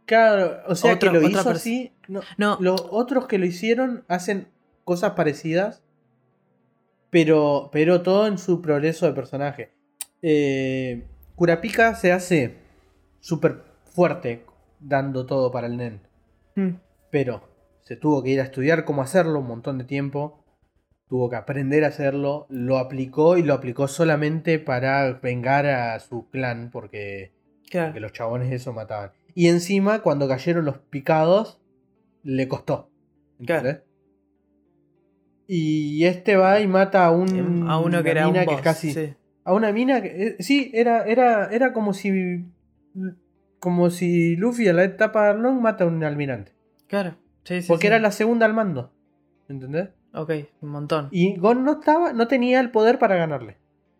Claro, o sea
Otro-
que lo hizo así. No,
No,
Los otros que lo hicieron hacen cosas parecidas, pero, pero todo en su progreso de personaje. Eh, Kurapika se hace súper fuerte dando todo para el Nen,
mm,
pero se tuvo que ir a estudiar cómo hacerlo un montón de tiempo. tuvo que aprender a hacerlo, lo aplicó y lo aplicó solamente para vengar a su clan porque,
Claro.
porque los chabones eso mataban. Y encima, cuando cayeron los picados, le costó. ¿entendés? Y este va y mata a un
a uno que era un
que es casi
sí.
a una mina que eh, sí era era era como si como si Luffy en la etapa de Arlong mata a un almirante
Claro. Sí, sí,
porque
sí.
era la segunda al mando ¿entendés?
Ok, un montón.
y Gon no estaba no tenía el poder para ganarle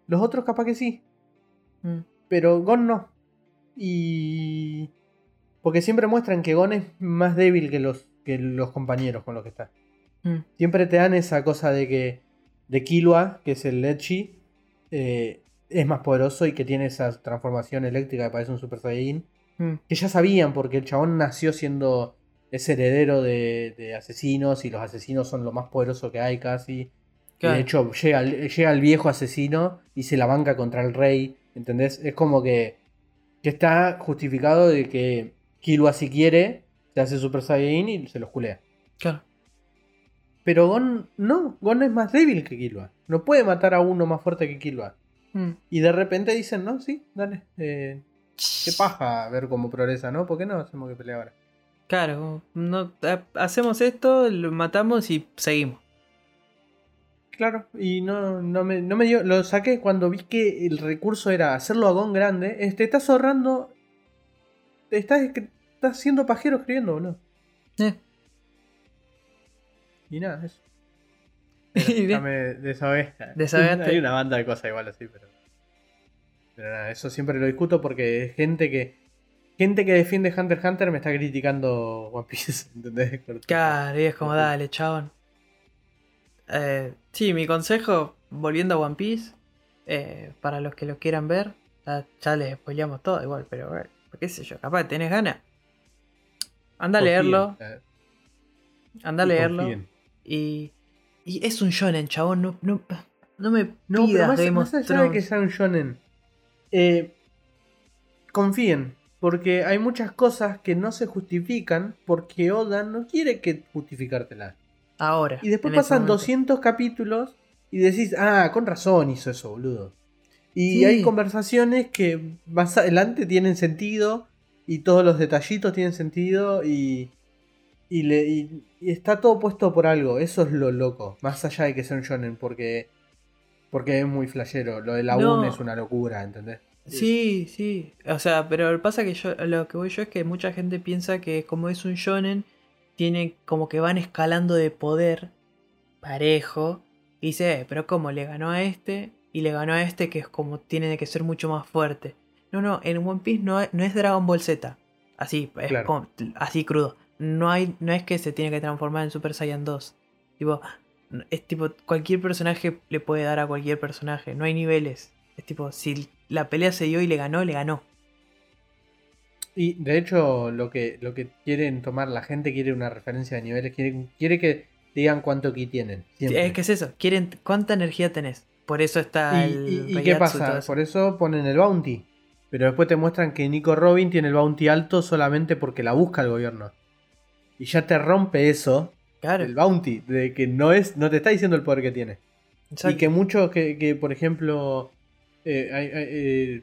los otros capaz que sí
Mm.
pero Gon no y porque siempre muestran que Gon es más débil que los que los compañeros con los que está
Mm.
siempre te dan esa cosa de que de Killua, que es el Lechi, eh, es más poderoso y que tiene esa transformación eléctrica que parece un Super Saiyajin.
Mm.
Que ya sabían, porque el chabón nació siendo ese heredero de, de asesinos y los asesinos son lo más poderoso que hay casi. Y de hecho, llega, el- llega el viejo asesino y se la banca contra el rey. ¿Entendés? Es como que, que está justificado de que Killua si quiere, se hace Super Saiyajin y se los culea.
Claro.
Pero Gon no, Gon es más débil que Killua. No puede matar a uno más fuerte que Killua.
Mm.
Y de repente dicen, no, sí, dale. eh, qué paja ver cómo progresa, ¿no? ¿Por qué no hacemos que pelee ahora?
Claro, no, ha- hacemos esto, lo matamos y seguimos.
Claro, y no, no, me, no me dio. Lo saqué cuando vi que el recurso era hacerlo a Gon grande. Este, estás ahorrando. Estás, estás siendo pajero escribiendo, boludo.
Eh.
Y nada, eso.
Y
Ya
bien.
me desabé.
Desahogaste.
Hay una banda de cosas igual así, pero. Pero nada, eso siempre lo discuto porque es gente que. Gente que defiende Hunter x Hunter me está criticando One Piece, ¿entendés?
Claro, y es como, dale, chabón. Eh, sí, mi consejo, volviendo a One Piece, eh, para los que lo quieran ver, ya, ya les spoileamos todo igual, pero bueno, qué sé yo, capaz tenés ganas. Anda a leerlo,
eh,
anda a leerlo. Y, y es un shonen, chabón, no, no, no me
No, pero
pidas
más,
Game
más
of
allá de que sea un shonen, eh, confíen, porque hay muchas cosas que no se justifican porque Oda no quiere que justificártelas.
Ahora.
Y después pasan
momento.
200 capítulos y decís, ah, con razón hizo eso, boludo. Y
Sí.
hay conversaciones que más adelante tienen sentido y todos los detallitos tienen sentido y, y, le, y- y está todo puesto por algo. Eso es lo loco, más allá de que sea un shonen, porque, porque es muy flashero. Lo de la
No.
UN es una locura, ¿entendés?
Sí, sí. O sea, pero pasa que yo, lo que voy yo es que mucha gente piensa que como es un shonen, tiene como que van escalando de poder parejo. Y dice, "Eh, pero ¿cómo? Le ganó a este y le ganó a este que es como tiene que ser mucho más fuerte. No, no, en One Piece no, es- no es Dragon Ball Z. Así, es
Claro.
como- así crudo. No, hay, no es que se tiene que transformar en Super Saiyan 2. Tipo, es tipo, cualquier personaje le puede dar a cualquier personaje. No hay niveles. Es tipo, si la pelea se dio y le ganó, le ganó.
Y de hecho, lo que, lo que quieren tomar la gente quiere una referencia de niveles, quiere, quiere que digan cuánto ki tienen. siempre.
Es que es eso. Quieren cuánta energía tenés. Por eso está
¿Y,
el.
y- y qué pasa?
eso.
Por eso ponen el bounty. Pero después te muestran que Nico Robin tiene el bounty alto solamente porque la busca el gobierno. Y ya te rompe eso,
Claro.
el bounty, de que no es, no te está diciendo el poder que tiene.
exacto.
Y que muchos que, que, por ejemplo, eh, eh,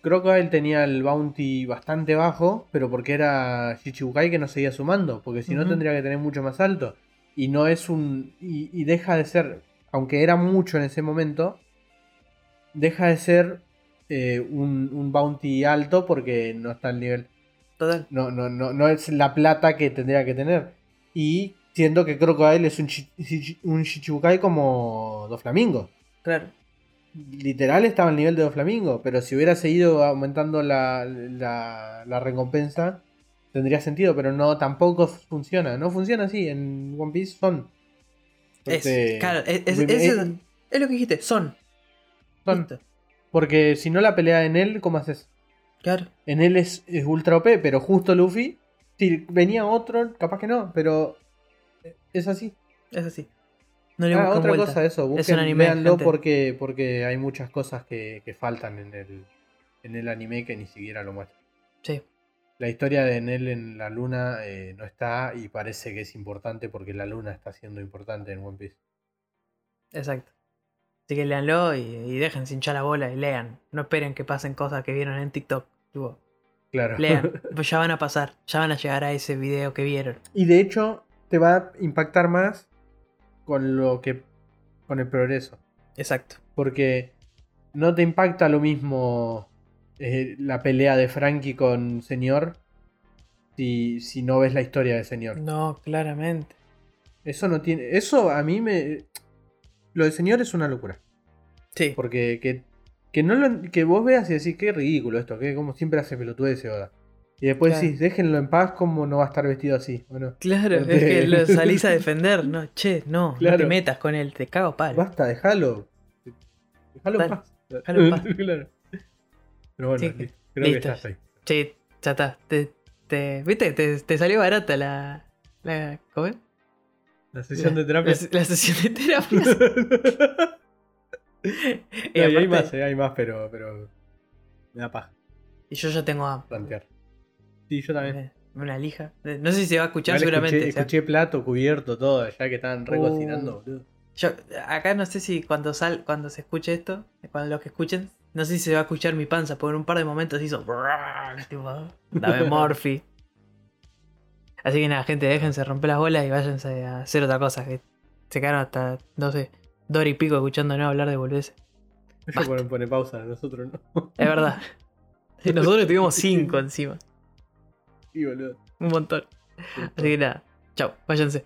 Crocodile tenía el bounty bastante bajo, pero porque era Shichibukai que no seguía sumando, porque si no tendría que tener mucho más alto. Y no es un. Y, y deja de ser, aunque era mucho en ese momento, deja de ser eh, un, un bounty alto porque no está al nivel.
Total.
No, no, no, no es la plata que tendría que tener. Y siendo que Crocodile es un, Shi- Shi- un Shichibukai como Doflamingo.
Claro.
Literal estaba al nivel de Doflamingo, pero si hubiera seguido aumentando la, la, la recompensa, tendría sentido, pero no, tampoco funciona. No funciona así, en One Piece son.
Es, claro, es, es- es- lo que dijiste. Son.
son.
Listo.
Porque si no la pelea en él, ¿cómo haces?
Claro.
En él es, es ultra OP, pero justo Luffy, si venía otro, capaz que no, pero es así.
Es así. No le
Ah, otra
vuelta.
cosa, eso,
Es un
busquen,
anime,
véanlo porque, porque hay muchas cosas que, que faltan en el, en el anime que ni siquiera lo muestran.
Sí.
La historia de Enel en la luna eh, no está y parece que es importante porque la luna está siendo importante en One Piece.
Exacto. Así que leanlo y, y dejen sin hinchar la bola y lean. No esperen que pasen cosas que vieron en TikTok. Tipo,
Claro.
lean. pues ya van a pasar. Ya van a llegar a ese video que vieron.
Y de hecho, te va a impactar más con lo que. con el progreso.
Exacto.
Porque no te impacta lo mismo eh, la pelea de Frankie con Señor si, si no ves la historia de Señor.
No, claramente.
Eso no tiene. Eso a mí me. Lo de Señor es una locura.
Sí.
Porque que, que, no lo- que vos veas y decís, qué ridículo esto, que como siempre hace pelotudez Oda. Y después
Claro.
decís, déjenlo en paz, como no va a estar vestido así. Bueno,
Claro,
No
es
te-
que lo salís a defender. No, che, no, no te
Claro.
metas con él, te cago palo.
basta, déjalo. Déjalo en paz.
déjalo en paz.
Claro. Pero bueno,
Sí,
listo. creo que
listo.
estás ahí.
Che, ya está. Te, te- ¿Viste? Te, te salió barata la. la ¿Cómo es?
La sesión
La-
de terapia.
La, la sesión de terapia.
hay más, eh, hay más, pero, pero me da paja
y yo ya tengo a-
plantear. Sí, yo también.
eh, una lija. Eh, No sé si se va a escuchar seguramente.
Escuché,
o sea,
escuché plato, cubierto, todo, ya que estaban
Uh.
recocinando, boludo.
yo, acá no sé si cuando sal, cuando se escuche esto, cuando los que escuchen, no sé si se va a escuchar mi panza, porque en un par de momentos hizo. tipo, Dame Morphy. Así que nada, gente, déjense romper las bolas y váyanse a hacer otra cosa. Que se quedaron hasta, no sé, dos y pico escuchándonos hablar de.
Ellos ponen, pone pausa, nosotros no.
Es verdad. Nosotros tuvimos cinco encima.
Sí, boludo.
Un montón. Así que nada, chao, váyanse.